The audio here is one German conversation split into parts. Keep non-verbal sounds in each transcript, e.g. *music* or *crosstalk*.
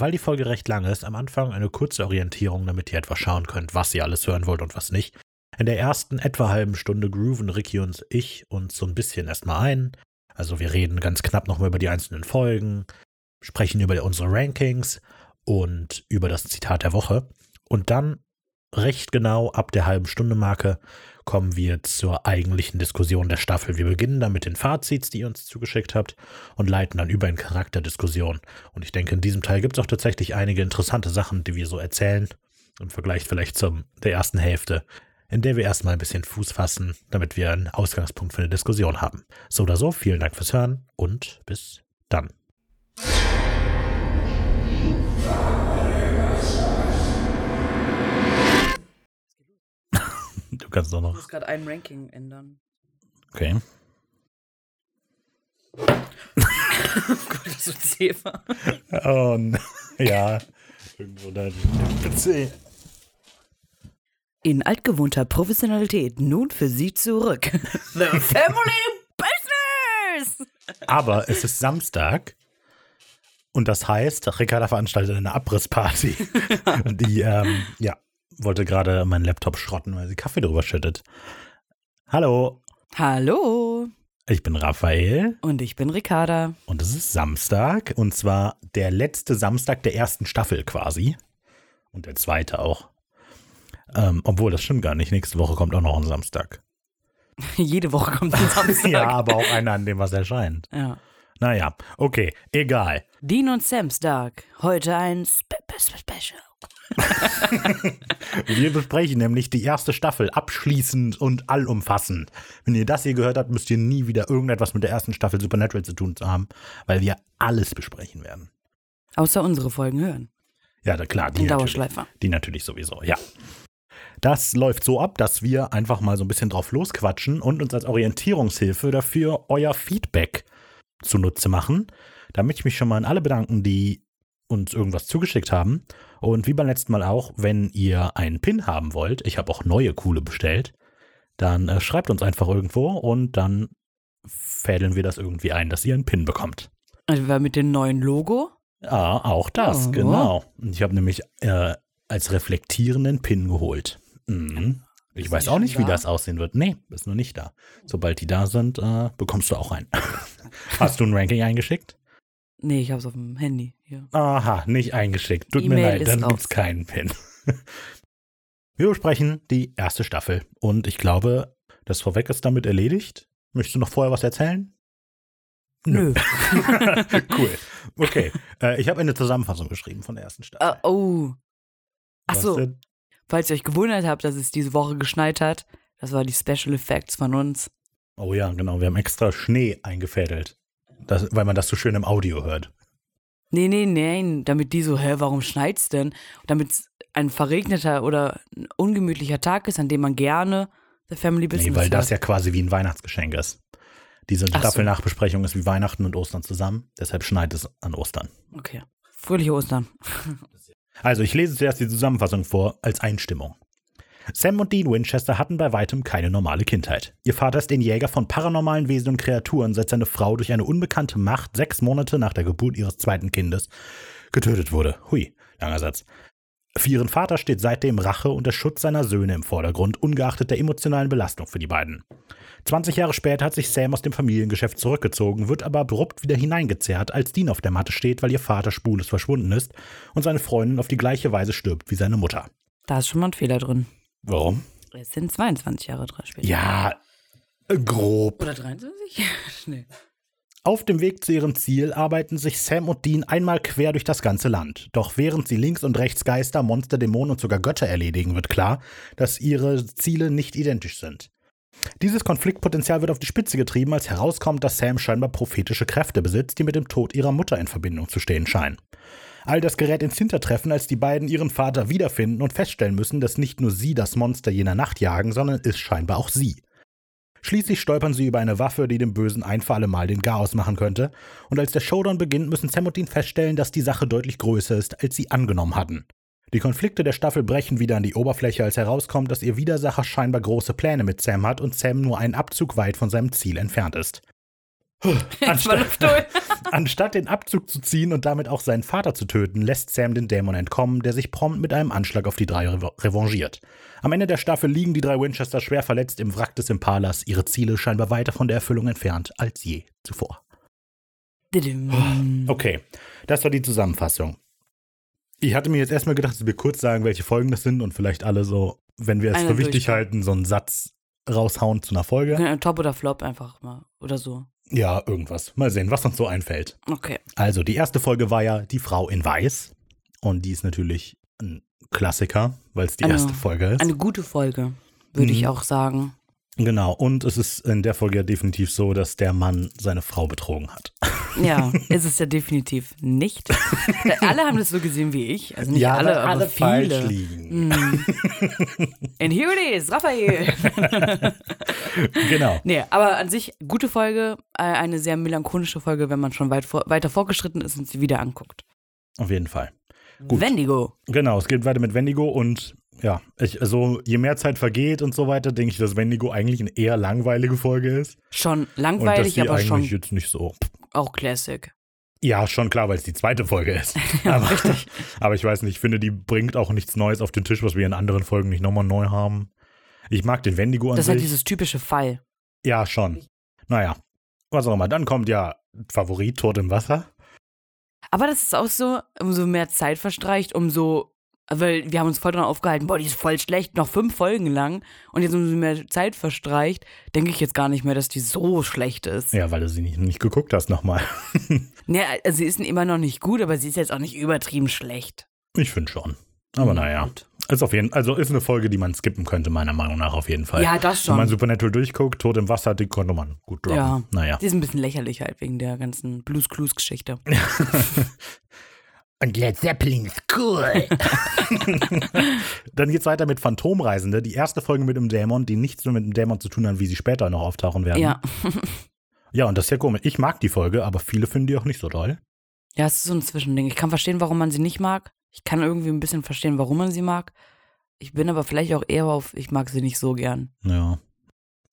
weil die Folge recht lang ist, am Anfang eine kurze Orientierung, damit ihr etwas schauen könnt, was ihr alles hören wollt und was nicht. In der ersten etwa halben Stunde grooven Ricky und ich uns so ein bisschen erstmal ein. Also wir reden ganz knapp nochmal über die einzelnen Folgen, sprechen über unsere Rankings und über das Zitat der Woche. Und dann recht genau ab der halben Stunde Marke kommen wir zur eigentlichen Diskussion der Staffel. Wir beginnen dann mit den Fazits, die ihr uns zugeschickt habt und leiten dann über in Charakterdiskussion. Und ich denke, in diesem Teil gibt es auch tatsächlich einige interessante Sachen, die wir so erzählen, im Vergleich vielleicht zum der ersten Hälfte, in der wir erstmal ein bisschen Fuß fassen, damit wir einen Ausgangspunkt für eine Diskussion haben. So oder so, vielen Dank fürs Hören und bis dann. Du kannst doch Ich noch. muss gerade ein Ranking ändern. Okay. *laughs* oh Gott, das wird Zefa. Oh, n- *laughs* ja. Irgendwo da PC. In altgewohnter Professionalität nun für Sie zurück. *laughs* The Family Business! Aber es ist Samstag. Und das heißt, Ricarda veranstaltet eine Abrissparty. die, ähm, ja, wollte gerade meinen Laptop schrotten, weil sie Kaffee drüber schüttet. Hallo, Hallo. ich bin Raphael Und ich bin Ricarda. und es ist Samstag. Und zwar der letzte Samstag der ersten Staffel quasi. Und der zweite auch. Ähm, obwohl, das stimmt gar nicht. Nächste Woche kommt auch noch ein Samstag. *laughs* Jede Woche kommt ein Samstag. *laughs* Ja, aber auch einer, an dem was erscheint. ja. Naja, okay, egal. Dean und Sam's Dark. Heute ein Spe Spe Special. Wir besprechen nämlich die erste Staffel abschließend und allumfassend. Wenn ihr das hier gehört habt, müsst ihr nie wieder irgendetwas mit der ersten Staffel Supernatural zu tun haben, weil wir alles besprechen werden. Außer unsere Folgen hören. Ja, klar, die natürlich, Dauerschleifer. die natürlich sowieso, ja. Das läuft so ab, dass wir einfach mal so ein bisschen drauf losquatschen und uns als Orientierungshilfe dafür euer Feedback zunutze machen. Da möchte ich mich schon mal an alle bedanken, die uns irgendwas zugeschickt haben. Und wie beim letzten Mal auch, wenn ihr einen Pin haben wollt, ich habe auch neue coole bestellt, dann äh, schreibt uns einfach irgendwo und dann fädeln wir das irgendwie ein, dass ihr einen Pin bekommt. Also mit dem neuen Logo. Ja, auch das, Oh. genau. Ich habe nämlich äh, als reflektierenden Pin geholt. Mhm. Ich Ist weiß auch nicht, wie da? das aussehen wird. Nee, ist noch nicht da. Sobald die da sind, äh, bekommst du auch einen. *laughs* Hast du ein Ranking eingeschickt? Nee, ich hab's auf dem Handy. Hier. Aha, nicht eingeschickt. Tut mir leid, dann raus. gibt's keinen Pin. *laughs* Wir besprechen die erste Staffel. Und ich glaube, das vorweg ist damit erledigt. Möchtest du noch vorher was erzählen? Nö. *laughs* cool. Okay. Äh, ich habe eine Zusammenfassung geschrieben von der ersten Staffel. Ah, oh. Ach Was so, denn? falls ihr euch gewundert habt, dass es diese Woche geschneit hat, das war die Special Effects von uns. Oh ja, genau. Wir haben extra Schnee eingefädelt. Das, weil man das so schön im Audio hört. Nee, nee, nein, damit die so, hä, warum schneit's denn? Damit es ein verregneter oder ein ungemütlicher Tag ist, an dem man gerne The Family Business Nee, weil das ja quasi wie ein Weihnachtsgeschenk ist. Diese Ach. Staffelnachbesprechung ist wie Weihnachten und Ostern zusammen. Deshalb schneit es an Ostern. Okay. Fröhliche Ostern. Also, ich lese zuerst die Zusammenfassung vor als Einstimmung. Sam und Dean Winchester hatten bei weitem keine normale Kindheit. Ihr Vater ist ein Jäger von paranormalen Wesen und Kreaturen, seit seine Frau durch eine unbekannte Macht sechs Monate nach der Geburt ihres zweiten Kindes getötet wurde. Hui, langer Satz. Für ihren Vater steht seitdem Rache und der Schutz seiner Söhne im Vordergrund, ungeachtet der emotionalen Belastung für die beiden. 20 Jahre später hat sich Sam aus dem Familiengeschäft zurückgezogen, wird aber abrupt wieder hineingezerrt, als Dean auf der Matte steht, weil ihr Vater spurlos verschwunden ist und seine Freundin auf die gleiche Weise stirbt wie seine Mutter. Da ist schon mal ein Fehler drin. Warum? Es sind 22 Jahre dran später. Ja, äh, grob. Oder 23? *laughs* nee. Auf dem Weg zu ihrem Ziel arbeiten sich Sam und Dean einmal quer durch das ganze Land. Doch während sie links und rechts Geister, Monster, Dämonen und sogar Götter erledigen, wird klar, dass ihre Ziele nicht identisch sind. Dieses Konfliktpotenzial wird auf die Spitze getrieben, als herauskommt, dass Sam scheinbar prophetische Kräfte besitzt, die mit dem Tod ihrer Mutter in Verbindung zu stehen scheinen. All das gerät ins Hintertreffen, als die beiden ihren Vater wiederfinden und feststellen müssen, dass nicht nur sie das Monster jener Nacht jagen, sondern es scheinbar auch sie. Schließlich stolpern sie über eine Waffe, die dem Bösen ein für alle Mal den Chaos machen könnte, und als der Showdown beginnt, müssen Sam und Dean feststellen, dass die Sache deutlich größer ist, als sie angenommen hatten. Die Konflikte der Staffel brechen wieder an die Oberfläche, als herauskommt, dass ihr Widersacher scheinbar große Pläne mit Sam hat und Sam nur einen Abzug weit von seinem Ziel entfernt ist. Holen. *laughs* Anstatt den Abzug zu ziehen und damit auch seinen Vater zu töten, lässt Sam den Dämon entkommen, der sich prompt mit einem Anschlag auf die drei rev revanchiert. Am Ende der Staffel liegen die drei Winchester schwer verletzt im Wrack des Impalas, ihre Ziele scheinbar weiter von der Erfüllung entfernt als je zuvor. Okay, das war die Zusammenfassung. Ich hatte mir jetzt erstmal gedacht, dass wir kurz sagen, welche Folgen das sind und vielleicht alle so, wenn wir es für wichtig halten, so einen Satz raushauen zu einer Folge. Ja, Top oder Flop einfach mal. Oder so. Ja, irgendwas. Mal sehen, was uns so einfällt. Okay. Also, die erste Folge war ja Die Frau in Weiß. Und die ist natürlich ein Klassiker, weil es die Eine- erste Folge ist. Eine gute Folge, würde ich Mhm. auch sagen. Genau. Und es ist in der Folge ja definitiv so, dass der Mann seine Frau betrogen hat. *laughs* Ja, ist es ja definitiv nicht. alle haben das so gesehen wie ich. Also nicht alle, aber viele. liegen. Mm. And here it is, Raphael. *laughs* Genau. nee, aber an sich gute Folge, äh, eine sehr melancholische Folge, wenn man schon weit vor, weiter vorgeschritten ist und sie wieder anguckt. Auf jeden Fall. Gut. Wendigo. Genau, es geht weiter mit Wendigo und ja, ich, also je mehr Zeit vergeht und so weiter, denke ich, dass Wendigo eigentlich eine eher langweilige Folge ist. Schon langweilig, aber eigentlich schon jetzt nicht so. auch Classic. Ja, schon klar, weil es die zweite Folge ist. *laughs* Ja, aber, richtig. aber ich weiß nicht, ich finde, die bringt auch nichts Neues auf den Tisch, was wir in anderen Folgen nicht nochmal neu haben. Ich mag den Wendigo an Das ist halt dieses typische Fall. ja, schon. Naja, was auch immer. Dann kommt ja Favorit, Tod im Wasser. Aber das ist auch so, umso mehr Zeit verstreicht, umso. Weil wir haben uns voll dran aufgehalten, boah, die ist voll schlecht, noch fünf Folgen lang. Und jetzt umso mehr Zeit verstreicht, denke ich jetzt gar nicht mehr, dass die so schlecht ist. Ja, weil du sie nicht, nicht geguckt hast nochmal. *laughs* Ne, also sie ist immer noch nicht gut, aber sie ist jetzt auch nicht übertrieben schlecht. Ich finde schon. Aber Hm, naja. gut. Ist auf jeden also ist eine Folge, die man skippen könnte, meiner Meinung nach auf jeden Fall. Ja, das Wenn man schon. Supernatural durchguckt, Tod im Wasser, die konnte man gut droppen. Ja. Naja. Die ist ein bisschen lächerlich halt wegen der ganzen Blues Clues Geschichte. *laughs* *laughs* Und Led Zeppelin ist cool. *laughs* Dann geht's weiter mit Phantomreisende. Die erste Folge mit dem Dämon, die nichts mehr mit dem Dämon zu tun hat, wie sie später noch auftauchen werden. Ja. Ja, und das ist ja komisch. Ich mag die Folge, aber viele finden die auch nicht so toll. Ja, es ist so ein Zwischending. Ich kann verstehen, warum man sie nicht mag. Ich kann irgendwie ein bisschen verstehen, warum man sie mag. Ich bin aber vielleicht auch eher auf, ich mag sie nicht so gern. Ja.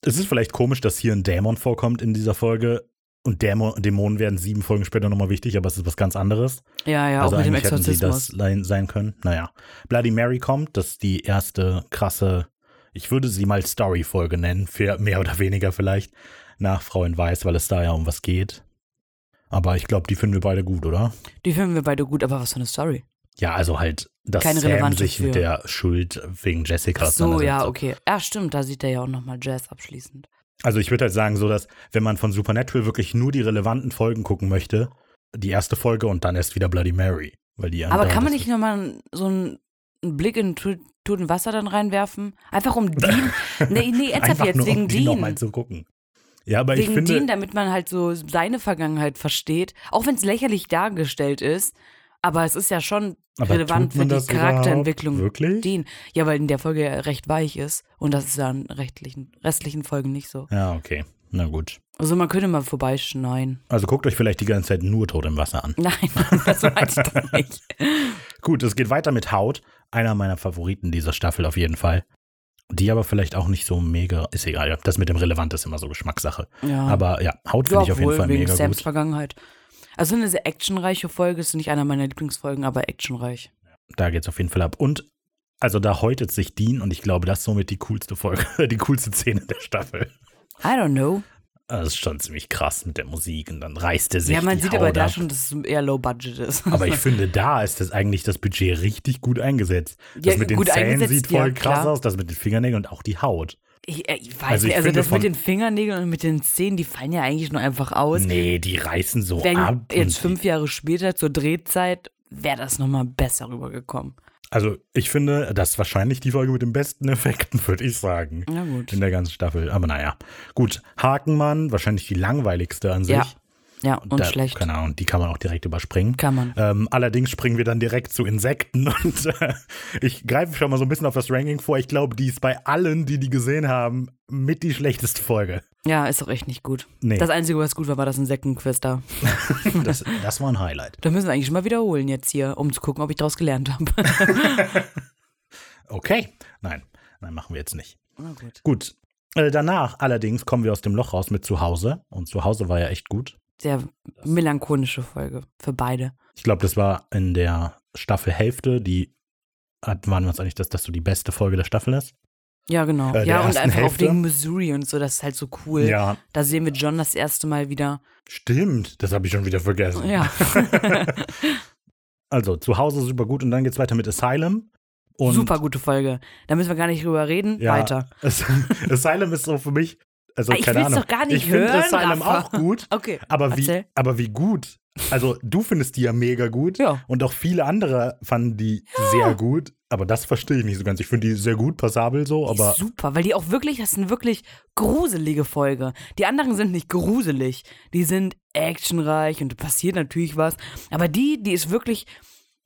Es ist vielleicht komisch, dass hier ein Dämon vorkommt in dieser Folge. Und Dämon, Dämonen werden sieben Folgen später nochmal wichtig, aber es ist was ganz anderes. Ja, ja, also auch mit dem hätten sie Exorzismus. das sein können. Naja. Bloody Mary kommt, das ist die erste krasse, ich würde sie mal Story-Folge nennen, für mehr oder weniger vielleicht, nach Frau in Weiß, weil es da ja um was geht. Aber ich glaube, die finden wir beide gut, oder? Die finden wir beide gut, aber was für eine Story. Ja, also halt, dass Keine Sam sich mit der Schuld wegen Jessica Ach so, ja, okay. Ja, stimmt, da sieht er ja auch nochmal Jazz abschließend. Also ich würde halt sagen, so dass, wenn man von Supernatural wirklich nur die relevanten Folgen gucken möchte, die erste Folge und dann erst wieder Bloody Mary. Weil die Aber kann man nicht nochmal so einen, Blick in Toten Wasser dann reinwerfen? Einfach um *laughs* Dean. nee, nee, ernsthaft Einfach jetzt, nur, wegen um Dean. mal zu gucken. Ja, aber ich Wegen finde, Dean, damit man halt so seine Vergangenheit versteht. Auch wenn es lächerlich dargestellt ist. Aber es ist ja schon aber relevant für die Charakterentwicklung. überhaupt Wirklich? Dean. Ja, weil in der Folge ja recht weich ist. Und das ist ja in rechtlichen, restlichen Folgen nicht so. Ja, okay. Na gut. Also man könnte mal vorbeischneien. Also guckt euch vielleicht die ganze Zeit nur Tod im Wasser an. *laughs* Nein, das meinte ich doch *laughs* nicht. Gut, es geht weiter mit Haut. Einer meiner Favoriten dieser Staffel auf jeden Fall. Die aber vielleicht auch nicht so mega. Ist egal. Das mit dem Relevant ist immer so Geschmackssache. Ja. Aber ja, Haut finde ich auf jeden Fall wegen mega Sams gut. Vergangenheit. Also eine sehr actionreiche Folge, ist nicht einer meiner Lieblingsfolgen, aber actionreich. Da geht's auf jeden Fall ab. Und also da häutet sich Dean und ich glaube, das ist somit die coolste Folge, *laughs* die coolste Szene der Staffel. I don't know. Das ist schon ziemlich krass mit der Musik und dann reißt er sich Ja, man sieht Haut aber da ab. schon, dass es eher low budget ist. Aber ich *laughs* finde, da ist das eigentlich das Budget richtig gut eingesetzt. Das Ja, mit den gut Zähnen sieht voll ja, krass klar. aus, das mit den Fingernägeln und auch die Haut. Ich, äh, ich weiß Also ich nicht, also das mit den Fingernägeln und mit den Zähnen, die fallen ja eigentlich nur einfach aus. Nee, die reißen so Wenn ab. jetzt fünf Jahre später zur Drehzeit wäre das nochmal besser rübergekommen. Also ich finde, das ist wahrscheinlich die Folge mit den besten Effekten, *laughs* würde ich sagen. Na gut. In der ganzen Staffel. Aber naja. Gut, Hakenmann, wahrscheinlich die langweiligste an sich. Ja, Ja, und da, schlecht. Keine Ahnung, die kann man auch direkt überspringen. Kann man. Ähm, allerdings springen wir dann direkt zu Insekten *laughs* und äh, ich greife schon mal so ein bisschen auf das Ranking vor. Ich glaube, die ist bei allen, die die gesehen haben, mit die schlechteste Folge. Ja, ist auch echt nicht gut. Nee. Das Einzige, was gut war, war das Insektenquiz da. *laughs* Das, das war ein Highlight. Da müssen wir eigentlich mal wiederholen jetzt hier, um zu gucken, ob ich daraus gelernt habe. *laughs* Okay. Nein, nein, machen wir jetzt nicht. Na gut. Gut. Äh, danach allerdings kommen wir aus dem Loch raus mit Zuhause. Und Zuhause war ja echt gut. Sehr melancholische Folge für beide. Ich glaube, das war in der Staffelhälfte, die hat, waren wir uns eigentlich, dass das so die beste Folge der Staffel ist. Ja, genau. Äh, ja, und einfach Hälfte. auch wegen Missouri und so, das ist halt so cool. Ja, Da sehen wir John das erste Mal wieder. stimmt. Das habe ich schon wieder vergessen. Ja. *laughs* *laughs* Also, Zuhause super gut und dann geht's weiter mit Asylum. Und Super gute Folge. Da müssen wir gar nicht drüber reden. Ja, Weiter. As- *laughs* Asylum ist so für mich, also Ah, ich keine Ahnung. doch gar nicht ich finde hören, Asylum Rafa. auch gut, *laughs* Okay. aber wie, Erzähl. aber wie gut. Also du findest die ja mega gut Ja. und auch viele andere fanden die sehr gut, aber das verstehe ich nicht so ganz. Ich finde die sehr gut, passabel so, aber super, weil die auch wirklich, das ist eine wirklich gruselige Folge. Die anderen sind nicht gruselig, die sind actionreich und da passiert natürlich was. Aber die, die ist wirklich,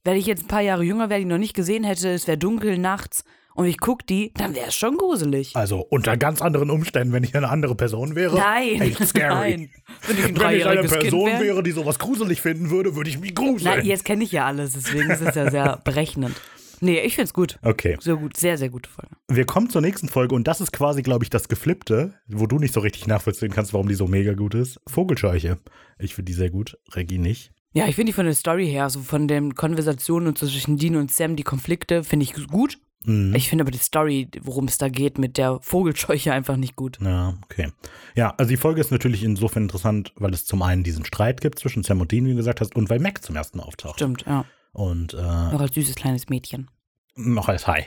wenn ich jetzt ein paar Jahre jünger wäre, die noch nicht gesehen hätte, es wäre dunkel nachts und ich gucke die, dann wäre es schon gruselig. also unter ganz anderen Umständen, wenn ich eine andere Person wäre. Nein, echt *laughs* scary. nein. Wenn ich ein Wenn ich eine Person wäre. wäre, die sowas gruselig finden würde, würde ich mich gruseln. Na, jetzt kenne ich ja alles, deswegen ist es ja sehr *laughs* berechnend. Nee, ich find's gut. Okay, So gut, sehr, sehr gute Folge. wir kommen zur nächsten Folge und das ist quasi, glaube ich, das Geflippte, wo du nicht so richtig nachvollziehen kannst, warum die so mega gut ist. Vogelscheuche. Ich finde die sehr gut, Regie nicht. Ja, ich finde die von der Story her, so von den Konversationen zwischen Dean und Sam, die Konflikte, finde ich gut. Mhm. Ich finde aber die Story, worum es da geht, mit der Vogelscheuche einfach nicht gut. Ja, okay. Ja, also die Folge ist natürlich insofern interessant, weil es zum einen diesen Streit gibt zwischen Sam und Dean, wie du gesagt hast, und weil Mac zum ersten Mal auftaucht. Stimmt, ja. Und äh, Noch als süßes kleines Mädchen. noch als Hai.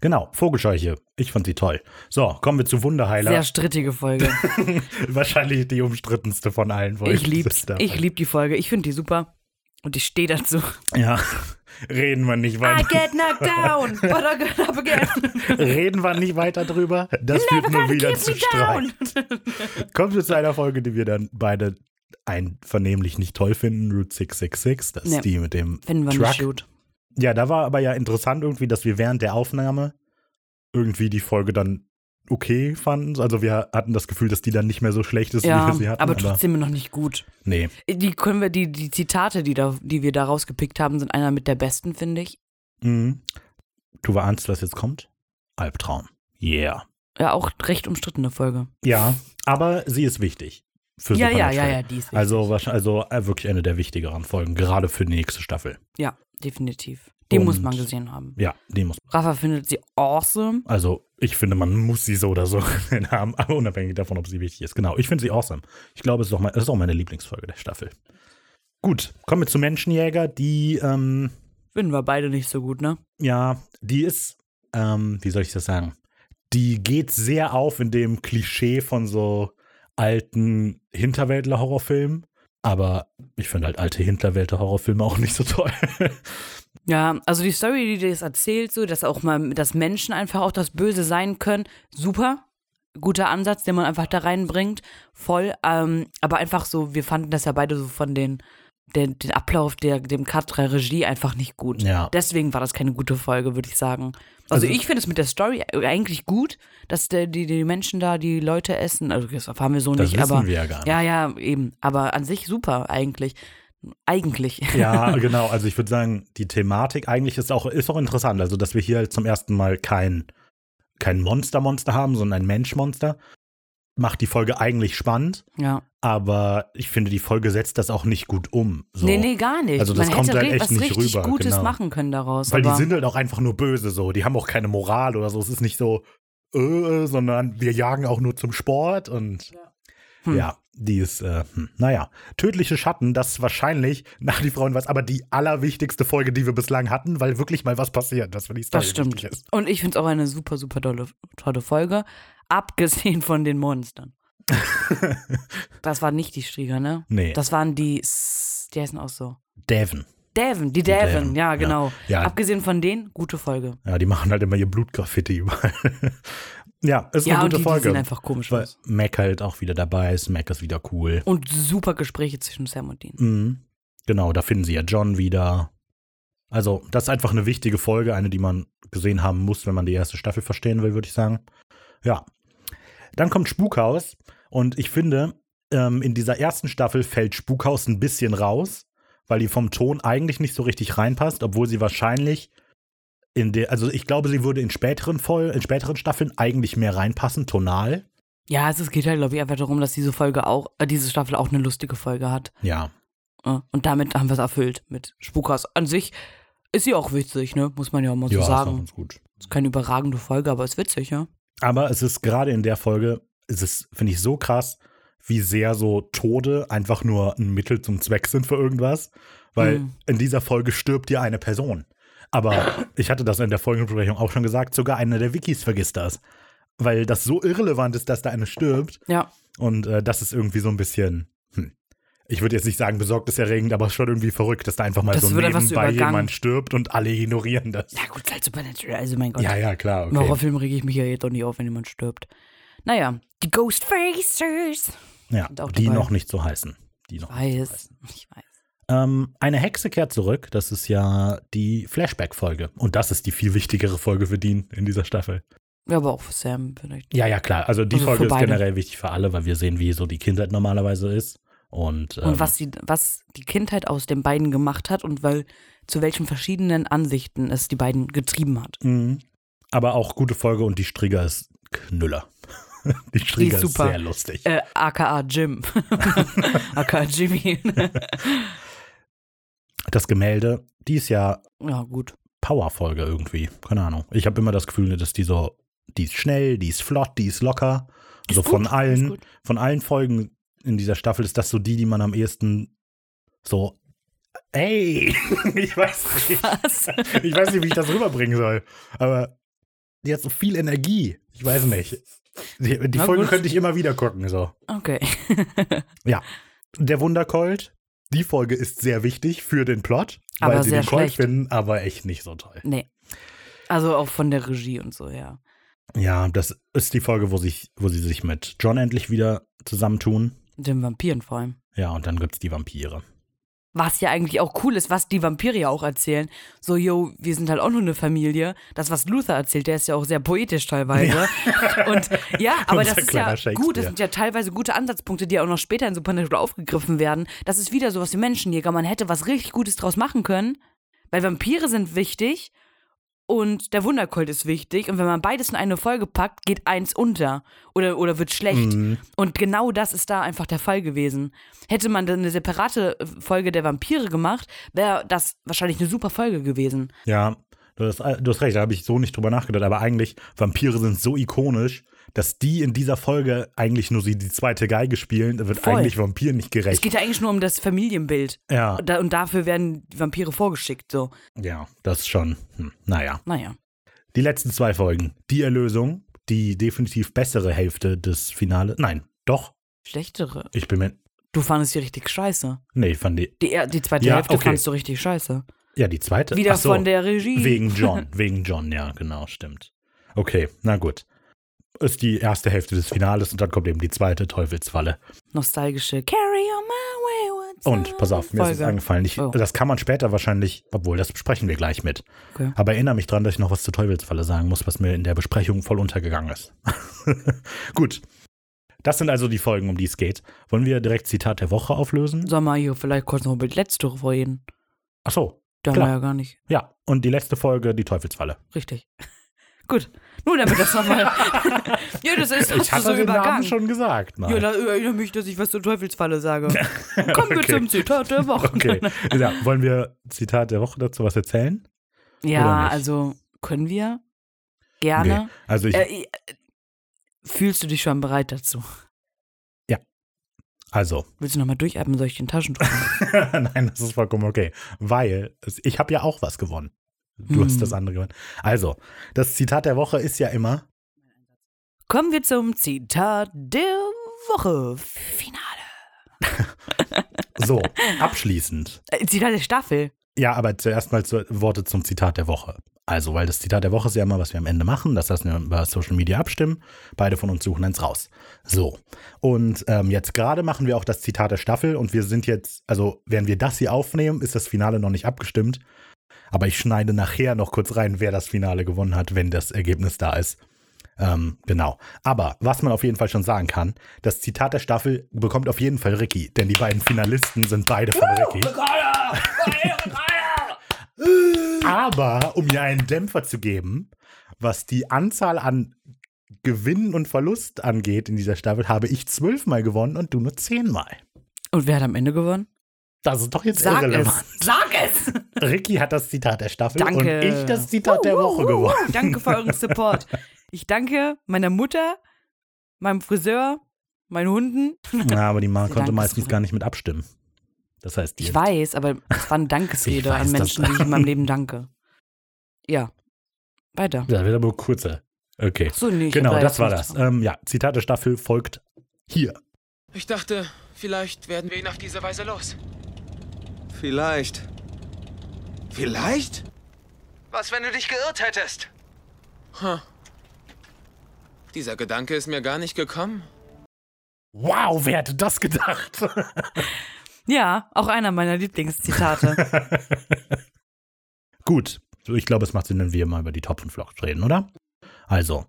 Genau, Vogelscheuche. Ich fand sie toll. So, kommen wir zu Wunderheiler. Sehr strittige Folge. *laughs* Wahrscheinlich die umstrittenste von allen Folgen. ich lieb's. *laughs* Ich lieb die Folge. Ich finde die super. Und ich stehe dazu. Ja, reden wir nicht I weiter. get knocked down, but I get up again. Reden wir nicht weiter drüber. Das führt nur wieder zu Streit. Kommen wir zu einer Folge, die wir dann beide einvernehmlich nicht toll finden, Route 666. Das Nee. ist die mit dem Finden wir Truck. nicht gut. Ja, da war aber ja interessant irgendwie, dass wir während der Aufnahme irgendwie die Folge dann okay fanden. Also wir hatten das Gefühl, dass die dann nicht mehr so schlecht ist, wie Ja, wir sie hatten. aber trotzdem noch nicht gut. nee. Die können wir, die, die Zitate, die, da, die wir da rausgepickt haben, sind einer mit der besten, finde ich. Mhm. Du ahnst, was jetzt kommt? Albtraum. Yeah. Ja, auch recht umstrittene Folge. Ja, aber sie ist wichtig. Für Ja, ja, ja, ja, die ist wichtig. Also, wahrscheinlich- also äh, wirklich eine der wichtigeren Folgen, gerade für die nächste Staffel. Ja, definitiv. Die Und- muss man gesehen haben. Ja, die muss. Rafa findet sie awesome. Also, ich finde, man muss sie so oder so *laughs* haben, aber unabhängig davon, ob sie wichtig ist. Genau, ich finde sie awesome. Ich glaube, es ist auch, mein, ist auch meine Lieblingsfolge der Staffel. Gut, kommen wir zu Menschenjäger, die, ähm, Finden wir beide nicht so gut, ne? ja, die ist, ähm, wie soll ich das sagen? Die geht sehr auf in dem Klischee von so alten Hinterwäldler-Horrorfilmen. Aber ich finde halt alte Hinterwäldler-Horrorfilme auch nicht so toll. *laughs* Ja, also die Story, die das erzählt, so, dass auch mal, dass Menschen einfach auch das Böse sein können, super. Guter Ansatz, den man einfach da reinbringt. Voll. Ähm, aber einfach so, wir fanden das ja beide so von den, den, den Ablauf der, dem Cut der Regie einfach nicht gut. ja. Deswegen war das keine gute Folge, würde ich sagen. Also, Also- ich finde es mit der Story eigentlich gut, dass der, die, die Menschen da die Leute essen. Also das erfahren wir so Das nicht, wissen aber wir ja gar nicht. ja, ja, eben. Aber an sich super eigentlich. Eigentlich. Ja, *laughs* genau. Also ich würde sagen, die Thematik eigentlich ist auch, ist auch interessant. Also, dass wir hier halt zum ersten Mal kein, kein Monster-Monster haben, sondern ein Mensch-Monster, macht die Folge eigentlich spannend. Ja. Aber ich finde, die Folge setzt das auch nicht gut um. So. Nee, nee, gar nicht. Also das Man kommt hätte halt echt was nicht richtig rüber, Gutes genau. machen können daraus. Weil die sind halt auch einfach nur böse so. Die haben auch keine Moral oder so. Es ist nicht so, äh, sondern wir jagen auch nur zum Sport und Hm. ja, die ist, äh, hm, naja. Tödliche Schatten, das ist wahrscheinlich nach die Frauen was, aber die allerwichtigste Folge, die wir bislang hatten, weil wirklich mal was passiert, das für die Story das stimmt. ist. Und ich finde es auch eine super, super tolle, tolle Folge. Abgesehen von den Monstern. *laughs* das waren nicht die Strieger, ne? Nee, Das waren die, die heißen auch so. Devon. Devon, die Devon, Devon, ja, ja. genau. Ja, Abgesehen von denen, gute Folge. ja, die machen halt immer ihr Blutgraffiti überall. Ja, ist Ja, eine und gute die, die Folge. sehen einfach komisch weil aus. Mac halt auch wieder dabei ist. Mac ist wieder cool. Und super Gespräche zwischen Sam und Dean. Mhm. Genau, da finden sie ja John wieder. Also, das ist einfach eine wichtige Folge, eine, die man gesehen haben muss, wenn man die erste Staffel verstehen will, würde ich sagen. Ja. Dann kommt Spukhaus und ich finde, ähm, in dieser ersten Staffel fällt Spukhaus ein bisschen raus, weil die vom Ton eigentlich nicht so richtig reinpasst, obwohl sie wahrscheinlich in der, also ich glaube, sie würde in späteren Voll, in späteren Staffeln eigentlich mehr reinpassen, tonal. Ja, also es geht halt, glaube ich, einfach darum, dass diese Folge auch, äh, diese Staffel auch eine lustige Folge hat. Ja. Ja, Und damit haben wir es erfüllt mit Spukhaus. An sich ist sie auch witzig, ne? Muss man ja mal so ja, auch sagen. ganz gut. Ist keine überragende Folge, aber ist witzig, ja. Aber es ist gerade in der Folge, es ist, finde ich, so krass, wie sehr so Tode einfach nur ein Mittel zum Zweck sind für irgendwas. Weil Mhm. in dieser Folge stirbt ja eine Person. Aber ich hatte das in der Folgenbesprechung auch schon gesagt, sogar einer der Wikis vergisst das. Weil das so irrelevant ist, dass da eine stirbt. Ja. Und äh, das ist irgendwie so ein bisschen, hm, ich würde jetzt nicht sagen besorgniserregend, aber schon irgendwie verrückt, dass da einfach mal Das so nebenbei jemand stirbt und alle ignorieren das. Ja, gut, halt Supernatural, also mein Gott. Ja, ja, klar. Im Okay. Horrorfilm rege ich mich ja jetzt doch nicht auf, wenn jemand stirbt. Naja, die Ghostfacers. Ja, auch die dabei. noch nicht so heißen. Die noch nicht so heißen. Weiß, ich weiß. Ähm, eine Hexe kehrt zurück. Das ist ja die Flashback-Folge. Und das ist die viel wichtigere Folge für Dean in dieser Staffel. Ja, aber auch für Sam vielleicht. Ja, ja, klar. Also die Also Folge ist generell wichtig für alle, weil wir sehen, wie so die Kindheit normalerweise ist. Und, ähm, Und was, die, was die Kindheit aus den beiden gemacht hat und weil zu welchen verschiedenen Ansichten es die beiden getrieben hat. Mhm. Aber auch gute Folge und die Strigger ist Knüller. *laughs* die Strigger ist, super. sehr lustig. Äh, aka Jim. *laughs* aka Jimmy. *laughs* Das Gemälde, die ist ja ja, gut. Power-Folge irgendwie. Keine Ahnung. Ich habe immer das Gefühl, dass die so, die ist schnell, die ist flott, die ist locker. Also Ist von gut, ist allen, von allen Folgen in dieser Staffel ist das so die, die man am ehesten so, ey, *laughs* ich weiß nicht, Was? *laughs* ich weiß nicht, wie ich das rüberbringen soll. Aber die hat so viel Energie. Ich weiß nicht. Die, die Folge könnte ich immer wieder gucken, so. Okay. *laughs* Der Wundercolt, die Folge ist sehr wichtig für den Plot, Aber weil sie den Colt finden, aber echt nicht so toll. nee. Also auch von der Regie und so, ja. Ja, das ist die Folge, wo, sich, wo sie sich mit John endlich wieder zusammentun. Den Vampiren vor allem. Ja, und dann gibt's die Vampire. Was ja eigentlich auch cool ist, was die Vampire ja auch erzählen. So, yo, wir sind halt auch nur eine Familie. Das, was Luther erzählt, der ist ja auch sehr poetisch teilweise. Und ja, *laughs* aber das ist ja gut. Das sind ja teilweise gute Ansatzpunkte, die auch noch später in Supernatural aufgegriffen werden. Das ist wieder sowas wie Menschenjäger. Man hätte was richtig Gutes draus machen können. Weil Vampire sind wichtig und der Wundercolt ist wichtig. Und wenn man beides in eine Folge packt, geht eins unter oder, oder wird schlecht. Mhm. Und genau das ist da einfach der Fall gewesen. Hätte man dann eine separate äh, Folge der Vampire gemacht, wäre das wahrscheinlich eine super Folge gewesen. Ja, du hast, du hast recht, da habe ich so nicht drüber nachgedacht. Aber eigentlich, Vampire sind so ikonisch, dass die in dieser Folge eigentlich nur sie die zweite Geige spielen. Wird Voll. eigentlich Vampir nicht Es gerecht. geht ja eigentlich nur um das Familienbild. Ja, Da, und dafür werden die Vampire vorgeschickt. So, ja, das schon, hm, naja. naja. Die letzten zwei Folgen. Die Erlösung, die definitiv bessere Hälfte des Finale. Nein, doch. Schlechtere. Ich bin mir. Du fandest die richtig scheiße. Nee, ich fand die. Die, die zweite Ja, Hälfte okay. fandest du richtig scheiße. Ja, die zweite. Wieder so, von der Regie. Wegen John. *laughs* Wegen John, ja, genau, stimmt. Okay, na gut. Ist die erste Hälfte des Finales und dann kommt eben die zweite Teufelsfalle. Nostalgische Carry on my son Und pass auf, mir ist es Folge. eingefallen. Ich, Oh. Das kann man später wahrscheinlich, obwohl das besprechen wir gleich mit. Okay. Aber erinnere mich dran, dass ich noch was zur Teufelsfalle sagen muss, was mir in der Besprechung voll untergegangen ist. *laughs* Gut. Das sind also die Folgen, um die es geht. Wollen wir direkt Zitat der Woche auflösen? Sollen wir hier vielleicht kurz noch über die letzte reden? Ach so, Da haben Klar. wir ja gar nicht. ja. Und die letzte Folge, die Teufelsfalle. Richtig. Gut. Nun, damit das nochmal. *laughs* ja, das ist Ich hatte so den Namen übergangen. schon gesagt. Mal. Ja, da erinnere mich, dass ich was zur Teufelsfalle sage. *laughs* Kommen wir Okay. zum Zitat der Woche. Okay. Ja, wollen wir Zitat der Woche dazu was erzählen? Ja, also können wir gerne. Also ich, Äh, äh, fühlst du dich schon bereit dazu? also, Willst du nochmal durchatmen? Soll ich den Taschentuch? *laughs* nein, das ist vollkommen okay. Weil ich habe ja auch was gewonnen. Du Hm. hast das andere gewonnen. Also, das Zitat der Woche ist ja immer, Kommen wir zum Zitat der Woche. Finale. *laughs* so, abschließend. Äh, Zitat der Staffel. Ja, aber zuerst mal zu, Worte zum Zitat der Woche. Also, weil das Zitat der Woche ist ja immer, was wir am Ende machen. Das heißt, wir über Social Media abstimmen. Beide von uns suchen eins raus. So. Und ähm, jetzt gerade machen wir auch das Zitat der Staffel und wir sind jetzt, also, während wir das hier aufnehmen, ist das Finale noch nicht abgestimmt. Aber ich schneide nachher noch kurz rein, wer das Finale gewonnen hat, wenn das Ergebnis da ist. Ähm, genau. Aber was man auf jeden Fall schon sagen kann, das Zitat der Staffel bekommt auf jeden Fall Ricky, denn die beiden Finalisten sind beide von Ricky. Aber um ihr einen Dämpfer zu geben, was die Anzahl an Gewinn und Verlust angeht in dieser Staffel, habe ich zwölfmal gewonnen und du nur zehnmal. Und wer hat am Ende gewonnen? Das ist doch jetzt Sag irrelevant. es. Sag es. Ricky hat das Zitat der Staffel Danke. und ich das Zitat der Uh, uh, Woche uh, gewonnen. Danke für euren Support. Ich danke meiner Mutter, meinem Friseur, meinen Hunden. Ja, aber die Ma *laughs* konnte meistens gar nicht mit abstimmen. Das heißt, die Ich weiß, aber es war eine Dankesrede *laughs* weiß an Menschen, die ich in meinem Leben danke. Ja. Weiter. Ja, wird aber kurzer. Okay. Ach so, nee, Genau, das war das. Ähm, ja, Zitat der Staffel folgt hier. Ich dachte, vielleicht werden wir ihn auf diese Weise los. Vielleicht. Vielleicht? Was, wenn du dich geirrt hättest? Hm. Dieser Gedanke ist mir gar nicht gekommen. Wow, wer hätte das gedacht? *laughs* Ja, auch einer meiner Lieblingszitate. *laughs* Gut, so, ich glaube, es macht Sinn, wenn wir mal über die Top 5 Vlogs reden, oder? Also,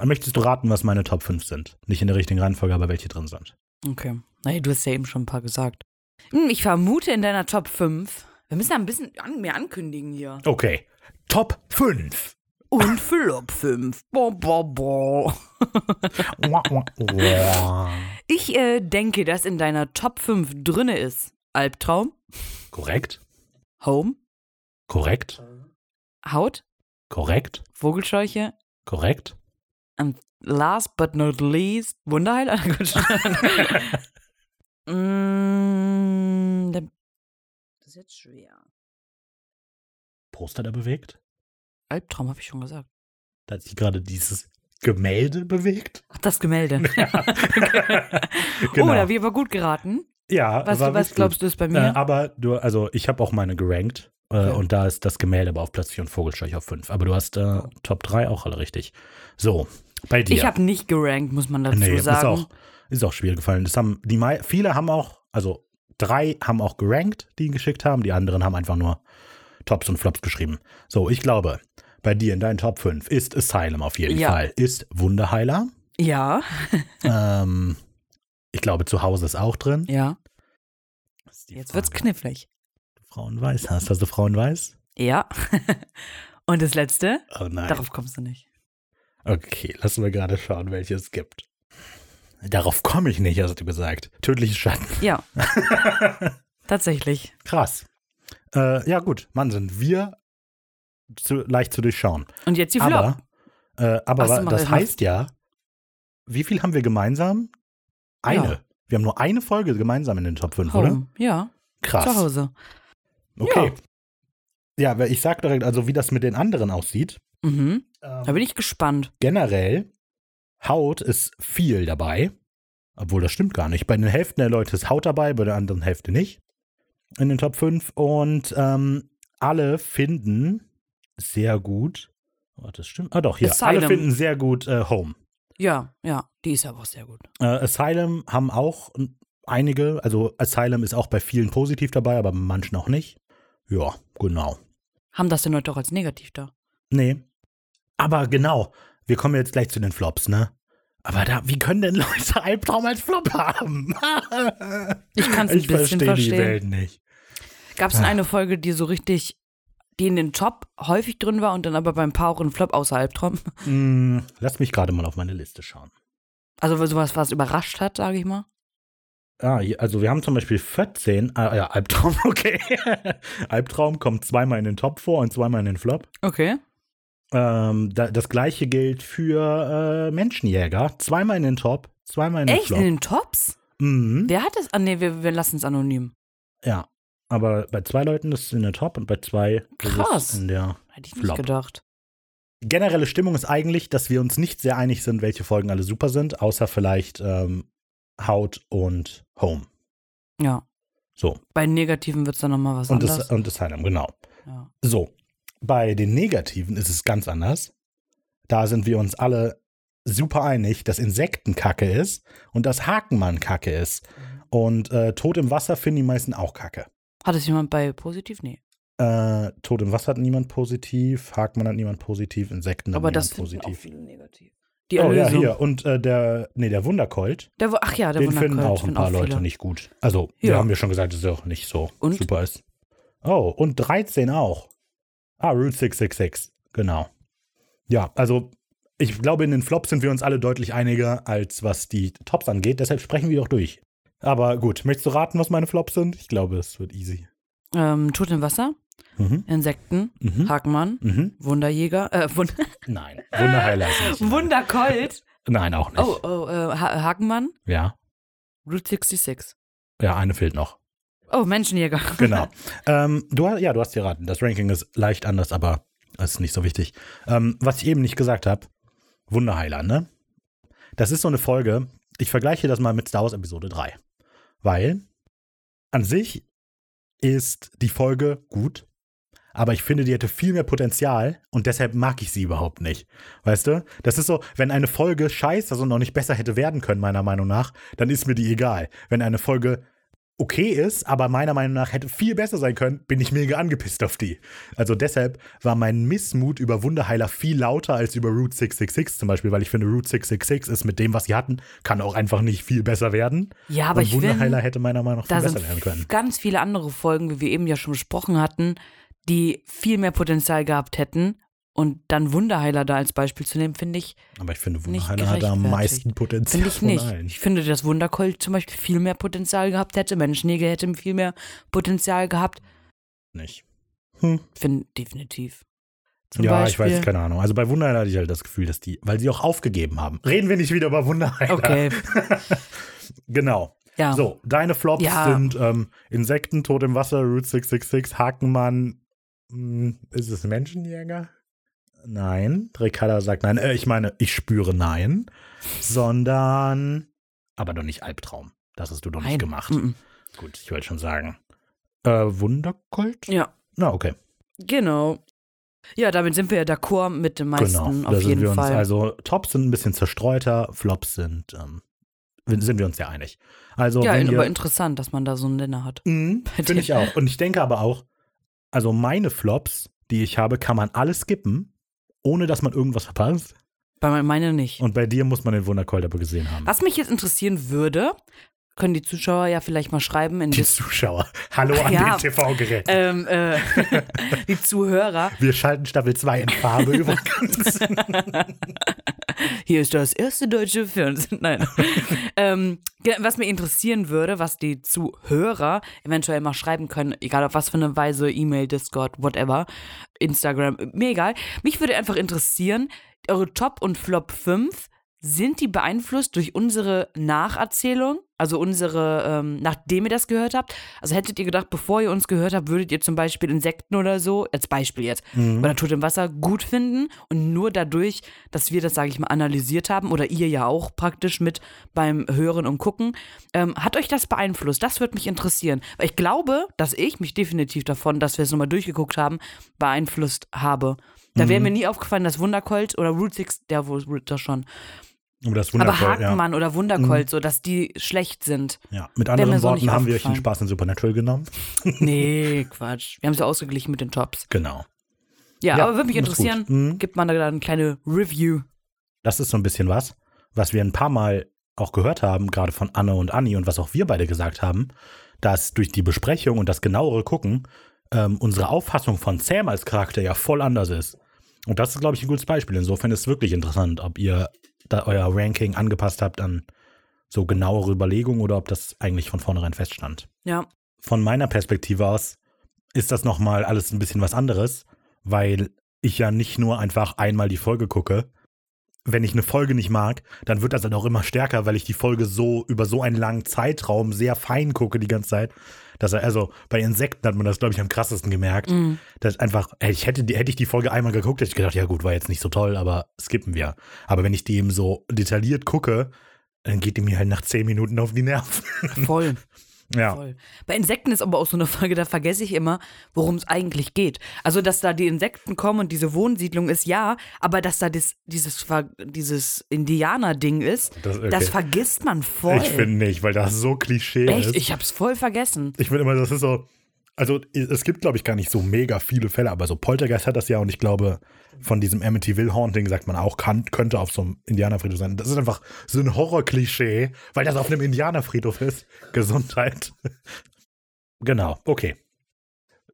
möchtest du raten, was meine Top 5 sind? Nicht in der richtigen Reihenfolge, aber welche drin sind. Okay. Naja, du hast ja eben schon ein paar gesagt. Hm, Ich vermute in deiner Top 5. Wir müssen ja ein bisschen an, mehr ankündigen hier. Okay, Top 5. Und Flop 5. Bo, bo, bo. Ich äh, denke, dass in deiner Top 5 drinne ist Albtraum, Korrekt, Home, korrekt, Haut, korrekt, Vogelscheuche, korrekt. last but not least, Wunderheil. *laughs* *laughs* Mm, da- das ist jetzt schwer. Poster da bewegt? Albtraum habe ich schon gesagt. Da hat sich gerade dieses Gemälde bewegt. Ach, das Gemälde. *laughs* *laughs* genau. Oh, da habe ich aber gut geraten. ja, Was, war was richtig glaubst gut. du ist bei Äh, mir? aber du, also ich habe auch meine gerankt. Äh, Okay. Und da ist das Gemälde aber auf Platz 4 und Vogelscheuch auf 5. Aber du hast äh, Top 3 auch alle richtig. So, bei dir. ich habe nicht gerankt, muss man dazu nee, sagen. Ist auch, ist auch schwer gefallen. Das haben die mei- viele haben auch, also drei haben auch gerankt, die ihn geschickt haben. Die anderen haben einfach nur Tops und Flops geschrieben. So, ich glaube, bei dir in deinen Top 5 ist Asylum auf jeden Ja. Fall. Ist Wunderheiler. Ja, *laughs* *laughs* ähm, ich glaube, zu Hause ist auch drin. ja. Jetzt wird's Frage. knifflig. Frauenweiß hast. Hast du Frauenweiß? Ja. *laughs* Und das letzte? Oh nein. Darauf kommst du nicht. Okay, lass mal gerade schauen, welche es gibt. Darauf komme ich nicht, hast du gesagt. Tödliche Schatten. Ja. *laughs* Tatsächlich. Krass. Äh, ja, gut, Mann, sind wir zu, leicht zu durchschauen. Und jetzt die Flop. Aber, äh, aber so, das heißt ja, wie viel haben wir gemeinsam? Eine. Ja. Wir haben nur eine Folge gemeinsam in den Top 5, oder? Home. Ja, Krass. zu Hause. Okay. Ja, weil ich sag direkt, also wie das mit den anderen aussieht. Mhm. Ähm, Da bin ich gespannt. generell, Haut ist viel dabei. Obwohl, das stimmt gar nicht. Bei den Hälften der Leute ist Haut dabei, bei der anderen Hälfte nicht. In den Top 5. Und ähm, alle finden sehr gut. Warte, das stimmt. Ah, doch, hier. Asylum. Alle finden sehr gut äh, Home. Ja, ja, die ist aber auch sehr gut. Äh, Asylum haben auch einige. Also, Asylum ist auch bei vielen positiv dabei, aber bei manchen auch nicht. Ja, genau. Haben das denn Leute auch als negativ da? Nee. Aber genau, wir kommen jetzt gleich zu den Flops, ne? Aber da, wie können denn Leute *laughs* Albtraum als Flop haben? *laughs* Ich kann's ein ich bisschen verstehe die verstehen. Welt nicht. Gab es denn Ah. eine Folge, die so richtig, die in den Top häufig drin war und dann aber beim Paar auch ein Flop außer Albtraum? *laughs* Hm, lass mich gerade mal auf meine Liste schauen. Also sowas, was überrascht hat, sage ich mal. Ah, also wir haben zum Beispiel 14, ah ja, Albtraum, okay. Albtraum kommt zweimal in den Top vor und zweimal in den Flop. Okay. Ähm, da, das gleiche gilt für äh, Menschenjäger. Zweimal in den Top, zweimal in den Echt? Flop. In den Tops? Mhm. Wer hat das? Ah, nee, wir, wir lassen es anonym. Ja, aber bei zwei Leuten ist es in der Top und bei zwei Krass. ist es in der Hätte ich nicht Flop. gedacht. generelle Stimmung ist eigentlich, dass wir uns nicht sehr einig sind, welche Folgen alle super sind, außer vielleicht ähm, Haut und Home. Ja. So. Bei Negativen wird es dann nochmal was Und, anderes. das, und Asylum, genau. ja. So. Bei den Negativen ist es ganz anders. Da sind wir uns alle super einig, dass Insekten Kacke ist und dass Hakenmann Kacke ist. Und äh, Tod im Wasser finden die meisten auch Kacke. Hat es jemand bei positiv? Nee. Äh, Tod im Wasser hat niemand positiv, Hakenmann hat niemand positiv, Insekten hat Aber niemand das finden auch positiv. viele negativ. Die Oh ja, Erlösung. hier. Und äh, der, nee, der Wundercolt, Der, ach ja, der den finden Wundercolt, auch ein finden paar Leute viele. nicht gut. Also, wir Ja. haben ja schon gesagt, dass es auch nicht so Und? super ist. Oh, und 13 auch. Ah, Route 666. Genau. Ja, also ich glaube, in den Flops sind wir uns alle deutlich einiger, als was die Tops angeht. Deshalb sprechen wir doch durch. Aber gut, möchtest du raten, was meine Flops sind? Ich glaube, es wird easy. Ähm, Tod im Wasser, Mhm. Insekten, Mhm. Hakenmann, Mhm. Wunderjäger, äh, Wund *laughs* Nein. Wunderheiler ist nicht. Wundercolt. Nein, auch nicht. Oh, oh, äh, ha Hakenmann, Ja. Route 66. Ja, eine fehlt noch. Oh, Menschenjäger. Genau. ähm, du, ja, du hast geraten. Das Ranking ist leicht anders, aber ist nicht so wichtig. Ähm, was ich eben nicht gesagt habe, Wunderheiler, ne? Das ist so eine Folge, ich vergleiche das mal mit Star Wars Episode 3. Weil an sich ist die Folge gut, aber ich finde, die hätte viel mehr Potenzial und deshalb mag ich sie überhaupt nicht. Weißt du? Das ist so, wenn eine Folge scheiße, also noch nicht besser hätte werden können, meiner Meinung nach, dann ist mir die egal. Wenn eine Folge okay ist, aber meiner Meinung nach hätte viel besser sein können, bin ich mega angepisst auf die. Also deshalb war mein Missmut über Wunderheiler viel lauter als über Route 666 zum Beispiel, weil ich finde, Route 666 ist mit dem, was sie hatten, kann auch einfach nicht viel besser werden. Ja, aber Und ich Wunderheiler finde, hätte meiner Meinung nach viel besser werden können. ganz viele andere Folgen, wie wir eben ja schon besprochen hatten, die viel mehr Potenzial gehabt hätten. Und dann Wunderheiler da als Beispiel zu nehmen, finde ich, Aber ich finde, Wunderheiler hat am gerechtfertigt. meisten Potenzial finde ich nicht. allen. Ich finde, dass Wundercolt zum Beispiel viel mehr Potenzial gehabt hätte. Menschenjäger hätte viel mehr Potenzial gehabt. Nicht. Hm. Finde definitiv. Zum ja, Beispiel. ich weiß, keine Ahnung. Also bei Wunderheiler hatte ich halt das Gefühl, dass die, weil sie auch aufgegeben haben. Reden wir nicht wieder über Wunderheiler. Okay, *laughs* Genau. ja. So, deine Flops Ja. sind ähm, Insekten, Tod im Wasser, Route 666, Hakenmann. Hm, ist es Menschenjäger? Nein. Ricarda sagt nein. Äh, ich meine, ich spüre nein. Sondern, aber doch nicht Albtraum. Das hast du doch nicht Nein. gemacht. Mhm. Gut, ich wollte schon sagen. Äh, Wundercolt? Ja, Na, okay. genau. Ja, damit sind wir ja d'accord mit den meisten genau. auf da sind jeden wir uns, Fall. also Tops sind ein bisschen zerstreuter, Flops sind, ähm, sind wir uns ja einig. Also, ja, aber ihr, interessant, dass man da so einen Nenner hat. Mhm, *laughs* Finde ich auch. Und ich denke aber auch, also meine Flops, die ich habe, kann man alle skippen, ohne dass man irgendwas verpasst. Bei meine nicht. Und bei dir muss man den Wundercolt aber gesehen haben. Was mich jetzt interessieren würde, können die Zuschauer ja vielleicht mal schreiben in Die Zuschauer. Hallo an Ja. den TV-Gerät. ähm, äh, *laughs* die Zuhörer. Wir schalten Staffel 2 in Farbe übrigens. *laughs* Hier ist das erste deutsche Fernsehen. *laughs* Nein. ähm, was mich interessieren würde, was die Zuhörer eventuell mal schreiben können, egal auf was für eine Weise, E-Mail, Discord, whatever, Instagram, mir egal. Mich würde einfach interessieren, eure Top- und Flop 5, sind die beeinflusst durch unsere Nacherzählung? Also unsere, ähm, nachdem ihr das gehört habt? Also hättet ihr gedacht, bevor ihr uns gehört habt, würdet ihr zum Beispiel Insekten oder so, als Beispiel jetzt, oder Tod im Wasser gut finden und nur dadurch, dass wir das, sage ich mal, analysiert haben oder ihr ja auch praktisch mit beim Hören und Gucken, ähm, hat euch das beeinflusst? Das würde mich interessieren. Weil ich glaube, dass ich mich definitiv davon, dass wir es nochmal durchgeguckt haben, beeinflusst habe. Da wäre mir nie aufgefallen, dass Wundercolt oder Root 6, der wo das schon, Aber das aber Wundercolt, ja. Hakenmann oder Wundercolt, so dass die schlecht sind. ja. Mit anderen so Worten haben wir euch den. Spaß in Supernatural genommen. *laughs* Nee, Quatsch. Wir haben es ja ausgeglichen mit den Tops. Genau. Ja, Ja, aber würde mich interessieren, Mhm. gibt man da eine kleine Review. Das ist so ein bisschen was, was wir ein paar Mal auch gehört haben, gerade von Anne und Anni und was auch wir beide gesagt haben, dass durch die Besprechung und das genauere Gucken ähm, unsere Auffassung von Sam als Charakter ja voll anders ist. Und das ist, glaube ich, ein gutes Beispiel. Insofern ist es wirklich interessant, ob ihr da euer Ranking angepasst habt an so genauere Überlegungen oder ob das eigentlich von vornherein feststand. Ja. Von meiner Perspektive aus ist das nochmal alles ein bisschen was anderes, weil ich ja nicht nur einfach einmal die Folge gucke. Wenn ich eine Folge nicht mag, dann wird das dann auch immer stärker, weil ich die Folge so über so einen langen Zeitraum sehr fein gucke die ganze Zeit. Dass er, also bei Insekten hat man das, glaube ich, am krassesten gemerkt. Mhm. Das ist einfach, ich hätte, die, hätte ich die Folge einmal geguckt, hätte ich gedacht, ja gut, war jetzt nicht so toll, aber skippen wir. Aber wenn ich die eben so detailliert gucke, dann geht die mir halt nach zehn Minuten auf die Nerven. Voll. *laughs* ja. Voll. Bei Insekten ist aber auch so eine *laughs* Folge, da vergesse ich immer, worum es eigentlich geht. Also, dass da die Insekten kommen und diese Wohnsiedlung ist, ja, aber dass da das, dieses, dieses Indianer-Ding ist, Das- okay. das vergisst man voll. Ich finde nicht, weil das so Klischee Echt? ist. Ich hab's voll vergessen. Ich finde immer, das ist so. Also, es gibt, glaube ich, gar nicht so mega viele Fälle, aber so Poltergeist hat das ja und ich glaube, von diesem Amityville Haunting sagt man auch, kann, könnte auf so einem Indianerfriedhof sein. Das ist einfach so ein Horror-Klischee, weil das auf einem Indianerfriedhof ist. Gesundheit. *laughs* genau, okay.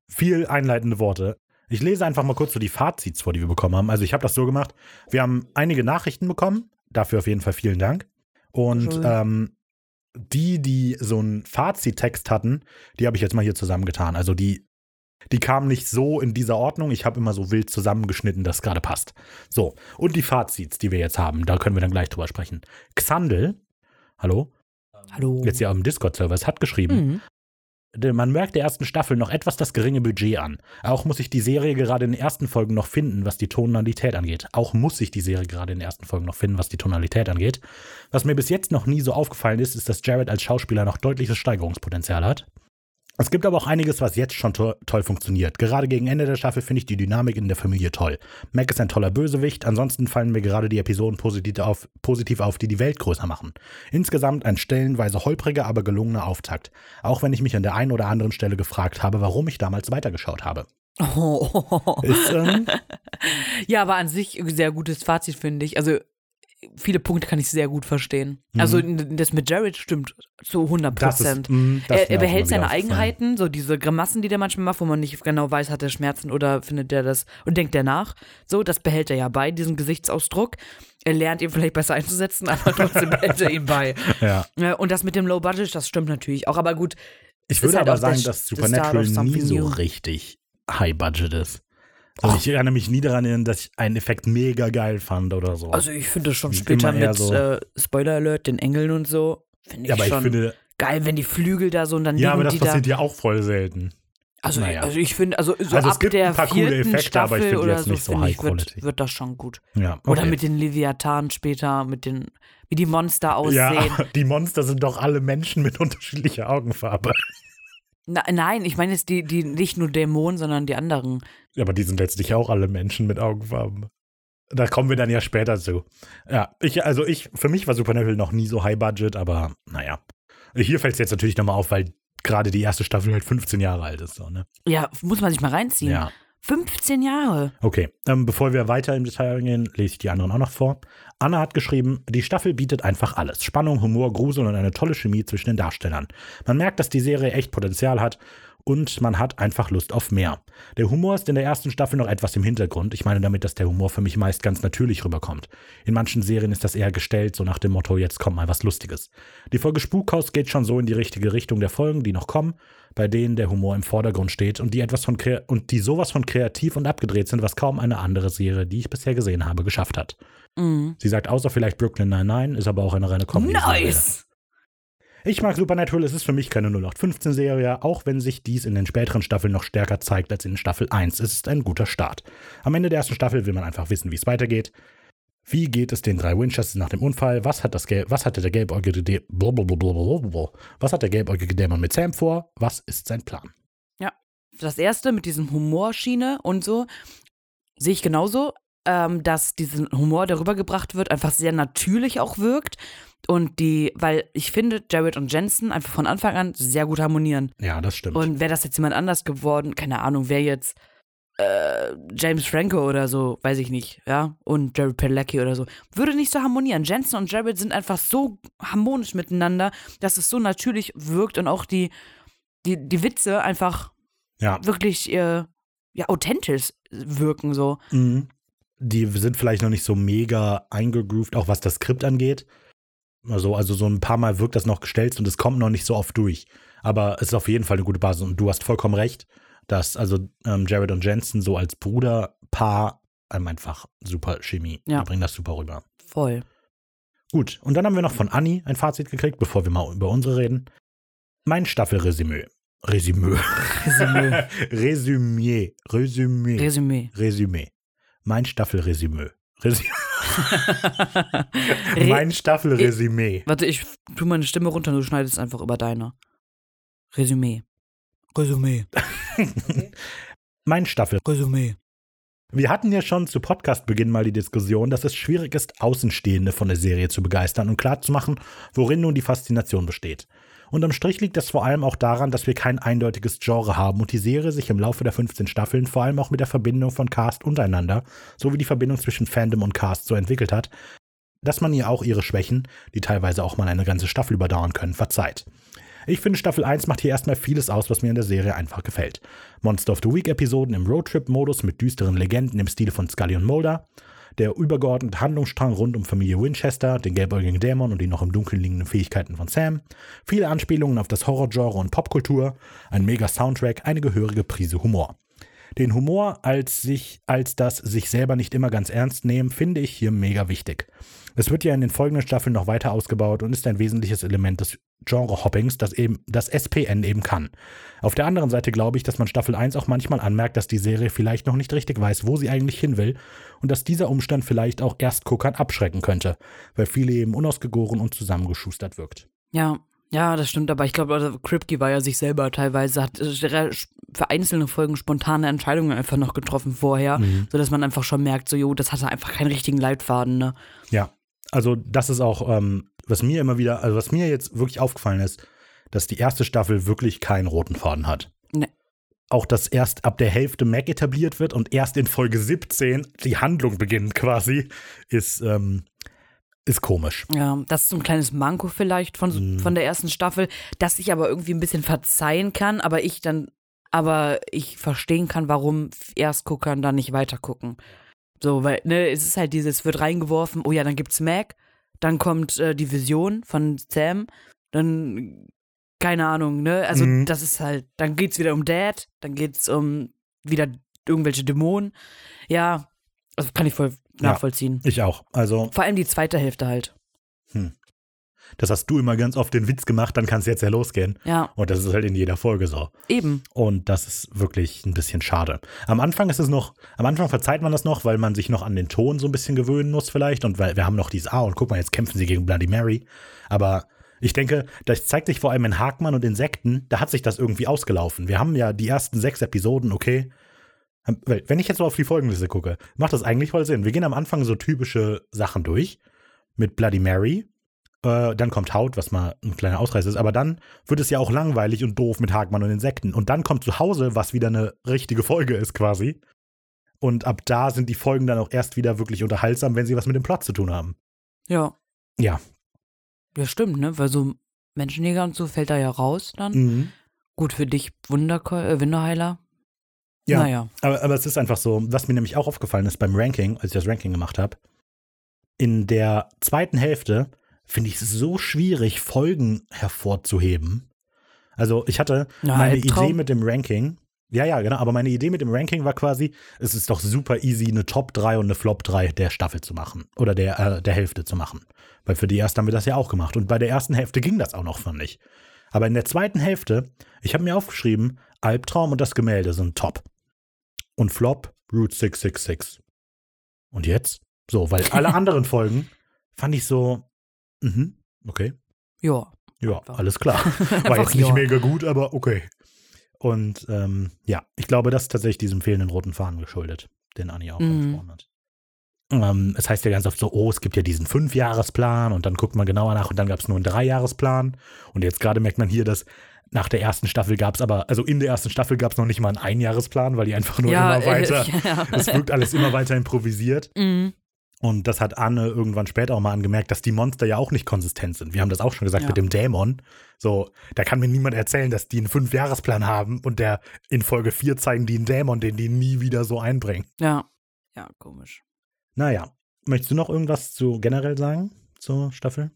Viel einleitende Worte. Ich lese einfach mal kurz so die Fazits vor, die wir bekommen haben. Also ich habe das so gemacht. Wir haben einige Nachrichten bekommen. Dafür auf jeden Fall vielen Dank. Und ähm, die, die so einen Fazittext hatten, die habe ich jetzt mal hier zusammengetan. Also die, die kamen nicht so in dieser Ordnung. Ich habe immer so wild zusammengeschnitten, dass es gerade passt. So, und die Fazits, die wir jetzt haben, da können wir dann gleich drüber sprechen. Xandel, hallo, Hallo. jetzt hier am Discord-Server, es hat geschrieben, Mhm. Man merkt der ersten Staffel noch etwas das geringe Budget an. Auch muss sich die Serie gerade in den ersten Folgen noch finden, was die Tonalität angeht. Auch muss sich die Serie gerade in den ersten Folgen noch finden, was die Tonalität angeht. Was mir bis jetzt noch nie so aufgefallen ist, ist, dass Jared als Schauspieler noch deutliches Steigerungspotenzial hat. Es gibt aber auch einiges, was jetzt schon to toll funktioniert. Gerade gegen Ende der Staffel finde ich die Dynamik in der Familie toll. Mac ist ein toller Bösewicht, ansonsten fallen mir gerade die Episoden positiv auf, positiv auf, die die Welt größer machen. Insgesamt ein stellenweise holpriger, aber gelungener Auftakt. Auch wenn ich mich an der einen oder anderen Stelle gefragt habe, warum ich damals weitergeschaut habe. Oh. Ist, ähm, *laughs* Ja, aber an sich ein sehr gutes Fazit, finde ich. Also, viele Punkte kann ich sehr gut verstehen. Mhm. Also, das mit Jared stimmt zu 100 das ist, Prozent. das Er, er behält seine. Eigenheiten, so diese Grimassen, die der manchmal macht, wo man nicht genau weiß, hat er Schmerzen oder findet er das und denkt er nach. So, das behält er ja bei, diesen Gesichtsausdruck. Er lernt ihn vielleicht besser einzusetzen, *laughs* aber trotzdem behält er ihn bei. Ja. Ja, Und das mit dem Low Budget, das stimmt natürlich auch. Aber gut, Ich würde halt aber sagen, dass Supernatural nie so richtig High Budget ist. So, ich erinnere mich nie daran, dass ich einen Effekt mega geil fand oder so. also ich finde schon später mit so- äh, Spoiler Alert, den Engeln und so, finde ich ja, aber ich schon finde, geil, wenn die Flügel da so und dann ja, aber das die da. passiert ja auch voll selten. Also, Naja. also ich finde, also so Also es ab gibt der ein paar coole vierten Effekte, aber Staffel ich finde oder jetzt so, nicht so finde ich, High wird, Quality. wird das schon gut. Ja, Oder okay. mit den Leviathan später, mit den, wie die Monster aussehen. Ja, *laughs* die Monster sind doch alle Menschen mit *laughs* unterschiedlicher Augenfarbe. Na, nein, ich meine jetzt die, die nicht nur Dämonen, sondern die anderen. Ja, aber die sind letztlich auch alle Menschen mit Augenfarben. Da kommen wir dann ja später zu. Ja, ich, also ich, für mich war Supernatural noch nie so High Budget, aber naja. Hier fällt es jetzt natürlich nochmal auf, weil gerade die erste Staffel halt 15 Jahre alt ist. So, ne? Ja, muss man sich mal reinziehen. Ja. 15 Jahre. Okay, ähm, bevor wir weiter im Detail gehen, lese ich die anderen auch noch vor. Anna hat geschrieben, die Staffel bietet einfach alles. Spannung, Humor, Grusel und eine tolle Chemie zwischen den Darstellern. Man merkt, dass die Serie echt Potenzial hat und man hat einfach Lust auf mehr. Der Humor ist in der ersten Staffel noch etwas im Hintergrund. Ich meine damit, dass der Humor für mich meist ganz natürlich rüberkommt. In manchen Serien ist das eher gestellt, so nach dem Motto, jetzt kommt mal was Lustiges. Die Folge Spukhaus geht schon so in die richtige Richtung der Folgen, die noch kommen, bei denen der Humor im Vordergrund steht und die etwas von und die sowas von kreativ und abgedreht sind, was kaum eine andere Serie, die ich bisher gesehen habe, geschafft hat. Mhm. Sie sagt außer vielleicht Brooklyn Nine-Nine, ist aber auch eine reine Comedy. Nice. Ich mag Supernatural, es ist für mich keine 0815-Serie, auch wenn sich dies in den späteren Staffeln noch stärker zeigt als in Staffel 1. Es ist ein guter Start. Am Ende der ersten Staffel will man einfach wissen, wie es weitergeht. Wie geht es den drei Winchesters nach dem Unfall? Was hat das Gelb, was hatte der gelbäugige Dä. Was hat der gelbäugige Dämon mit Sam vor? Was ist sein Plan? Das erste mit diesem Humorschiene und so sehe ich genauso, ähm, dass diesen Humor, der rübergebracht wird, einfach sehr natürlich auch wirkt. Und die, weil ich finde, Jared und Jensen einfach von Anfang an sehr gut harmonieren. Ja, das stimmt. Und wäre das jetzt jemand anders geworden, keine Ahnung, wer jetzt äh, James Franco oder so, weiß ich nicht, ja, und Jared Padalecki oder so, würde nicht so harmonieren. Jensen und Jared sind einfach so harmonisch miteinander, dass es so natürlich wirkt und auch die, die, die Witze einfach ja. wirklich äh, ja, authentisch wirken so. Mhm. Die sind vielleicht noch nicht so mega eingegroovt, auch was das Skript angeht. Also, also so ein paar Mal wirkt das noch gestellt und es kommt noch nicht so oft durch. Aber es ist auf jeden Fall eine gute Basis und du hast vollkommen recht, dass also ähm, Jared und Jensen so als Bruderpaar ähm, einfach super Chemie. Ja. Die bringen das super rüber. Voll. Gut, und dann haben wir noch von Anni ein Fazit gekriegt, bevor wir mal über unsere reden. Mein Staffelresümee. Resümee. Resümee. *laughs* Resümee. Resümee. Resümee. Resümee. Mein Staffelresümee. Resü *laughs* Re mein Staffelresümee. Warte, ich tu meine Stimme runter und du schneidest einfach über deine. Resümee. Resümee. *laughs* mein Staffel. Resümee. Wir hatten ja schon zu Podcastbeginn mal die Diskussion, dass es schwierig ist, Außenstehende von der Serie zu begeistern und klarzumachen, worin nun die Faszination besteht. Unterm Strich liegt das vor allem auch daran, dass wir kein eindeutiges Genre haben und die Serie sich im Laufe der 15 Staffeln vor allem auch mit der Verbindung von Cast untereinander sowie die Verbindung zwischen Fandom und Cast so entwickelt hat, dass man ihr auch ihre Schwächen, die teilweise auch mal eine ganze Staffel überdauern können, verzeiht. Ich finde, Staffel 1 macht hier erstmal vieles aus, was mir in der Serie einfach gefällt. Monster of the Week-Episoden im Roadtrip-Modus mit düsteren Legenden im Stil von Scully und Mulder. Der übergeordnete Handlungsstrang rund um Familie Winchester, den gelbäugigen Dämon und die noch im Dunkeln liegenden Fähigkeiten von Sam. Viele Anspielungen auf das Horrorgenre und Popkultur. Ein mega Soundtrack, eine gehörige Prise Humor. Den Humor als sich, als das sich selber nicht immer ganz ernst nehmen, finde ich hier mega wichtig. Es wird ja in den folgenden Staffeln noch weiter ausgebaut und ist ein wesentliches Element des Genre-Hoppings, das eben das SPN eben kann. Auf der anderen Seite glaube ich, dass man Staffel 1 auch manchmal anmerkt, dass die Serie vielleicht noch nicht richtig weiß, wo sie eigentlich hin will und dass dieser Umstand vielleicht auch Erstguckern abschrecken könnte, weil viele eben unausgegoren und zusammengeschustert wirkt. Ja, ja, das stimmt, aber ich glaube, also Kripke war ja sich selber teilweise, hat äh, für einzelne Folgen spontane Entscheidungen einfach noch getroffen vorher, mhm. sodass man einfach schon merkt, so, jo, das hatte einfach keinen richtigen Leitfaden, ne? Ja, also das ist auch, ähm, was mir immer wieder, also was mir jetzt wirklich aufgefallen ist, dass die erste Staffel wirklich keinen roten Faden hat. Nee. Auch dass erst ab der Hälfte Mac etabliert wird und erst in Folge 17 die Handlung beginnt quasi, ist, ähm, ist komisch. Ja, das ist so ein kleines Manko vielleicht von, mm. von der ersten Staffel, das ich aber irgendwie ein bisschen verzeihen kann, aber ich dann, aber ich verstehen kann, warum Erstguckern da nicht weitergucken. So, weil, ne, es ist halt dieses, wird reingeworfen, oh ja, dann gibt's Mac, dann kommt äh, die Vision von Sam, dann, keine Ahnung, ne, also mm. das ist halt, dann geht's wieder um Dad, dann geht's um wieder irgendwelche Dämonen. Ja, also kann ich voll nachvollziehen. Ja, ich auch. Also vor allem die zweite Hälfte halt. Hm. Das hast du immer ganz oft den Witz gemacht, dann kann es jetzt ja losgehen. Ja. Und das ist halt in jeder Folge so. Eben. Und das ist wirklich ein bisschen schade. Am Anfang ist es noch, am Anfang verzeiht man das noch, weil man sich noch an den Ton so ein bisschen gewöhnen muss vielleicht und weil wir haben noch dieses, ah, und guck mal, jetzt kämpfen sie gegen Bloody Mary. Aber ich denke, das zeigt sich vor allem in Hakmann und Insekten, da hat sich das irgendwie ausgelaufen. Wir haben ja die ersten sechs Episoden, okay, wenn ich jetzt mal auf die Folgenliste gucke, macht das eigentlich voll Sinn. Wir gehen am Anfang so typische Sachen durch mit Bloody Mary. Äh, dann kommt Haut, was mal ein kleiner Ausreißer ist. Aber dann wird es ja auch langweilig und doof mit Hagmann und Insekten. Und dann kommt zu Hause, was wieder eine richtige Folge ist quasi. Und ab da sind die Folgen dann auch erst wieder wirklich unterhaltsam, wenn sie was mit dem Plot zu tun haben. Ja. Ja. Ja, stimmt, ne? Weil so Menschenjäger und so fällt da ja raus dann. Mhm. Gut für dich, Wunder äh, Wunderheiler. Ja, naja. aber, aber es ist einfach so, was mir nämlich auch aufgefallen ist beim Ranking, als ich das Ranking gemacht habe, in der zweiten Hälfte finde ich es so schwierig, Folgen hervorzuheben. Also ich hatte ja, meine Idee mit dem Ranking, ja, ja, genau, aber meine Idee mit dem Ranking war quasi, es ist doch super easy, eine Top 3 und eine Flop 3 der Staffel zu machen. Oder der, äh, der Hälfte zu machen. Weil für die erste haben wir das ja auch gemacht. Und bei der ersten Hälfte ging das auch noch, fand ich. Aber in der zweiten Hälfte, ich habe mir aufgeschrieben, Albtraum und das Gemälde sind top und Flop Route 666. Und jetzt? So, weil alle *laughs* anderen Folgen fand ich so, mhm, okay. Ja. Ja, alles klar. *laughs* War jetzt nicht mega gut, aber okay. Und ähm, ja, ich glaube, das ist tatsächlich diesem fehlenden roten Faden geschuldet, den Anni auch mhm. angesprochen hat. Ähm, es heißt ja ganz oft so, oh, es gibt ja diesen Fünfjahresplan und dann guckt man genauer nach und dann gab es nur einen Dreijahresplan. Und jetzt gerade merkt man hier, dass nach der ersten Staffel gab es aber, also in der ersten Staffel gab es noch nicht mal einen Einjahresplan, weil die einfach nur ja, immer weiter, *laughs* es ja. wirkt alles immer weiter improvisiert. Mhm. Und das hat Anne irgendwann später auch mal angemerkt, dass die Monster ja auch nicht konsistent sind. Wir haben das auch schon gesagt ja. mit dem Dämon. So, da kann mir niemand erzählen, dass die einen Fünfjahresplan haben und der in Folge 4 zeigen die einen Dämon, den die nie wieder so einbringen. Ja. Ja, komisch. Naja. Möchtest du noch irgendwas zu generell sagen zur Staffel?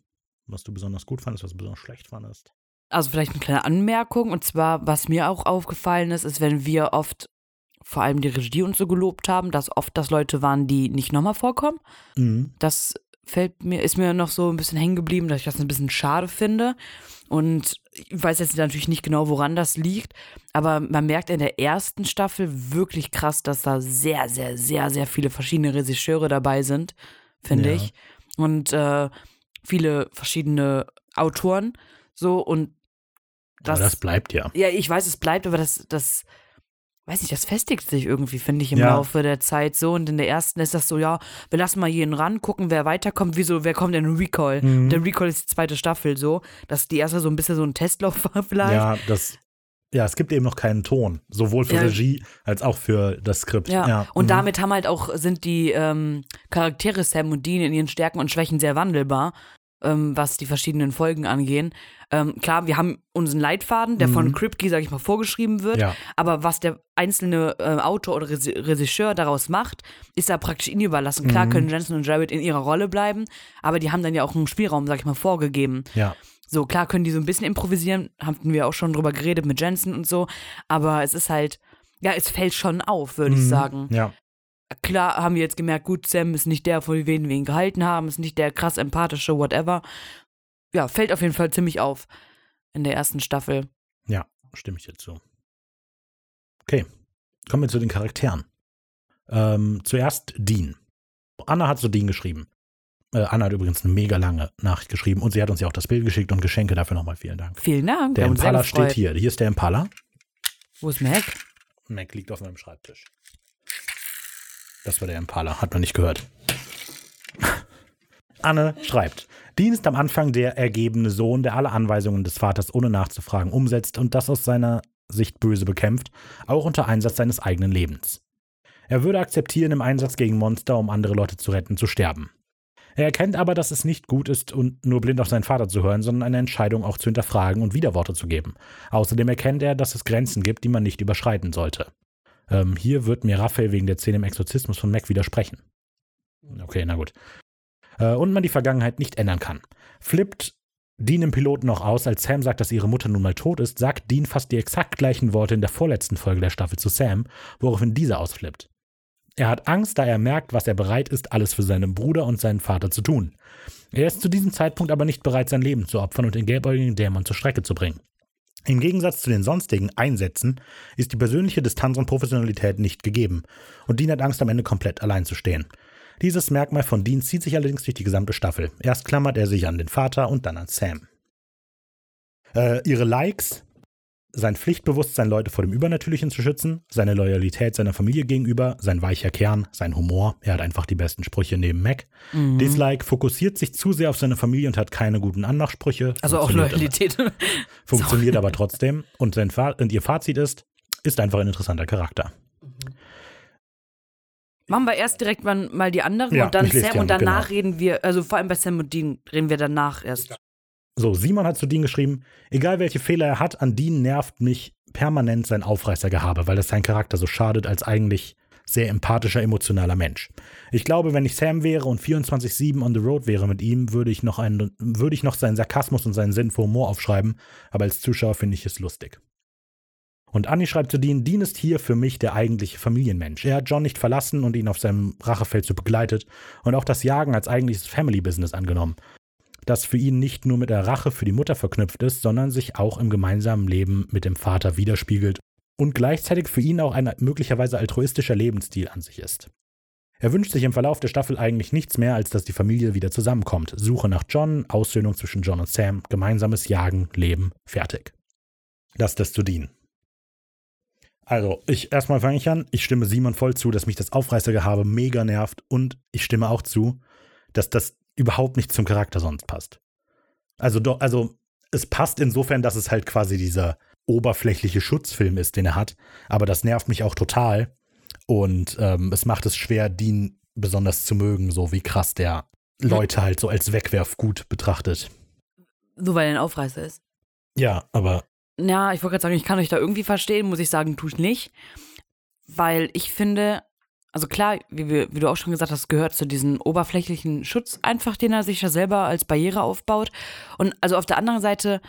Was du besonders gut fandest, was du besonders schlecht fandest? Also vielleicht eine kleine Anmerkung. Und zwar, was mir auch aufgefallen ist, ist, wenn wir oft vor allem die Regie uns so gelobt haben, dass oft das Leute waren, die nicht nochmal vorkommen. Mhm. Das fällt mir, ist mir noch so ein bisschen hängen geblieben, dass ich das ein bisschen schade finde. Und ich weiß jetzt natürlich nicht genau, woran das liegt, aber man merkt in der ersten Staffel wirklich krass, dass da sehr, sehr, sehr, sehr viele verschiedene Regisseure dabei sind, finde ja. ich. Und äh, viele verschiedene Autoren. So, und das, aber das bleibt ja. Ja, ich weiß, es bleibt, aber das, das, weiß nicht, das festigt sich irgendwie, finde ich, im ja. Laufe der Zeit so. Und in der ersten ist das so, ja, wir lassen mal jeden ran, gucken, wer weiterkommt, wieso, wer kommt in den Recall. Mhm. Der Recall ist die zweite Staffel so, dass die erste so ein bisschen so ein Testlauf *laughs* war vielleicht. Ja, das, ja, es gibt eben noch keinen Ton, sowohl für ja. Regie als auch für das Skript. Ja, ja. und mhm. damit haben halt auch, sind die ähm, Charaktere Sam und Dean in ihren Stärken und Schwächen sehr wandelbar. Ähm, was die verschiedenen Folgen angehen. Ähm, klar, wir haben unseren Leitfaden, der von Mhm. Kripke, sag ich mal, vorgeschrieben wird. Ja. Aber was der einzelne äh, Autor oder Regisseur daraus macht, ist da praktisch ihnen überlassen. Klar Mhm. können Jensen und Jared in ihrer Rolle bleiben, aber die haben dann ja auch einen Spielraum, sag ich mal, vorgegeben. Ja. So, klar können die so ein bisschen improvisieren, haben wir auch schon drüber geredet mit Jensen und so, aber es ist halt, ja, es fällt schon auf, würde ich Mhm. sagen. Ja. Klar haben wir jetzt gemerkt, gut, Sam ist nicht der, von wen wir ihn gehalten haben, ist nicht der krass empathische, whatever. Ja, fällt auf jeden Fall ziemlich auf in der ersten Staffel. Ja, stimme ich dir zu. Okay, kommen wir zu den Charakteren. Ähm, zuerst Dean. Anna hat zu Dean geschrieben. Äh, Anna hat übrigens eine mega lange Nachricht geschrieben und sie hat uns ja auch das Bild geschickt und Geschenke dafür nochmal vielen Dank. Vielen Dank. Der Impala steht hier. Hier ist der Impala. Wo ist Mac? Mac liegt auf meinem Schreibtisch. Das war der Impala, hat man nicht gehört. *laughs* Anne schreibt, Dean ist am Anfang der ergebene Sohn, der alle Anweisungen des Vaters ohne nachzufragen umsetzt und das aus seiner Sicht böse bekämpft, auch unter Einsatz seines eigenen Lebens. Er würde akzeptieren, im Einsatz gegen Monster, um andere Leute zu retten, zu sterben. Er erkennt aber, dass es nicht gut ist, und nur blind auf seinen Vater zu hören, sondern eine Entscheidung auch zu hinterfragen und Widerworte zu geben. Außerdem erkennt er, dass es Grenzen gibt, die man nicht überschreiten sollte. Ähm, hier wird mir Raphael wegen der Szene im Exorzismus von Mac widersprechen. Okay, na gut. Äh, und man die Vergangenheit nicht ändern kann. Flippt Dean im Piloten noch aus, als Sam sagt, dass ihre Mutter nun mal tot ist, sagt Dean fast die exakt gleichen Worte in der vorletzten Folge der Staffel zu Sam, woraufhin dieser ausflippt. Er hat Angst, da er merkt, was er bereit ist, alles für seinen Bruder und seinen Vater zu tun. Er ist zu diesem Zeitpunkt aber nicht bereit, sein Leben zu opfern und den gelbäugigen Dämon zur Strecke zu bringen. Im Gegensatz zu den sonstigen Einsätzen ist die persönliche Distanz und Professionalität nicht gegeben und Dean hat Angst, am Ende komplett allein zu stehen. Dieses Merkmal von Dean zieht sich allerdings durch die gesamte Staffel. Erst klammert er sich an den Vater und dann an Sam. Äh, ihre Likes, sein Pflichtbewusstsein, Leute vor dem Übernatürlichen zu schützen, seine Loyalität seiner Familie gegenüber, sein weicher Kern, sein Humor, er hat einfach die besten Sprüche neben Mac. Mhm. Dislike fokussiert sich zu sehr auf seine Familie und hat keine guten Anmachsprüche. Also auch aber- Loyalität. *laughs* Funktioniert aber trotzdem. Und, sein und ihr Fazit ist, ist einfach ein interessanter Charakter. Machen wir erst direkt mal, mal die anderen Ja, und dann Sam und danach genau. reden wir, also vor allem bei Sam und Dean reden wir danach erst. So, Simon hat zu Dean geschrieben, egal welche Fehler er hat, an Dean nervt mich permanent sein Aufreißergehabe, weil es seinen Charakter so schadet als eigentlich sehr empathischer, emotionaler Mensch. Ich glaube, wenn ich Sam wäre und 24-7 on the road wäre mit ihm, würde ich, noch einen, würde ich noch seinen Sarkasmus und seinen Sinn für Humor aufschreiben, aber als Zuschauer finde ich es lustig. Und Annie schreibt zu Dean, Dean ist hier für mich der eigentliche Familienmensch. Er hat John nicht verlassen und ihn auf seinem Rachefeldzug begleitet und auch das Jagen als eigentliches Family-Business angenommen das für ihn nicht nur mit der Rache für die Mutter verknüpft ist, sondern sich auch im gemeinsamen Leben mit dem Vater widerspiegelt und gleichzeitig für ihn auch ein möglicherweise altruistischer Lebensstil an sich ist. Er wünscht sich im Verlauf der Staffel eigentlich nichts mehr, als dass die Familie wieder zusammenkommt. Suche nach John, Aussöhnung zwischen John und Sam, gemeinsames Jagen, Leben, fertig. Das das zu dienen. Also, ich erstmal fange ich an. Ich stimme Simon voll zu, dass mich das Aufreißergehabe mega nervt und ich stimme auch zu, dass das überhaupt nicht zum Charakter sonst passt. Also, doch, also es passt insofern, dass es halt quasi dieser oberflächliche Schutzfilm ist, den er hat. Aber das nervt mich auch total. Und ähm, es macht es schwer, Dean besonders zu mögen, so wie krass der Leute halt so als Wegwerfgut betrachtet. Nur weil er ein Aufreißer ist. Ja, aber Ja, ich wollte gerade sagen, ich kann euch da irgendwie verstehen, muss ich sagen, tue ich nicht. Weil ich finde, also klar, wie, wir, wie du auch schon gesagt hast, gehört zu diesem oberflächlichen Schutz einfach, den er sich ja selber als Barriere aufbaut. Und also auf der anderen Seite,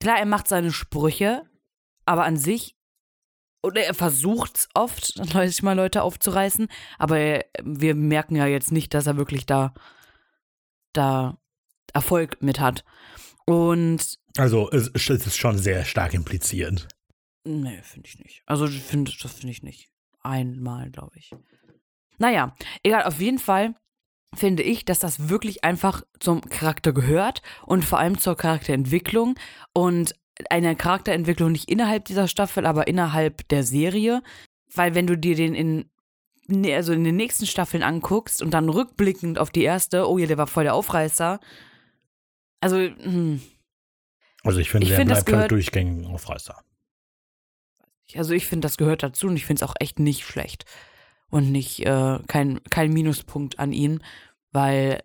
klar, er macht seine Sprüche, aber an sich, oder er versucht es oft, *laughs* sich mal Leute aufzureißen, aber er, wir merken ja jetzt nicht, dass er wirklich da, da Erfolg mit hat. Und also es, es ist schon sehr stark impliziert. Nee, finde ich nicht. Also ich finde, das finde ich nicht. Einmal, glaube ich. Naja, egal, auf jeden Fall finde ich, dass das wirklich einfach zum Charakter gehört und vor allem zur Charakterentwicklung und eine Charakterentwicklung nicht innerhalb dieser Staffel, aber innerhalb der Serie. Weil wenn du dir den in, ne, also in den nächsten Staffeln anguckst und dann rückblickend auf die erste, oh ja, der war voll der Aufreißer. Also, hm, Also ich finde, Ich der finde, das bleibt halt durchgängig ein Aufreißer. Also ich finde, das gehört dazu und ich finde es auch echt nicht schlecht. Und nicht äh, kein, kein Minuspunkt an ihn, weil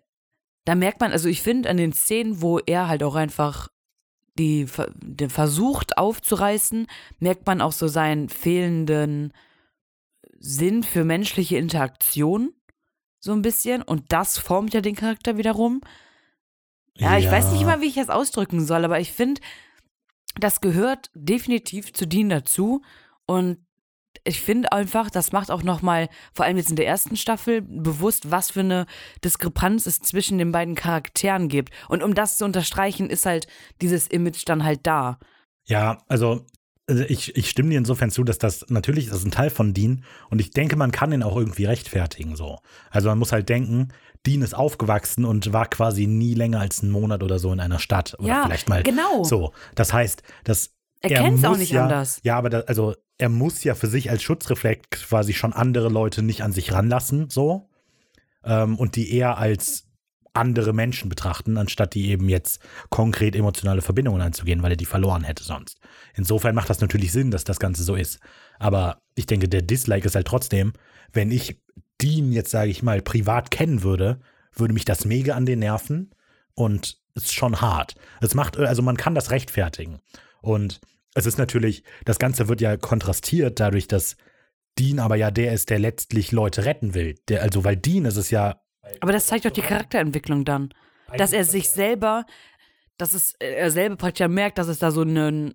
da merkt man, also ich finde an den Szenen, wo er halt auch einfach die, den versucht aufzureißen, merkt man auch so seinen fehlenden Sinn für menschliche Interaktion. So ein bisschen. Und das formt ja den Charakter wiederum. Ja, ich weiß nicht mal, wie ich das ausdrücken soll, aber ich finde, das gehört definitiv zu Dean dazu. Und ich finde einfach, das macht auch nochmal, vor allem jetzt in der ersten Staffel, bewusst, was für eine Diskrepanz es zwischen den beiden Charakteren gibt. Und um das zu unterstreichen, ist halt dieses Image dann halt da. Ja, also also ich, ich stimme dir insofern zu, dass das natürlich das ist ein Teil von Dean und ich denke, man kann ihn auch irgendwie rechtfertigen so. Also man muss halt denken, Dean ist aufgewachsen und war quasi nie länger als einen Monat oder so in einer Stadt oder Ja, vielleicht mal genau. so. Das heißt, dass Er kennt's auch muss nicht ja, anders. Ja, aber da, also er muss ja für sich als Schutzreflex quasi schon andere Leute nicht an sich ranlassen so ähm, und die eher als andere Menschen betrachten, anstatt die eben jetzt konkret emotionale Verbindungen einzugehen, weil er die verloren hätte sonst. Insofern macht das natürlich Sinn, dass das Ganze so ist. Aber ich denke, der Dislike ist halt trotzdem, wenn ich Dean jetzt, sage ich mal, privat kennen würde, würde mich das mega an den Nerven und ist schon hart. Es macht, also man kann das rechtfertigen. Und es ist natürlich, das Ganze wird ja kontrastiert dadurch, dass Dean aber ja der ist, der letztlich Leute retten will. Der, also, weil Dean ist es ja Aber das zeigt doch die Charakterentwicklung dann. Dass er sich selber, dass es, er selber praktisch ja merkt, dass es da so einen,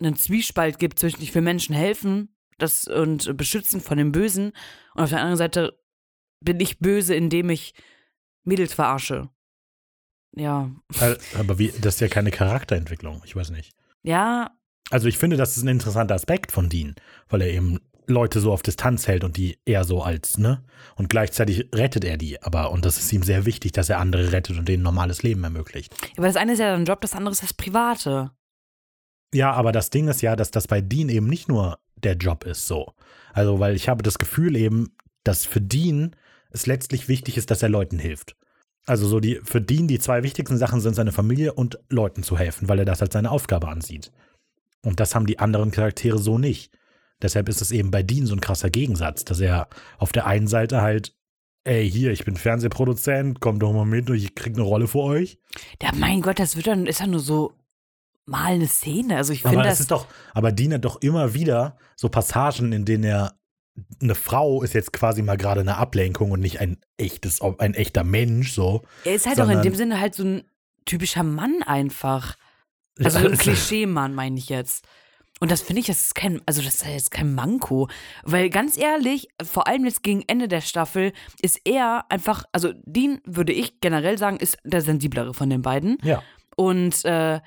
einen Zwiespalt gibt zwischen ich will Menschen helfen das, und beschützen von dem Bösen und auf der anderen Seite bin ich böse, indem ich Mädels verarsche. Ja. Äh, Aber wie, das ist ja keine Charakterentwicklung, ich weiß nicht. Ja, Also ich finde, das ist ein interessanter Aspekt von Dean, weil er eben Leute so auf Distanz hält und die eher so als, ne? Und gleichzeitig rettet er die, aber, und das ist ihm sehr wichtig, dass er andere rettet und denen ein normales Leben ermöglicht. aber das eine ist ja dein Job, das andere ist das Private. Ja, aber das Ding ist ja, dass das bei Dean eben nicht nur der Job ist so. Also, weil ich habe das Gefühl eben, dass für Dean es letztlich wichtig ist, dass er Leuten hilft. Also so die, für Dean die zwei wichtigsten Sachen sind seine Familie und Leuten zu helfen, weil er das als seine Aufgabe ansieht. Und das haben die anderen Charaktere so nicht. Deshalb ist es eben bei Dean so ein krasser Gegensatz, dass er auf der einen Seite halt, ey, hier, ich bin Fernsehproduzent, kommt doch mal mit, ich krieg eine Rolle für euch. Ja, mein Gott, das wird dann, ist ja nur so mal eine Szene. Also ich Aber finde das. ist doch, aber Dean hat doch immer wieder so Passagen, in denen er eine Frau ist jetzt quasi mal gerade eine Ablenkung und nicht ein echtes, ein echter Mensch so. Er ist halt auch in dem Sinne halt so ein typischer Mann einfach. Also so ein Klischee-Mann, meine ich jetzt. Und das finde ich, das ist kein, also das ist jetzt kein Manko. Weil ganz ehrlich, vor allem jetzt gegen Ende der Staffel, ist er einfach, also Dean, würde ich generell sagen, ist der sensiblere von den beiden. Ja. Und äh,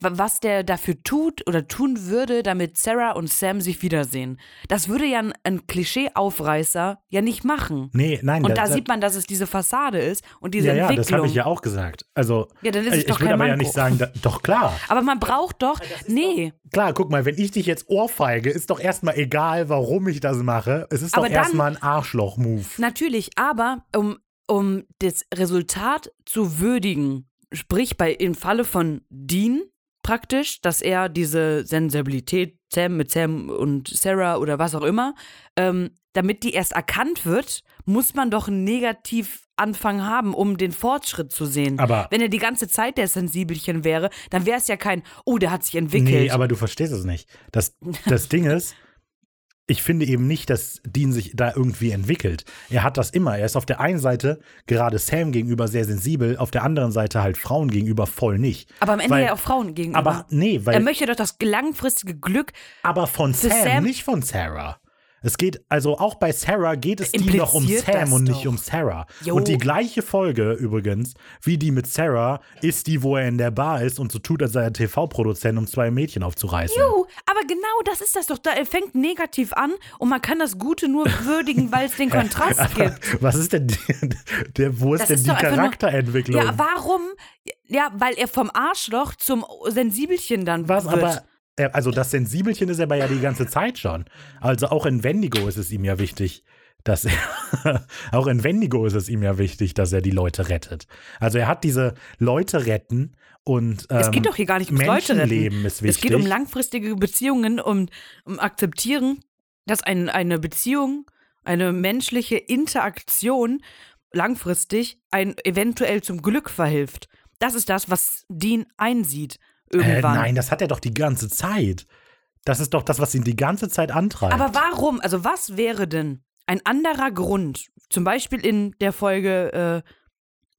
was der dafür tut oder tun würde, damit Sarah und Sam sich wiedersehen. Das würde ja ein, ein Klischee-Aufreißer ja nicht machen. Nee, nein. Und da sieht man, dass es diese Fassade ist und diese ja, ja, Entwicklung. das habe ich ja auch gesagt. Also, Ja, dann ist es ich doch würde kein aber ja Manko. nicht sagen, da, doch klar. Aber man braucht doch, nee, Klar, guck mal, wenn ich dich jetzt ohrfeige, ist doch erstmal egal, warum ich das mache. Es ist Aber doch erstmal ein Arschloch-Move. natürlich, aber um, um das Resultat zu würdigen, sprich bei im Falle von Dean praktisch, dass er diese Sensibilität Sam mit Sam und Sarah oder was auch immer, ähm, damit die erst erkannt wird, muss man doch einen Negativanfang haben, um den Fortschritt zu sehen. Aber- Wenn er die ganze Zeit der Sensibelchen wäre, dann wäre es ja kein, oh, der hat sich entwickelt. Nee, aber du verstehst es nicht. Das, das *laughs* Ding ist, ich finde eben nicht, dass Dean sich da irgendwie entwickelt. Er hat das immer. Er ist auf der einen Seite gerade Sam gegenüber sehr sensibel, auf der anderen Seite halt Frauen gegenüber voll nicht. aber am Ende weil, ja auch Frauen gegenüber. Aber nee, weil er möchte doch das langfristige Glück aber von Sam, Sam- nicht von Sarah. Es geht, also auch bei Sarah geht es Dean doch um Impliziert Sam und nicht doch. um Sarah. Jo. Und die gleiche Folge übrigens, wie die mit Sarah, ist die, wo er in der Bar ist und so tut, als sei er TV-Produzent, um zwei Mädchen aufzureißen. Juhu, aber genau das ist das doch. Da er fängt negativ an und man kann das Gute nur würdigen, weil es den *laughs* Kontrast gibt. Was ist denn die, der, wo ist Das denn ist die einfach nur- Charakterentwicklung? Ja, warum? Ja, weil er vom Arschloch zum Sensibelchen dann Was wird. aber, also das Sensibelchen ist er aber ja die ganze Zeit schon. Also auch in Wendigo ist es ihm ja wichtig, dass er, *laughs* auch in Wendigo ist es ihm ja wichtig, dass er die Leute rettet. Also er hat diese Leute retten und ähm, es geht doch hier gar nicht ums Leute retten. Menschenleben ist wichtig. Es geht um langfristige Beziehungen, um, um Akzeptieren, dass ein, eine Beziehung, eine menschliche Interaktion langfristig ein eventuell zum Glück verhilft. Das ist das, was Dean einsieht Äh, irgendwann. nein, das hat er doch die ganze Zeit. Das ist doch das, was ihn die ganze Zeit antreibt. Aber warum? Also was wäre denn ein anderer Grund? Zum Beispiel in der Folge, äh,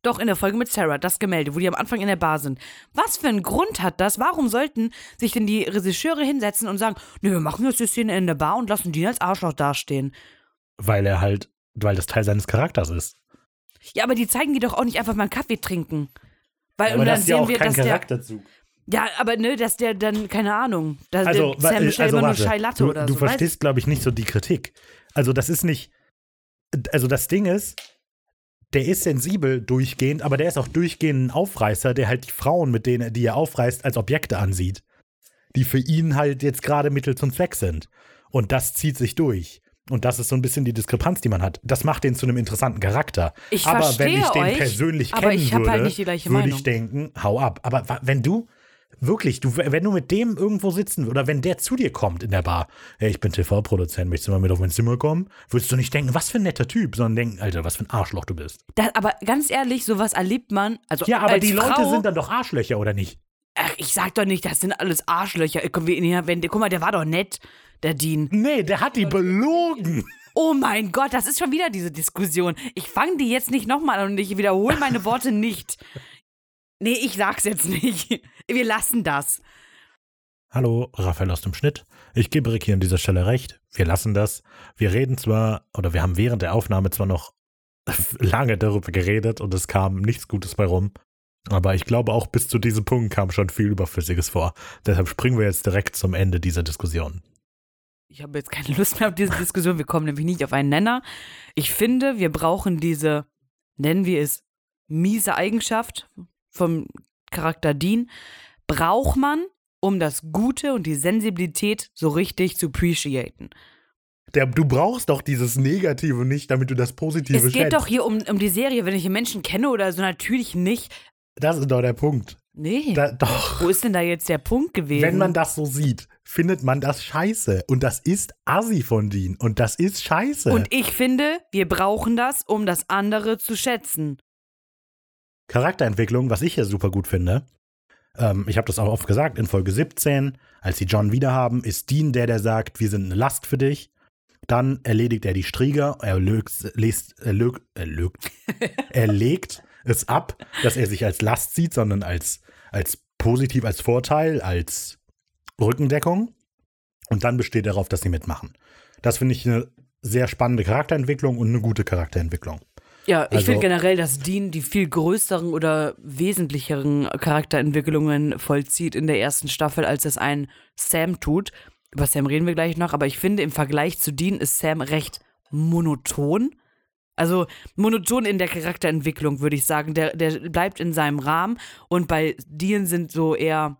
doch in der Folge mit Sarah, das Gemälde, wo die am Anfang in der Bar sind. Was für einen Grund hat das? Warum sollten sich denn die Regisseure hinsetzen und sagen, nee, wir machen jetzt die Szene in der Bar und lassen die als Arschloch dastehen? Weil er halt, weil das Teil seines Charakters ist. Ja, aber die zeigen die doch auch nicht einfach mal einen Kaffee trinken. Weil Aber und dann das ist ja sehen auch wir, kein dass der. Ja, aber ne, dass der dann, keine Ahnung, dass Also, der Sam bestellt also immer nur warte. Chai Latte du, oder du so. weißt verstehst, glaube ich, nicht so die Kritik. Also das ist nicht, also das Ding ist, der ist sensibel durchgehend, aber der ist auch durchgehend ein Aufreißer, der halt die Frauen, mit denen er die er aufreißt, als Objekte ansieht, die für ihn halt jetzt gerade Mittel zum Zweck sind. Und das zieht sich durch. Und das ist so ein bisschen die Diskrepanz, die man hat. Das macht den zu einem interessanten Charakter. Ich aber wenn ich den euch, persönlich aber kennen würde, halt nicht die gleiche würde ich denken, hau ab. Aber wenn du wirklich, du, wenn du mit dem irgendwo sitzen oder wenn der zu dir kommt in der Bar, hey, ich bin TV-Produzent, möchtest du mal mit auf mein Zimmer kommen? Würdest du nicht denken, was für ein netter Typ, sondern denken, Alter, was für ein Arschloch du bist. Das, aber ganz ehrlich, sowas erlebt man. Also Ja, aber als die Leute Frau, sind dann doch Arschlöcher, oder nicht? Ach, ich sag doch nicht, das sind alles Arschlöcher. Komm, wir- wenn, guck mal, der war doch nett, der Dean. Nee, der hat die belogen. Oh mein Gott, das ist schon wieder diese Diskussion. Ich fange die jetzt nicht nochmal an und ich wiederhole meine Worte nicht. Nee, ich sag's jetzt nicht. *laughs* Wir lassen das. Hallo, Raphael aus dem Schnitt. Ich gebe Rick hier an dieser Stelle recht. Wir lassen das. Wir reden zwar, oder wir haben während der Aufnahme zwar noch *laughs* lange darüber geredet und es kam nichts Gutes bei rum. Aber ich glaube, auch bis zu diesem Punkt kam schon viel Überflüssiges vor. Deshalb springen wir jetzt direkt zum Ende dieser Diskussion. Ich habe jetzt keine Lust mehr auf diese Diskussion. Wir kommen nämlich nicht auf einen Nenner. Ich finde, wir brauchen diese, nennen wir es, miese Eigenschaft vom Charakter Dean. Braucht man, um das Gute und die Sensibilität so richtig zu appreciaten. Der, du brauchst doch dieses Negative nicht, damit du das Positive Es geht schätzt. doch hier um, um die Serie. Wenn ich einen Menschen kenne oder so, natürlich nicht. Das ist doch der Punkt. Nee. Da, doch. Wo ist denn da jetzt der Punkt gewesen? Wenn man das so sieht, findet man das scheiße. Und das ist assi von Dean. Und das ist scheiße. und ich finde, wir brauchen das, um das andere zu schätzen. Charakterentwicklung, was ich hier super gut finde. Ähm, ich habe das auch oft gesagt, in Folge 17, als sie John wiederhaben, ist Dean der, der sagt, wir sind eine Last für dich. Dann erledigt er die Strieger, er lögt, lest, er, lögt, er, lögt, *laughs* er legt es ab, dass er sich als Last sieht, sondern als, als positiv, als Vorteil, als Rückendeckung. Und dann besteht darauf, dass sie mitmachen. Das finde ich eine sehr spannende Charakterentwicklung und eine gute Charakterentwicklung. Ja, ich Also- finde generell, dass Dean die viel größeren oder wesentlicheren Charakterentwicklungen vollzieht in der ersten Staffel, als es ein Sam tut. Über Sam reden wir gleich noch, aber ich finde, im Vergleich zu Dean ist Sam recht monoton. Also monoton in der Charakterentwicklung, würde ich sagen. Der, der bleibt in seinem Rahmen und bei Dean sind so eher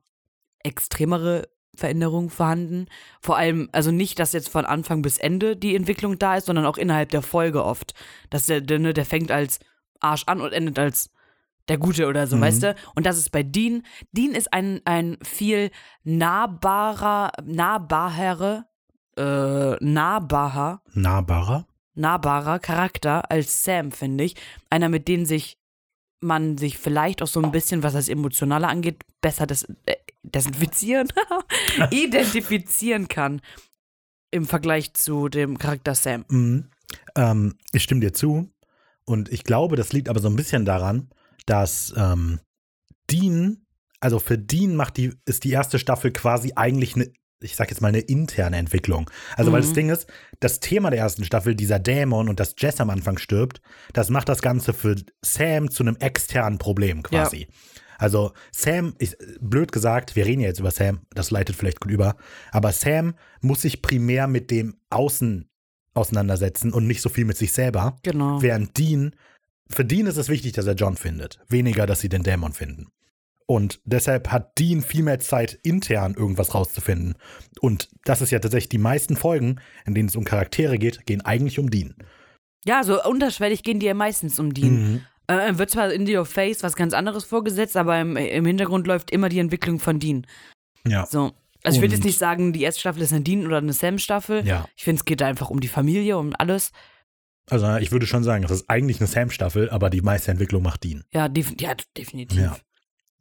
extremere Veränderungen vorhanden. Vor allem, also nicht, dass jetzt von Anfang bis Ende die Entwicklung da ist, sondern auch innerhalb der Folge oft. Dass der, der, ne, der fängt als Arsch an und endet als der Gute oder so, Mhm. weißt du? Und das ist bei Dean. Dean ist ein, ein viel nahbarer, nahbarer, äh, nahbarer, Nahbarer? nahbarer Charakter als Sam, finde ich. Einer, mit dem sich man sich vielleicht auch so ein bisschen, was das Emotionale angeht, besser des, äh, desinfizieren, *laughs* identifizieren kann im Vergleich zu dem Charakter Sam. Mhm. Ähm, ich stimme dir zu. Und ich glaube, das liegt aber so ein bisschen daran, dass ähm, Dean, also für Dean macht die, ist die erste Staffel quasi eigentlich eine, ich sag jetzt mal, eine interne Entwicklung. Also, weil Mhm. das Ding ist, das Thema der ersten Staffel, dieser Dämon und dass Jess am Anfang stirbt, das macht das Ganze für Sam zu einem externen Problem quasi. Also Sam, ich, blöd gesagt, wir reden ja jetzt über Sam, das leitet vielleicht gut über, aber Sam muss sich primär mit dem Außen auseinandersetzen und nicht so viel mit sich selber. Genau. Während Dean, für Dean ist es wichtig, dass er John findet, weniger, dass sie den Dämon finden. Und deshalb hat Dean viel mehr Zeit, intern irgendwas rauszufinden. Und das ist ja tatsächlich die meisten Folgen, in denen es um Charaktere geht, gehen eigentlich um Dean. Ja, so unterschwellig gehen die ja meistens um Dean. Mhm. Äh, wird zwar in your face was ganz anderes vorgesetzt, aber im, im Hintergrund läuft immer die Entwicklung von Dean. Ja. So. Also ich will jetzt nicht sagen, die erste Staffel ist eine Dean oder eine Sam-Staffel. Ja. Ich finde, es geht einfach um die Familie, um alles. Also ich würde schon sagen, das ist eigentlich eine Sam-Staffel, aber die meiste Entwicklung macht Dean. Ja, def ja definitiv. Ja.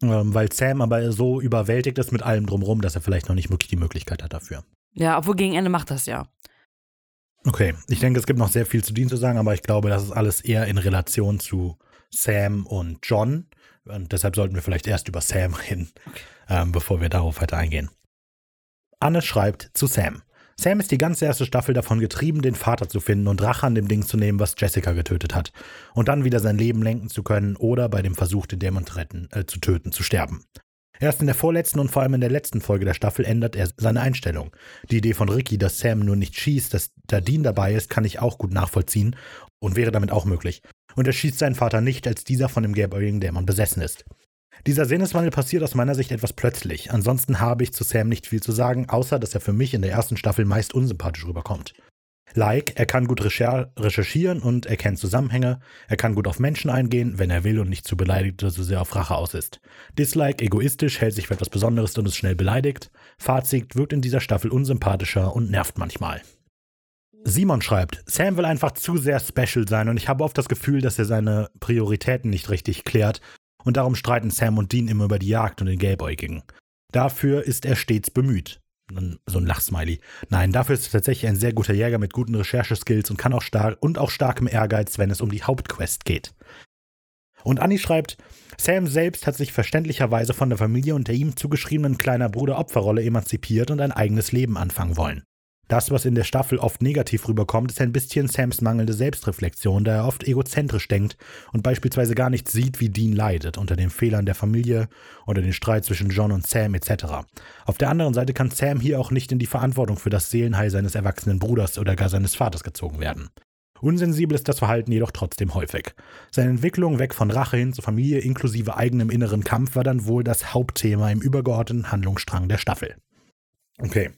Ähm, weil Sam aber so überwältigt ist mit allem drumrum, dass er vielleicht noch nicht wirklich die Möglichkeit hat dafür. Ja, obwohl gegen Ende macht das ja. Okay, ich denke, es gibt noch sehr viel zu Dean zu sagen, aber ich glaube, das ist alles eher in Relation zu Sam und John. Und deshalb sollten wir vielleicht erst über Sam reden, ähm, bevor wir darauf weiter eingehen. Anne schreibt zu Sam. Sam ist die ganze erste Staffel davon getrieben, den Vater zu finden und Rache an dem Ding zu nehmen, was Jessica getötet hat. Und dann wieder sein Leben lenken zu können oder bei dem Versuch, den Dämon retten, äh, zu töten, zu sterben. Erst in der vorletzten und vor allem in der letzten Folge der Staffel ändert er seine Einstellung. Die Idee von Ricky, dass Sam nur nicht schießt, dass da Dean dabei ist, kann ich auch gut nachvollziehen und wäre damit auch möglich. Und er schießt seinen Vater nicht, als dieser von dem gelbäugigen Dämon besessen ist. Dieser Sinneswandel passiert aus meiner Sicht etwas plötzlich. Ansonsten habe ich zu Sam nicht viel zu sagen, außer dass er für mich in der ersten Staffel meist unsympathisch rüberkommt. Like, er kann gut recherchieren und erkennt Zusammenhänge. Er kann gut auf Menschen eingehen, wenn er will und nicht zu beleidigt oder zu sehr auf Rache aus ist. Dislike, egoistisch, hält sich für etwas Besonderes und ist schnell beleidigt. Fazit, wirkt in dieser Staffel unsympathischer und nervt manchmal. Simon schreibt, Sam will einfach zu sehr special sein und ich habe oft das Gefühl, dass er seine Prioritäten nicht richtig klärt und darum streiten Sam und Dean immer über die Jagd und den Gelbäugigen. Dafür ist er stets bemüht so ein Lachsmiley. Nein, dafür ist er tatsächlich ein sehr guter Jäger mit guten Rechercheskills und kann auch stark und auch starkem Ehrgeiz, wenn es um die Hauptquest geht. Und Annie schreibt, Sam selbst hat sich verständlicherweise von der Familie und der ihm zugeschriebenen kleiner Bruder Opferrolle emanzipiert und ein eigenes Leben anfangen wollen. Das, was in der Staffel oft negativ rüberkommt, ist ein bisschen Sams mangelnde Selbstreflexion, da er oft egozentrisch denkt und beispielsweise gar nicht sieht, wie Dean leidet unter den Fehlern der Familie, unter den Streit zwischen John und Sam etc. Auf der anderen Seite kann Sam hier auch nicht in die Verantwortung für das Seelenheil seines erwachsenen Bruders oder gar seines Vaters gezogen werden. Unsensibel ist das Verhalten jedoch trotzdem häufig. Seine Entwicklung weg von Rache hin zur Familie inklusive eigenem inneren Kampf war dann wohl das Hauptthema im übergeordneten Handlungsstrang der Staffel. Okay,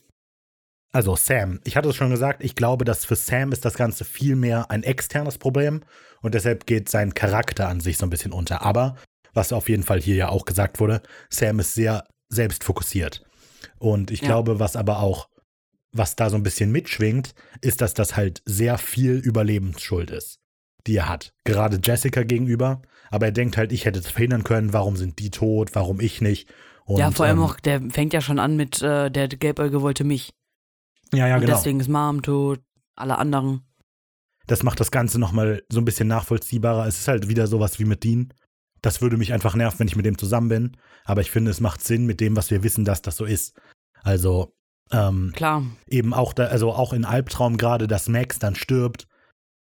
also Sam, ich hatte es schon gesagt, ich glaube, dass für Sam ist das Ganze viel mehr ein externes Problem und deshalb geht sein Charakter an sich so ein bisschen unter. Aber, was auf jeden Fall hier ja auch gesagt wurde, Sam ist sehr selbstfokussiert. Und ich ja. glaube, was aber auch, was da so ein bisschen mitschwingt, ist, dass das halt sehr viel Überlebensschuld ist, die er hat. Gerade Jessica gegenüber. Aber er denkt halt, ich hätte es verhindern können, warum sind die tot, warum ich nicht. Und, ja, vor allem ähm, auch, der fängt ja schon an mit, äh, der Gelbäuge wollte mich. Ja, ja, und genau. Deswegen ist Mom tot, alle anderen. Das macht das Ganze nochmal so ein bisschen nachvollziehbarer. Es ist halt wieder sowas wie mit Dean. Das würde mich einfach nerven, wenn ich mit dem zusammen bin. Aber ich finde, es macht Sinn mit dem, was wir wissen, dass das so ist. Also, ähm, Klar. Eben auch da, also auch in Albtraum gerade, dass Max dann stirbt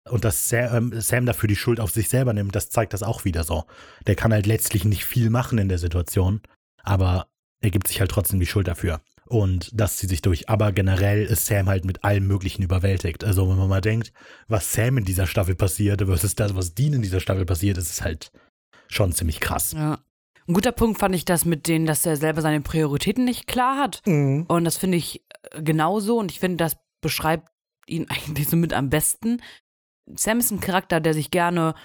und dass Sam, ähm, Sam dafür die Schuld auf sich selber nimmt, das zeigt das auch wieder so. Der kann halt letztlich nicht viel machen in der Situation, aber er gibt sich halt trotzdem die Schuld dafür. Und das zieht sich durch. Aber generell ist Sam halt mit allem Möglichen überwältigt. Also, wenn man mal denkt, was Sam in dieser Staffel passiert versus das, was Dean in dieser Staffel passiert, ist es halt schon ziemlich krass. Ja. Ein guter Punkt fand ich das mit denen, dass er selber seine Prioritäten nicht klar hat. Mhm. Und das finde ich äh, genauso. Und ich finde, das beschreibt ihn *laughs* eigentlich so mit am besten. Sam ist ein Charakter, der sich gerne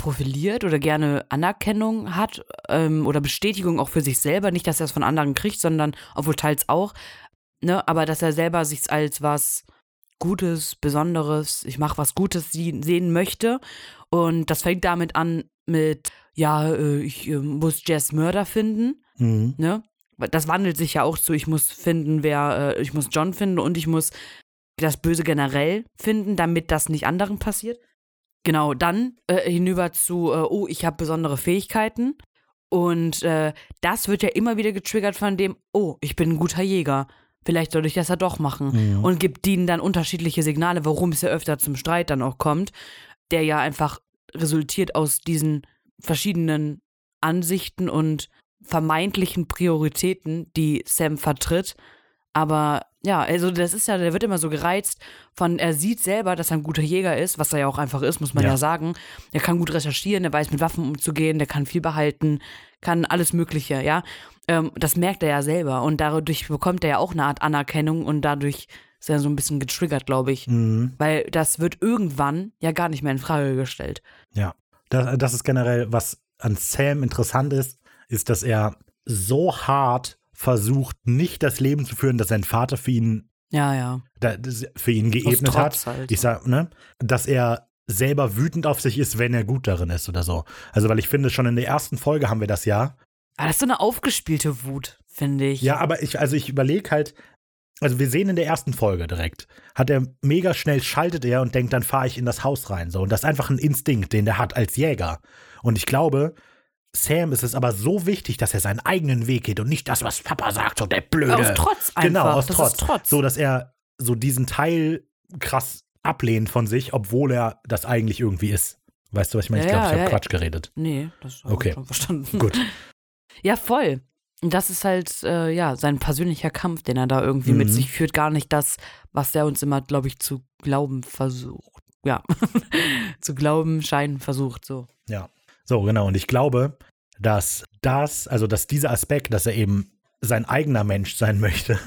profiliert oder gerne Anerkennung hat ähm, oder Bestätigung auch für sich selber. Nicht, dass er es von anderen kriegt, sondern, obwohl teils auch, ne, aber dass er selber sich als was Gutes, Besonderes, ich mache was Gutes sehen möchte. Und das fängt damit an mit, ja, äh, ich äh, muss Jess Mörder finden, mhm. ne? Das wandelt sich ja auch zu, ich muss finden, wer, äh, ich muss John finden und ich muss das Böse generell finden, damit das nicht anderen passiert. Genau, dann äh, hinüber zu, äh, oh, ich habe besondere Fähigkeiten. Und äh, das wird ja immer wieder getriggert von dem, oh, ich bin ein guter Jäger. Vielleicht soll ich das ja doch machen. Mhm. Und gibt ihnen dann unterschiedliche Signale, warum es ja öfter zum Streit dann auch kommt, der ja einfach resultiert aus diesen verschiedenen Ansichten und vermeintlichen Prioritäten, die Sam vertritt. Aber ja, also das ist ja, der wird immer so gereizt von, er sieht selber, dass er ein guter Jäger ist, was er ja auch einfach ist, muss man ja, ja sagen. Er kann gut recherchieren, er weiß mit Waffen umzugehen, der kann viel behalten, kann alles Mögliche, ja. Ähm, das merkt er ja selber und dadurch bekommt er ja auch eine Art Anerkennung und dadurch ist er so ein bisschen getriggert, glaube ich. Mhm. Weil das wird irgendwann ja gar nicht mehr in Frage gestellt. Ja, das, das ist generell, was an Sam interessant ist, ist, dass er so hart versucht, nicht das Leben zu führen, das sein Vater für ihn, ja, ja. Da, für ihn geebnet hat. Halt. Ich sag, ne, dass er selber wütend auf sich ist, wenn er gut darin ist oder so. Also, weil ich finde, schon in der ersten Folge haben wir das ja. Aber das ist so eine aufgespielte Wut, finde ich. Ja, aber ich, also ich überlege halt, also wir sehen in der ersten Folge direkt, hat er mega schnell schaltet er und denkt, dann fahre ich in das Haus rein. So. Und das ist einfach ein Instinkt, den der hat als Jäger. Und ich glaube, Sam ist es aber so wichtig, dass er seinen eigenen Weg geht und nicht das, was Papa sagt, so der Blöde. Aus Trotz einfach. Genau, aus Trotz. Trotz. So, dass er so diesen Teil krass ablehnt von sich, obwohl er das eigentlich irgendwie ist. Weißt du, was ich meine? Ja, ich glaube, ja, ich habe ja. Quatsch geredet. Nee, das habe Okay. ich schon verstanden. Gut. *laughs* Ja, voll. Und das ist halt, äh, ja, sein persönlicher Kampf, den er da irgendwie mit Mhm. sich führt. Gar nicht das, was er uns immer, glaube ich, zu glauben versucht. Ja, *laughs* zu glauben, scheinen versucht, so. Ja. So, genau. Und ich glaube, dass das, also dass dieser Aspekt, dass er eben sein eigener Mensch sein *laughs* möchte.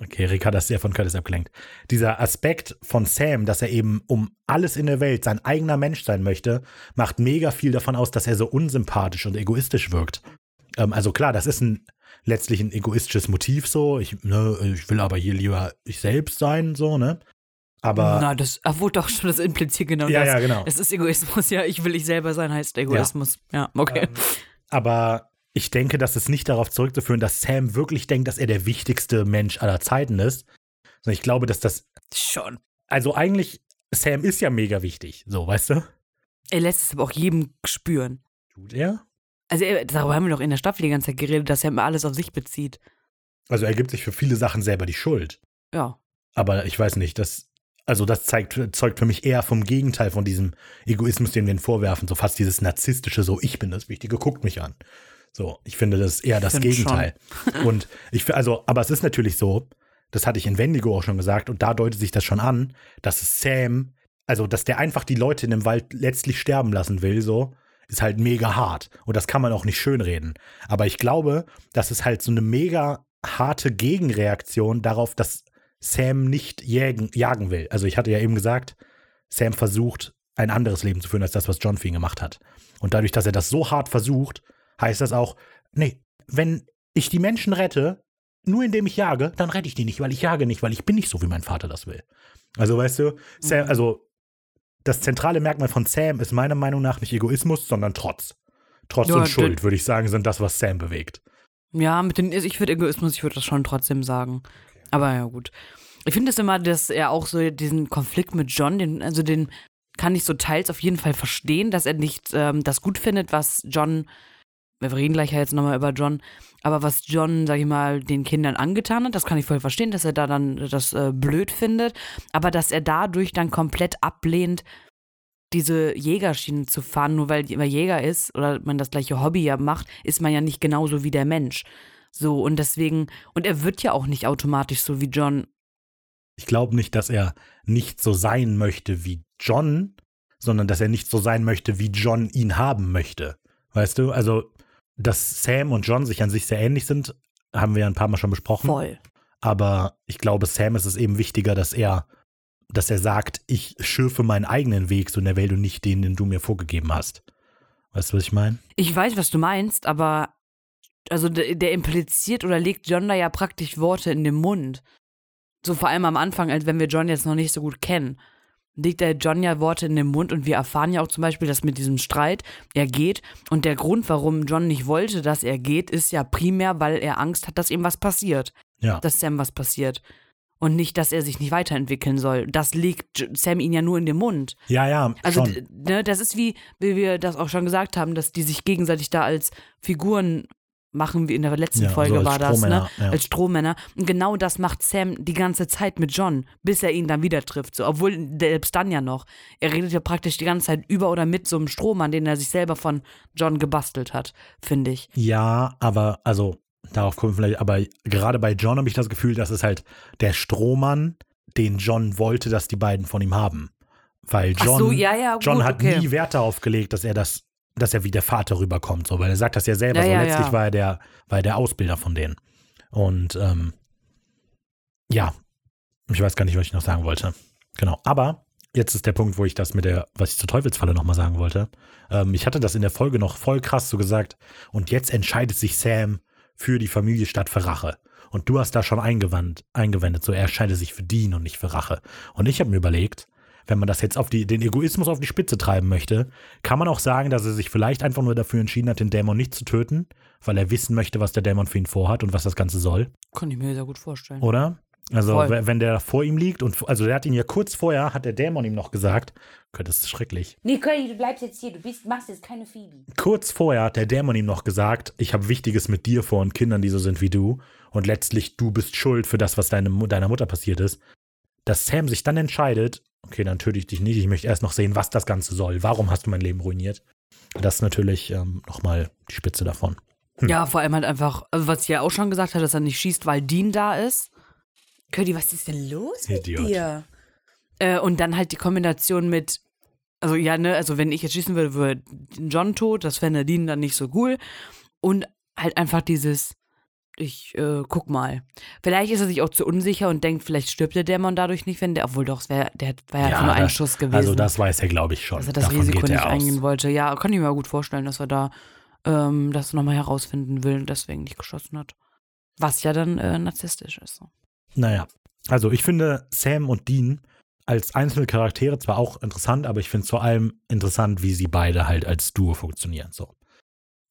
Okay, Rick hat das sehr von Curtis abgelenkt. Dieser Aspekt von Sam, dass er eben um alles in der Welt sein eigener Mensch sein möchte, macht mega viel davon aus, dass er so unsympathisch und egoistisch wirkt. Ähm, also klar, das ist ein letztlich ein egoistisches Motiv so. Ich, ne, ich will aber hier lieber ich selbst sein, so, ne? Aber. Na, das ah, wurde doch schon das impliziert genau ja, das. ja, genau. Es ist Egoismus, ja. Ich will ich selber sein, heißt Egoismus. Ja, okay. Ähm, aber ich denke, das ist nicht darauf zurückzuführen, dass Sam wirklich denkt, dass er der wichtigste Mensch aller Zeiten ist. Sondern ich glaube, dass das, schon. also eigentlich, Sam ist ja mega wichtig, so, weißt du? Er lässt es aber auch jedem spüren. Tut er? Also, er, darüber haben wir doch in der Staffel die ganze Zeit geredet, dass er immer alles auf sich bezieht. Also er gibt sich für viele Sachen selber die Schuld. Ja. Aber ich weiß nicht, das, also das zeigt, zeugt für mich eher vom Gegenteil von diesem Egoismus, den wir ihnen vorwerfen. So fast dieses narzisstische, so ich bin das Wichtige, guckt mich an. So, ich finde das ist eher das Gegenteil. und ich, also, aber es ist natürlich so, das hatte ich in Wendigo auch schon gesagt, und da deutet sich das schon an, dass Sam, also dass der einfach die Leute in dem Wald letztlich sterben lassen will, so, ist halt mega hart. Und das kann man auch nicht schönreden. Aber ich glaube, das ist halt so eine mega harte Gegenreaktion darauf, dass Sam nicht jägen, jagen will. Also ich hatte ja eben gesagt, Sam versucht, ein anderes Leben zu führen als das, was John für ihn gemacht hat. Und dadurch, dass er das so hart versucht, heißt das auch, nee, wenn ich die Menschen rette, nur indem ich jage, dann rette ich die nicht, weil ich jage nicht, weil ich bin nicht so, wie mein Vater das will. Also weißt du, Sam, Mhm. also das zentrale Merkmal von Sam ist meiner Meinung nach nicht Egoismus, sondern Trotz. Trotz Ja, und Schuld, würde ich sagen, sind das, was Sam bewegt. Ja, mit den, ich würde Egoismus, ich würde das schon trotzdem sagen. Aber ja, gut. Ich finde es immer, dass er auch so diesen Konflikt mit John, den, also den kann ich so teils auf jeden Fall verstehen, dass er nicht ähm, das gut findet, was John, wir reden gleich ja jetzt nochmal über John, aber was John, sag ich mal, den Kindern angetan hat, das kann ich voll verstehen, dass er da dann das äh, blöd findet, aber dass er dadurch dann komplett ablehnt, diese Jägerschiene zu fahren, nur weil man Jäger ist oder man das gleiche Hobby ja macht, ist man ja nicht genauso wie der Mensch. So, und deswegen, und er wird ja auch nicht automatisch so wie John. Ich glaube nicht, dass er nicht so sein möchte wie John, sondern dass er nicht so sein möchte, wie John ihn haben möchte. Weißt du? Also, dass Sam und John sich an sich sehr ähnlich sind, haben wir ja ein paar Mal schon besprochen. Voll. Aber ich glaube, Sam ist es eben wichtiger, dass er, dass er sagt, ich schürfe meinen eigenen Weg so in der Welt und nicht den, den du mir vorgegeben hast. Weißt du, was ich meine? Ich weiß, was du meinst, aber also der, der impliziert oder legt John da ja praktisch Worte in den Mund. So vor allem am Anfang, als wenn wir John jetzt noch nicht so gut kennen. Legt er John ja Worte in den Mund und wir erfahren ja auch zum Beispiel, dass mit diesem Streit er geht. Und der Grund, warum John nicht wollte, dass er geht, ist ja primär, weil er Angst hat, dass ihm was passiert. Ja. Dass Sam was passiert. Und nicht, dass er sich nicht weiterentwickeln soll. Das legt Sam ihn ja nur in den Mund. Ja, ja, Also, ne, das ist wie, wie wir das auch schon gesagt haben, dass die sich gegenseitig da als Figuren machen, wie in der letzten Ja, Folge so als war das, ne? Ja. Als Strohmänner. Und genau das macht Sam die ganze Zeit mit John, bis er ihn dann wieder trifft. So, obwohl selbst dann ja noch. Er redet ja praktisch die ganze Zeit über oder mit so einem Strohmann, den er sich selber von John gebastelt hat, finde ich. Ja, aber also darauf kommen wir vielleicht, aber gerade bei John habe ich das Gefühl, das ist halt der Strohmann, den John wollte, dass die beiden von ihm haben. Weil John, so, ja, ja, John gut, hat okay. nie Wert darauf gelegt, dass er das, dass er wie der Vater rüberkommt, so, weil er sagt das ja selber, Ja, so ja, letztlich ja. war er der, war er der Ausbilder von denen. Und ähm, ja, ich weiß gar nicht, was ich noch sagen wollte. Genau. Aber jetzt ist der Punkt, wo ich das mit der, was ich zur Teufelsfalle nochmal sagen wollte. Ähm, ich hatte das in der Folge noch voll krass so gesagt. Und jetzt entscheidet sich Sam für die Familie statt für Rache. Und du hast da schon eingewandt, eingewendet, so er entscheidet sich für Dean und nicht für Rache. Und ich habe mir überlegt, wenn man das jetzt auf die, den Egoismus auf die Spitze treiben möchte, kann man auch sagen, dass er sich vielleicht einfach nur dafür entschieden hat, den Dämon nicht zu töten, weil er wissen möchte, was der Dämon für ihn vorhat und was das Ganze soll. Kann ich mir sehr gut vorstellen. Oder? Also, Voll. we- wenn der vor ihm liegt und, also der hat ihn ja kurz vorher, hat der Dämon ihm noch gesagt, das ist schrecklich. Nee, Curly, du bleibst jetzt hier. Du bist, machst jetzt keine Phoebe. Kurz vorher hat der Dämon ihm noch gesagt, ich habe Wichtiges mit dir vor und Kindern, die so sind wie du. Und letztlich, du bist schuld für das, was deine, deiner Mutter passiert ist. Dass Sam sich dann entscheidet, okay, dann töte ich dich nicht, ich möchte erst noch sehen, was das Ganze soll. Warum hast du mein Leben ruiniert? Das ist natürlich ähm, nochmal die Spitze davon. Ja, vor allem halt einfach, also was ich ja auch schon gesagt hat, dass er nicht schießt, weil Dean da ist. Curdy, was ist denn los mit Idiot. dir? Äh, und dann halt die Kombination mit, also ja, ne, also wenn ich jetzt schießen würde, würde John tot, das fände Dean dann nicht so cool. Und halt einfach dieses, ich äh, guck mal. Vielleicht ist er sich auch zu unsicher und denkt, vielleicht stirbt der Dämon dadurch nicht, wenn der, obwohl doch, es wär, der war ja, einfach nur ein Schuss gewesen. Also das weiß er, glaube ich, schon. dass er das Davon Risiko nicht aus. eingehen wollte. Ja, kann ich mir gut vorstellen, dass er da ähm, das nochmal herausfinden will und deswegen nicht geschossen hat. Was ja dann äh, narzisstisch ist. So. Naja, also ich finde Sam und Dean als einzelne Charaktere zwar auch interessant, aber ich finde es vor allem interessant, wie sie beide halt als Duo funktionieren. So.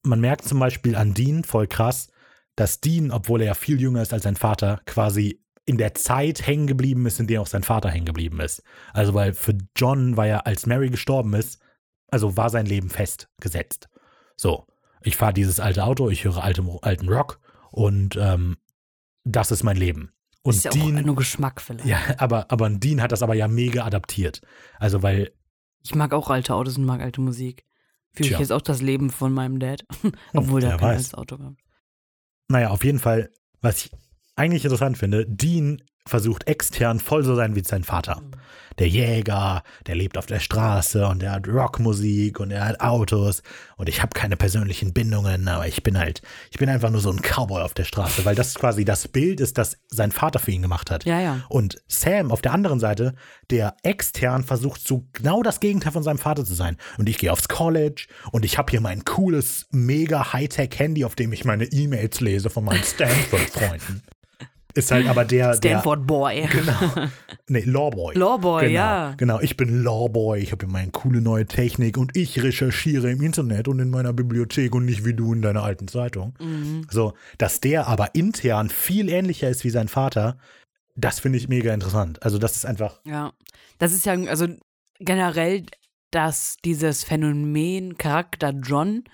Man merkt zum Beispiel an Dean voll krass, dass Dean, obwohl er ja viel jünger ist als sein Vater, quasi in der Zeit hängen geblieben ist, in der auch sein Vater hängen geblieben ist. Also weil für John war ja, als Mary gestorben ist, also war sein Leben festgesetzt. So, ich fahre dieses alte Auto, ich höre altem, alten Rock und ähm, das ist mein Leben. Und ist ja Dean, nur Geschmack vielleicht. ja, *laughs* aber, aber Dean hat das aber ja mega adaptiert. Also, weil, Ich mag auch alte Autos und mag alte Musik. Fühle ich jetzt auch das Leben von meinem Dad. *laughs* Obwohl der kein weiß. altes Auto hat. Naja, auf jeden Fall, was ich eigentlich interessant finde, Dean versucht extern voll so sein wie sein Vater. Der Jäger, der lebt auf der Straße und der hat Rockmusik und er hat Autos und ich habe keine persönlichen Bindungen, aber ich bin halt, ich bin einfach nur so ein Cowboy auf der Straße, weil das quasi das Bild ist, das sein Vater für ihn gemacht hat. Ja, ja. Und Sam auf der anderen Seite, der extern versucht so genau das Gegenteil von seinem Vater zu sein. Und ich gehe aufs College und ich habe hier mein cooles, mega Hightech-Handy, auf dem ich meine E-Mails lese von meinen Stanford-Freunden. Ist halt aber der, Stanford Boy. der genau, nee, Lawboy. Lawboy, genau, ja. Genau, ich bin Lawboy, ich habe hier meine coole neue Technik und ich recherchiere im Internet und in meiner Bibliothek und nicht wie du in deiner alten Zeitung. Mhm. So, dass der aber intern viel ähnlicher ist wie sein Vater, das finde ich mega interessant. Also, das ist einfach. Ja. Das ist ja, also generell, dass dieses Phänomen Charakter John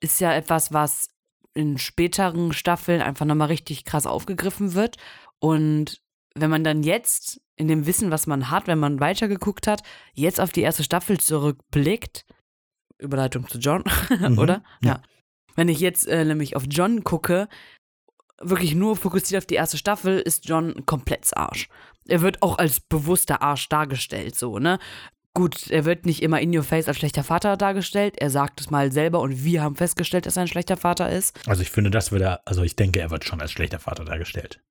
ist ja etwas, was in späteren Staffeln einfach nochmal richtig krass aufgegriffen wird. Und wenn man dann jetzt in dem Wissen, was man hat, wenn man weitergeguckt hat, jetzt auf die erste Staffel zurückblickt, Überleitung zu John, *laughs* Mhm, oder? ja. Ja. Wenn ich jetzt äh, nämlich auf John gucke, wirklich nur fokussiert auf die erste Staffel, ist John komplett Arsch. Er wird auch als bewusster Arsch dargestellt, so, ne? Gut, er wird nicht immer in your face als schlechter Vater dargestellt. Er sagt es mal selber und wir haben festgestellt, dass er ein schlechter Vater ist. Also, ich finde, das wird er, also ich denke, er wird schon als schlechter Vater dargestellt.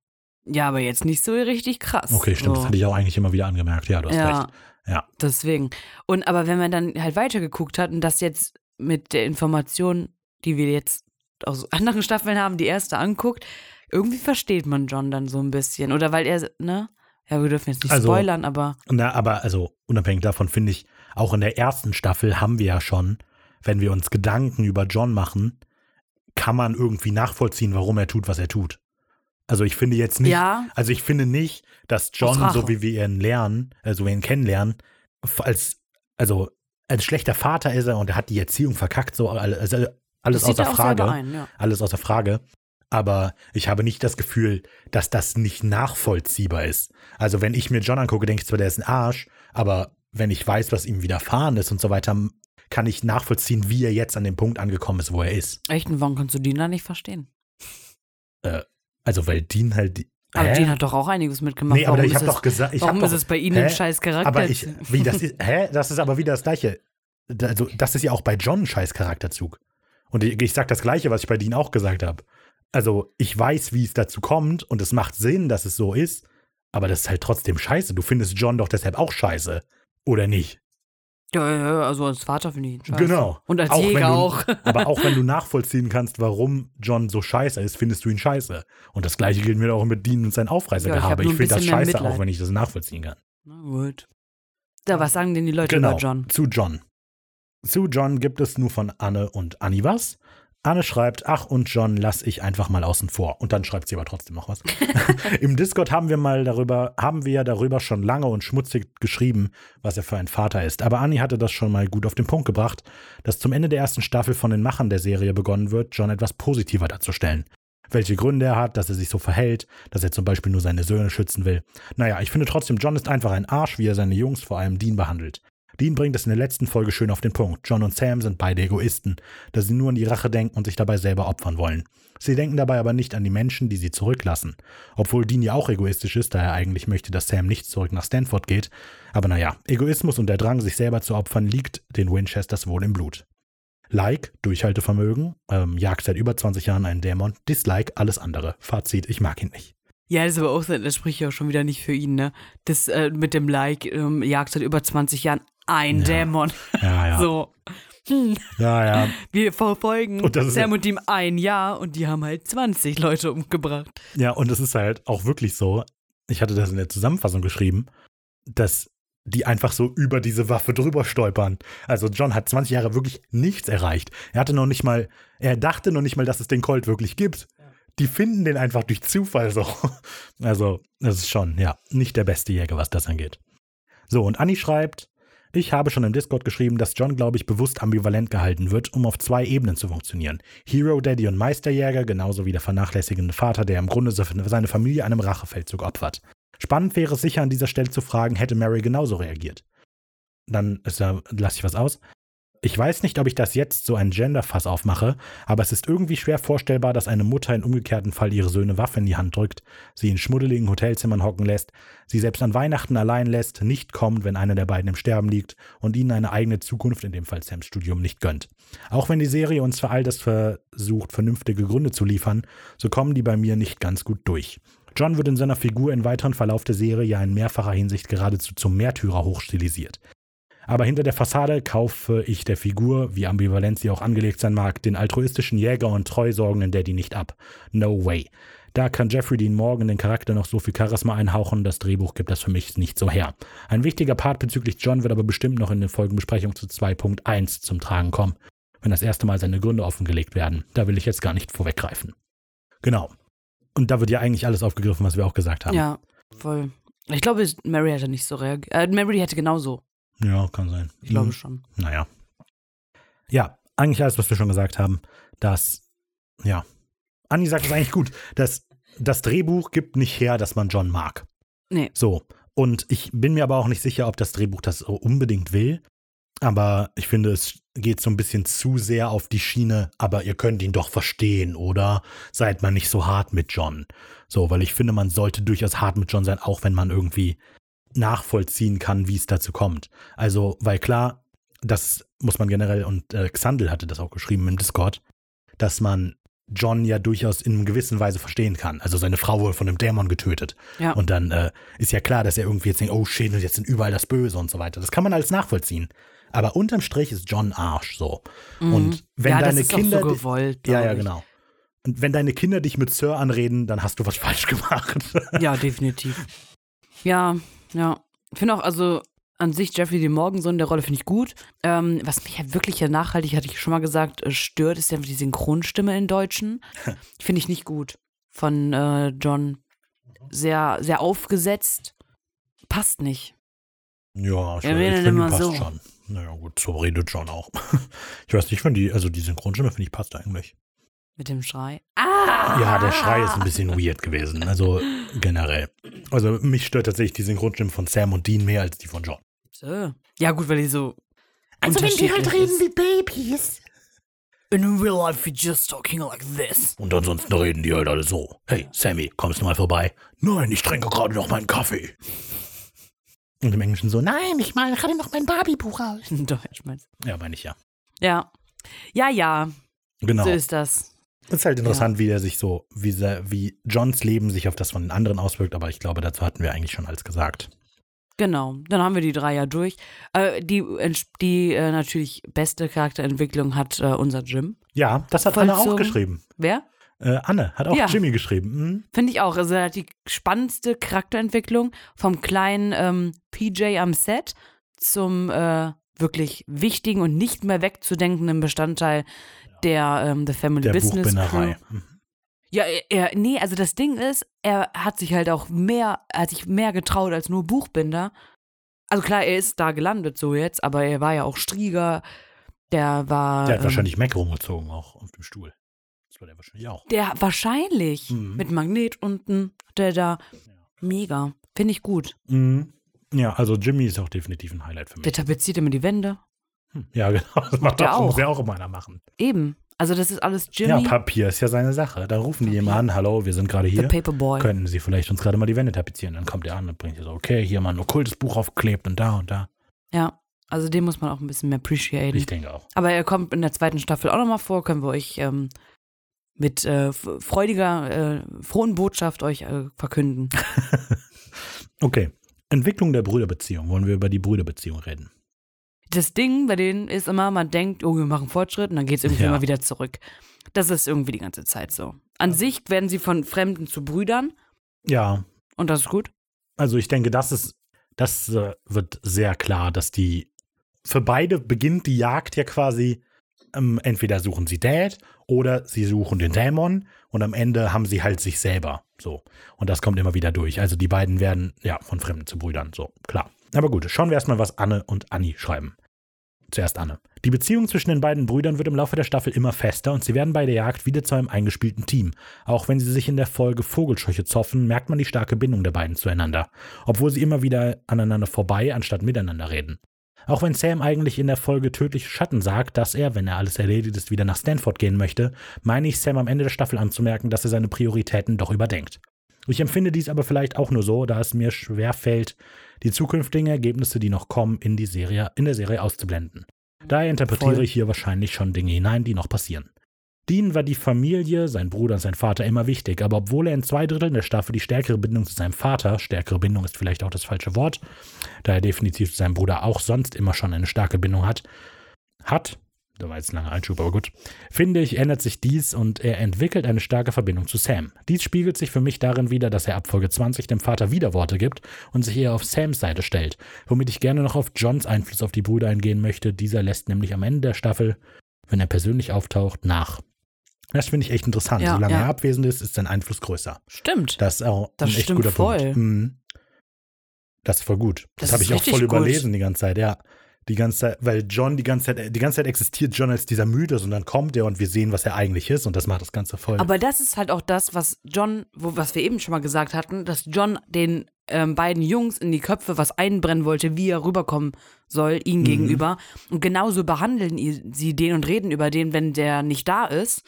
Ja, aber jetzt nicht so richtig krass. Okay, stimmt, so. das hatte ich auch eigentlich immer wieder angemerkt. Ja, du hast Ja. recht. Ja. Deswegen. Und aber wenn man dann halt weitergeguckt hat und das jetzt mit der Information, die wir jetzt aus *laughs* anderen Staffeln haben, die erste anguckt, irgendwie versteht man John dann so ein bisschen. Oder weil er, ne? Ja, wir dürfen jetzt nicht Also- spoilern, aber Na, aber also unabhängig davon finde ich, auch in der ersten Staffel haben wir ja schon, wenn wir uns Gedanken über John machen, kann man irgendwie nachvollziehen, warum er tut, was er tut. Also ich finde jetzt nicht, ja, also ich finde nicht, dass John, so wie wir ihn lernen, also wir ihn kennenlernen, als, also als schlechter Vater ist er und er hat die Erziehung verkackt, so alles, also alles das außer er Frage. ein, ja. Alles außer Frage. Aber ich habe nicht das Gefühl, dass das nicht nachvollziehbar ist. Also, wenn ich mir John angucke, denke ich zwar, der ist ein Arsch, aber wenn ich weiß, was ihm widerfahren ist und so weiter, kann ich nachvollziehen, wie er jetzt an dem Punkt angekommen ist, wo er ist. Echt, und warum kannst du Dean da nicht verstehen? Also, weil Dean halt. Aber? Dean hat doch auch einiges mitgemacht. Nee, aber warum ich habe es, doch gesagt, ich warum ist doch, es bei Ihnen Hä? ein scheiß Charakter? aber ich, wie das ist, hä? Das ist aber wieder das Gleiche. Also, das ist ja auch bei John ein scheiß Charakterzug. Und ich, ich sag das Gleiche, was ich bei Dean auch gesagt habe. Also, ich weiß, wie es dazu kommt und es macht Sinn, dass es so ist, aber das ist halt trotzdem scheiße. Du findest John doch deshalb auch scheiße. Oder nicht? ja, ja, ja, also als Vater finde ich ihn scheiße. Genau. Und als Auch Jäger du- auch. *laughs* Aber auch wenn du *laughs* nachvollziehen kannst, warum John so scheiße ist, findest du ihn scheiße. Und das gleiche gilt mir auch mit Dean und sein Ja, ich hab Aufreißergehabe. nur ich ein finde das scheiße, auch wenn ich das nachvollziehen kann. Na gut. Ja, was sagen denn die Leute Genau, über John? zu John. Zu John gibt es nur von Anne und Anni was. Anne schreibt, ach und John lass ich einfach mal außen vor. Und dann schreibt sie aber trotzdem noch was. *laughs* Im Discord haben wir mal darüber, haben wir ja darüber schon lange und schmutzig geschrieben, was er für ein Vater ist. Aber Anni hatte das schon mal gut auf den Punkt gebracht, dass zum Ende der ersten Staffel von den Machern der Serie begonnen wird, John etwas positiver darzustellen. Welche Gründe er hat, dass er sich so verhält, dass er zum Beispiel nur seine Söhne schützen will. Naja, ich finde trotzdem, John ist einfach ein Arsch, wie er seine Jungs, vor allem Dean, behandelt. Dean bringt es in der letzten Folge schön auf den Punkt. John und Sam sind beide Egoisten, da sie nur an die Rache denken und sich dabei selber opfern wollen. Sie denken dabei aber nicht an die Menschen, die sie zurücklassen. Obwohl Dean ja auch egoistisch ist, da er eigentlich möchte, dass Sam nicht zurück nach Stanford geht. Aber naja, Egoismus und der Drang, sich selber zu opfern, liegt den Winchesters wohl im Blut. Like, Durchhaltevermögen, ähm, jagt seit über 20 Jahren einen Dämon. Dislike, alles andere. Fazit, ich mag ihn nicht. Ja, das ist aber auch, das spricht ja auch schon wieder nicht für ihn, ne? Das äh, mit dem Like ähm, jagt seit über 20 Jahren ein Ja. Dämon. Ja, ja. So. Hm. Ja, ja. Wir verfolgen Und Sam ja- und ihm ein Jahr und die haben halt 20 Leute umgebracht. Ja, und es ist halt auch wirklich so, ich hatte das in der Zusammenfassung geschrieben, dass die einfach so über diese Waffe drüber stolpern. Also John hat 20 Jahre wirklich nichts erreicht. Er hatte noch nicht mal, er dachte noch nicht mal, dass es den Colt wirklich gibt. Die finden den einfach durch Zufall so. *laughs* Also, das ist schon, ja, nicht der beste Jäger, was das angeht. So, und Anni schreibt, ich habe schon im Discord geschrieben, dass John, glaube ich, bewusst ambivalent gehalten wird, um auf zwei Ebenen zu funktionieren. Hero Daddy und Meisterjäger, genauso wie der vernachlässigende Vater, der im Grunde seine Familie einem Rachefeldzug opfert. Spannend wäre es sicher an dieser Stelle zu fragen, hätte Mary genauso reagiert? Dann ist da, lasse ich was aus. Ich weiß nicht, ob ich das jetzt so ein Genderfass aufmache, aber es ist irgendwie schwer vorstellbar, dass eine Mutter in umgekehrten Fall ihre Söhne Waffe in die Hand drückt, sie in schmuddeligen Hotelzimmern hocken lässt, sie selbst an Weihnachten allein lässt, nicht kommt, wenn einer der beiden im Sterben liegt und ihnen eine eigene Zukunft, in dem Fall Sams Studium, nicht gönnt. Auch wenn die Serie uns für all das versucht, vernünftige Gründe zu liefern, so kommen die bei mir nicht ganz gut durch. John wird in seiner Figur im weiteren Verlauf der Serie ja in mehrfacher Hinsicht geradezu zum Märtyrer hochstilisiert. Aber hinter der Fassade kaufe ich der Figur, wie ambivalent sie auch angelegt sein mag, den altruistischen Jäger und treusorgenden Daddy nicht ab. No way. Da kann Jeffrey Dean Morgan den Charakter noch so viel Charisma einhauchen, das Drehbuch gibt das für mich nicht so her. Ein wichtiger Part bezüglich John wird aber bestimmt noch in der Folgenbesprechung zu 2.1 zum Tragen kommen, wenn das erste Mal seine Gründe offengelegt werden. Da will ich jetzt gar nicht vorweggreifen. Genau. Und da wird ja eigentlich alles aufgegriffen, was wir auch gesagt haben. Ja, voll. Ich glaube, Mary hätte nicht so reagiert. Äh, Mary hätte genauso. Ja, kann sein. Ich glaube Mhm. schon. Naja. Ja, eigentlich alles, was wir schon gesagt haben, dass, ja. Anni sagt es eigentlich gut, dass das Drehbuch gibt nicht her, dass man John mag. Nee. So. Und ich bin mir aber auch nicht sicher, ob das Drehbuch das so unbedingt will. Aber ich finde, es geht so ein bisschen zu sehr auf die Schiene, aber ihr könnt ihn doch verstehen, oder? Seid mal nicht so hart mit John. So, weil ich finde, man sollte durchaus hart mit John sein, auch wenn man irgendwie nachvollziehen kann, wie es dazu kommt. Also, weil klar, das muss man generell, und äh, Xandl hatte das auch geschrieben im Discord, dass man John ja durchaus in einer gewissen Weise verstehen kann. Also seine Frau wurde von einem Dämon getötet. Ja. Und dann äh, ist ja klar, dass er irgendwie jetzt denkt, oh shit, und jetzt sind überall das Böse und so weiter. Das kann man alles nachvollziehen. Aber unterm Strich ist John Arsch so. Und wenn Mhm. ja, deine das ist Kinder. auch so gewollt. ja, ja, genau. Und wenn deine Kinder dich mit Sir anreden, dann hast du was *laughs* falsch gemacht. Ja, definitiv. Ja, ja. Ich finde auch, also an sich Jeffrey D. Morgan so in der Rolle finde ich gut. Ähm, was mich halt wirklich ja nachhaltig, hatte ich schon mal gesagt, äh, stört, ist ja die Synchronstimme in Deutschen. *laughs* Finde ich nicht gut. Von äh, John. Sehr, sehr aufgesetzt. Passt nicht. Ja, ich, Er ich finde, passt so. schon. Naja, gut, so redet John auch. *laughs* Ich weiß nicht, ich finde die, also die Synchronstimme finde ich passt eigentlich. Mit dem Schrei. Ah! Ja, der Schrei ist ein bisschen weird gewesen. Also generell. Also mich stört tatsächlich die Synchronstimme von Sam und Dean mehr als die von John. So. Ja, gut, weil die so. Also wenn die halt reden ist. wie Babys. In real life, we're just talking like this. Und ansonsten reden die halt alle so. Hey, Sammy, kommst du mal vorbei? Nein, ich trinke gerade noch meinen Kaffee. Und im Englischen so, nein. Ich mal gerade noch mein Barbie-Buch aus. *laughs* In Deutsch meinst Ja, meine ich ja. du? Ja. Ja, ja. Genau. So ist das. Es ist halt interessant, wie der sich so, wie, sehr, wie Johns Leben sich auf das von den anderen auswirkt, aber ich glaube, dazu hatten wir eigentlich schon alles gesagt. Genau, dann haben wir die drei ja durch. Äh, die die äh, natürlich beste Charakterentwicklung hat äh, unser Jim. Ja, das hat Anne auch geschrieben. Wer? Äh, Anne hat auch Ja. Jimmy geschrieben. Mhm. Finde ich auch. Also er hat die spannendste Charakterentwicklung vom kleinen ähm, PJ am Set zum äh, wirklich wichtigen und nicht mehr wegzudenkenden Bestandteil der ähm, The Family Der Business Buchbinderei. Crew. Ja, er, nee, also das Ding ist, er hat sich halt auch mehr, hat sich mehr getraut als nur Buchbinder. Also klar, er ist da gelandet so jetzt, aber er war ja auch Strieger. Der war. Der hat ähm, wahrscheinlich Mac rumgezogen auch auf dem Stuhl. Das war der wahrscheinlich auch. Der wahrscheinlich Mhm. mit Magnet unten, der da. Mega. Finde ich gut. Mhm. Ja, also Jimmy ist auch definitiv ein Highlight für mich. Der tapeziert immer die Wände. Hm. Ja, genau. Das macht auch, auch. muss ja auch immer einer machen. Eben. Also das ist alles Ja, Jimmy, Papier ist ja seine Sache. Da rufen die immer an, hallo, wir sind gerade the hier. Paperboy. Könnten Sie vielleicht uns gerade mal die Wände tapezieren? Dann kommt er an und bringt so, okay, hier mal ein okkultes Buch aufgeklebt und da und da. Ja. Also den muss man auch ein bisschen mehr appreciaten. Ich denke auch. Aber er kommt in der zweiten Staffel auch nochmal vor, können wir euch ähm, mit äh, freudiger, äh, frohen Botschaft euch äh, verkünden. *laughs* Okay. Entwicklung der Brüderbeziehung. Wollen wir über die Brüderbeziehung reden? Das Ding bei denen ist immer, man denkt, oh, wir machen Fortschritt und dann geht es irgendwie Ja. immer wieder zurück. Das ist irgendwie die ganze Zeit so. An sich werden sie von Fremden zu Brüdern Ja, und das ist gut. also ich denke, das ist, das äh, wird sehr klar, dass die, für beide beginnt die Jagd ja quasi, ähm, entweder suchen sie Dad oder sie suchen den Dämon und am Ende haben sie halt sich selber. So. Und das kommt immer wieder durch. Also die beiden werden, ja, von Fremden zu Brüdern. So, klar. Aber gut, schauen wir erstmal, was Anne und Anni schreiben. Zuerst Anne. Die Beziehung zwischen den beiden Brüdern wird im Laufe der Staffel immer fester und sie werden bei der Jagd wieder zu einem eingespielten Team. Auch wenn sie sich in der Folge Vogelscheuche zoffen, merkt man die starke Bindung der beiden zueinander. Obwohl sie immer wieder aneinander vorbei, anstatt miteinander reden. Auch wenn Sam eigentlich in der Folge Tödliche Schatten sagt, dass er, wenn er alles erledigt ist, wieder nach Stanford gehen möchte, meine ich Sam am Ende der Staffel anzumerken, dass er seine Prioritäten doch überdenkt. Ich empfinde dies aber vielleicht auch nur so, da es mir schwer fällt, die zukünftigen Ergebnisse, die noch kommen, in, die Serie, in der Serie auszublenden. Daher interpretiere Voll. ich hier wahrscheinlich schon Dinge hinein, die noch passieren. Dean war die Familie, sein Bruder und sein Vater immer wichtig, aber obwohl er in zwei Dritteln der Staffel die stärkere Bindung zu seinem Vater, stärkere Bindung ist vielleicht auch das falsche Wort, da er definitiv zu seinem Bruder auch sonst immer schon eine starke Bindung hat, hat, da war jetzt ein langer Einschub, aber gut, finde ich, ändert sich dies und er entwickelt eine starke Verbindung zu Sam. Dies spiegelt sich für mich darin wider, dass er ab Folge 20 dem Vater Widerworte gibt und sich eher auf Sams Seite stellt, womit ich gerne noch auf Johns Einfluss auf die Brüder eingehen möchte. Dieser lässt nämlich am Ende der Staffel, wenn er persönlich auftaucht, nach. Das finde ich echt interessant. Ja, Solange ja. er abwesend ist, ist sein Einfluss größer. Stimmt. Das ist auch Das ein echt guter voll. Punkt. Mhm. Das ist voll gut. Das, Das habe ich auch voll gut. überlesen die ganze Zeit, ja. Die ganze Zeit, weil John die ganze Zeit, die ganze Zeit existiert John als dieser Mythos und dann kommt er und wir sehen, was er eigentlich ist und das macht das Ganze voll. Aber das ist halt auch das, was John, wo, was wir eben schon mal gesagt hatten, dass John den ähm, beiden Jungs in die Köpfe was einbrennen wollte, wie er rüberkommen soll, ihnen Mhm. gegenüber. Und genauso behandeln sie den und reden über den, wenn der nicht da ist.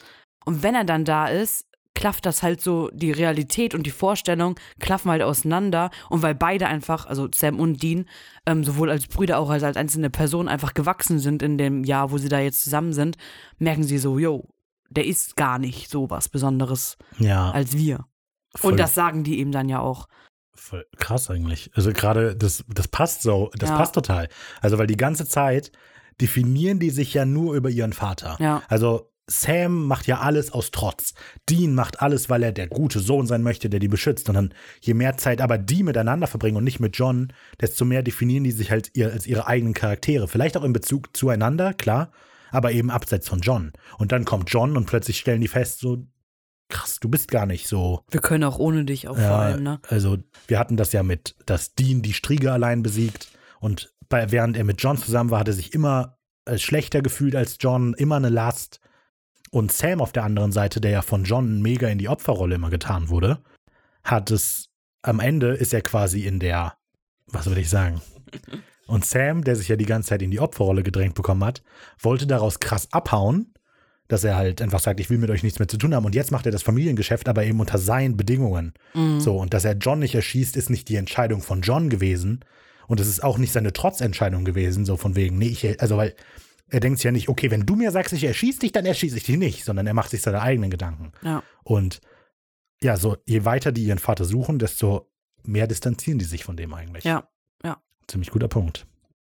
Und wenn er dann da ist, klafft das halt so, die Realität und die Vorstellung klaffen halt auseinander. Und weil beide einfach, also Sam und Dean, ähm, sowohl als Brüder auch als, als einzelne Person einfach gewachsen sind in dem Jahr, wo sie da jetzt zusammen sind, merken sie so, yo, der ist gar nicht so was Besonderes ja, als wir. voll, Und das sagen die ihm dann ja auch. voll krass eigentlich. Also gerade das, das passt so, das Ja. passt total. Also weil die ganze Zeit definieren die sich ja nur über ihren Vater. Ja. Also Sam macht ja alles aus Trotz. Dean macht alles, weil er der gute Sohn sein möchte, der die beschützt. Und dann, je mehr Zeit aber die miteinander verbringen und nicht mit John, desto mehr definieren die sich halt ihr, als ihre eigenen Charaktere. Vielleicht auch in Bezug zueinander, klar, aber eben abseits von John. Und dann kommt John und plötzlich stellen die fest, so, krass, du bist gar nicht so. Wir können auch ohne dich auch vor Ja, allem, ne? Also, wir hatten das ja mit, dass Dean die Striege allein besiegt. Und bei, während er mit John zusammen war, hat er sich immer äh, schlechter gefühlt als John, immer eine Last. Und Sam auf der anderen Seite, der ja von John mega in die Opferrolle immer getan wurde, hat es, am Ende ist er quasi in der, was würde ich sagen? *laughs* Und Sam, der sich ja die ganze Zeit in die Opferrolle gedrängt bekommen hat, wollte daraus krass abhauen, dass er halt einfach sagt, ich will mit euch nichts mehr zu tun haben. Und jetzt macht er das Familiengeschäft, aber eben unter seinen Bedingungen. Mhm. So, und dass er John nicht erschießt, ist nicht die Entscheidung von John gewesen. Und es ist auch nicht seine Trotzentscheidung gewesen, so von wegen, nee, ich, also weil er denkt sich ja nicht, okay, wenn du mir sagst, ich erschieße dich, dann erschieße ich dich nicht, sondern er macht sich seine eigenen Gedanken. Ja. Und ja, so, je weiter die ihren Vater suchen, desto mehr distanzieren die sich von dem eigentlich. Ja. Ziemlich guter Punkt.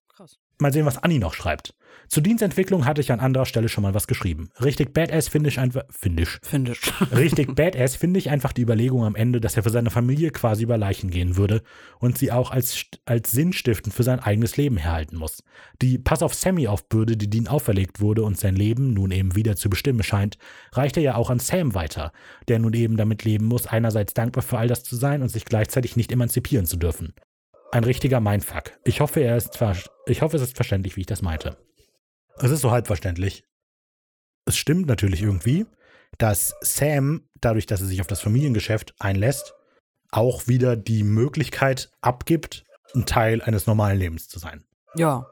Krass. Mal sehen, was Anni noch schreibt. Zu Dienstentwicklung hatte ich an anderer Stelle schon mal was geschrieben. Richtig badass finde ich einfach, finde ich, Finde ich. *laughs* Richtig badass finde ich einfach die Überlegung am Ende, dass er für seine Familie quasi über Leichen gehen würde und sie auch als, als sinnstiftend für sein eigenes Leben herhalten muss. Die Pass auf Sammy aufbürde, die Dean auferlegt wurde und sein Leben nun eben wieder zu bestimmen scheint, reicht er ja auch an Sam weiter, der nun eben damit leben muss, einerseits dankbar für all das zu sein und sich gleichzeitig nicht emanzipieren zu dürfen. Ein richtiger Mindfuck. Ich hoffe, er ist ich hoffe, es ist verständlich, wie ich das meinte. Es ist so halb verständlich. Es stimmt natürlich irgendwie, dass Sam, dadurch, dass er sich auf das Familiengeschäft einlässt, auch wieder die Möglichkeit abgibt, ein Teil eines normalen Lebens zu sein. Ja.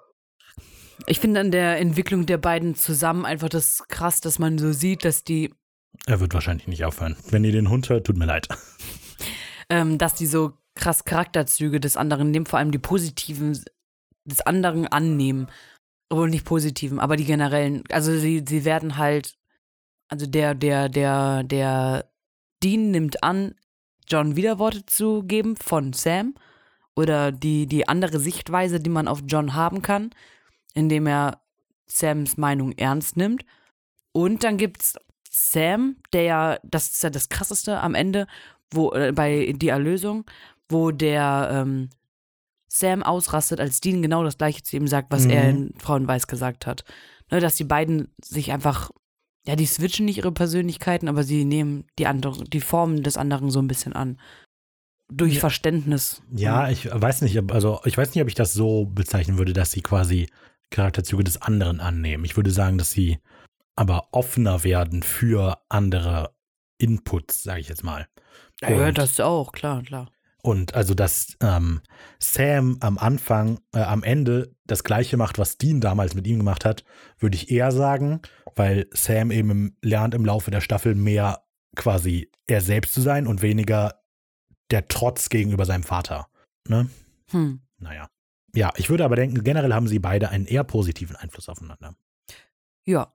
Ich finde an der Entwicklung der beiden zusammen einfach das krass, dass man so sieht, dass die, Er wird wahrscheinlich nicht aufhören. Wenn ihr den Hund hört, tut mir leid. *laughs* ähm, dass die so krass Charakterzüge des anderen nehmen, vor allem die positiven des anderen annehmen. Obwohl nicht positiven, aber die generellen. Also sie, sie werden halt, also der, der, der, der Dean nimmt an, John Widerworte zu geben von Sam. Oder die, die andere Sichtweise, die man auf John haben kann, indem er Sams Meinung ernst nimmt. Und dann gibt's Sam, der ja, das ist ja das krasseste am Ende, wo, äh, bei die Erlösung, wo der ähm, Sam ausrastet, als Dean genau das gleiche zu ihm sagt, was Mhm. er in Frauenweiß gesagt hat. Ne, dass die beiden sich einfach, ja, die switchen nicht ihre Persönlichkeiten, aber sie nehmen die andere, die Formen des anderen so ein bisschen an. Durch Ja. Verständnis. Ja, ich weiß nicht, ob, also ich weiß nicht, ob ich das so bezeichnen würde, dass sie quasi Charakterzüge des anderen annehmen. Ich würde sagen, dass sie aber offener werden für andere Inputs, sage ich jetzt mal. Ja, ja, das auch, klar, klar. Und also, dass ähm, Sam am Anfang, äh, am Ende das Gleiche macht, was Dean damals mit ihm gemacht hat, würde ich eher sagen, weil Sam eben im, lernt im Laufe der Staffel mehr quasi er selbst zu sein und weniger der Trotz gegenüber seinem Vater. Ne? Hm. Naja. Ja, ich würde aber denken, generell haben sie beide einen eher positiven Einfluss aufeinander. Ja.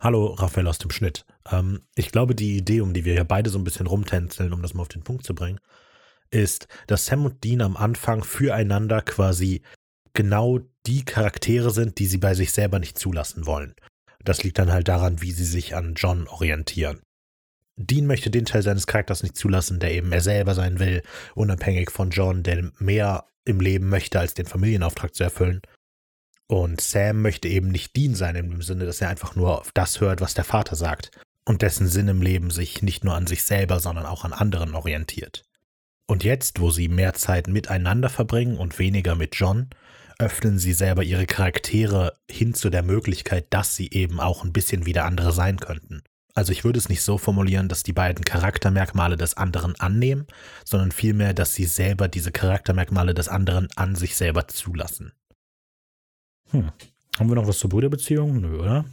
Hallo, Raphael aus dem Schnitt. Ähm, ich glaube, die Idee, um die wir ja beide so ein bisschen rumtänzeln, um das mal auf den Punkt zu bringen, ist, dass Sam und Dean am Anfang füreinander quasi genau die Charaktere sind, die sie bei sich selber nicht zulassen wollen. Das liegt dann halt daran, wie sie sich an John orientieren. Dean möchte den Teil seines Charakters nicht zulassen, der eben er selber sein will, unabhängig von John, der mehr im Leben möchte, als den Familienauftrag zu erfüllen. Und Sam möchte eben nicht Dean sein, im Sinne, dass er einfach nur auf das hört, was der Vater sagt. Und dessen Sinn im Leben sich nicht nur an sich selber, sondern auch an anderen orientiert. Und jetzt, wo sie mehr Zeit miteinander verbringen und weniger mit John, öffnen sie selber ihre Charaktere hin zu der Möglichkeit, dass sie eben auch ein bisschen wie der andere sein könnten. Also ich würde es nicht so formulieren, dass die beiden Charaktermerkmale des anderen annehmen, sondern vielmehr, dass sie selber diese Charaktermerkmale des anderen an sich selber zulassen. Hm. Haben wir noch was zur Brüderbeziehung? Nö, oder?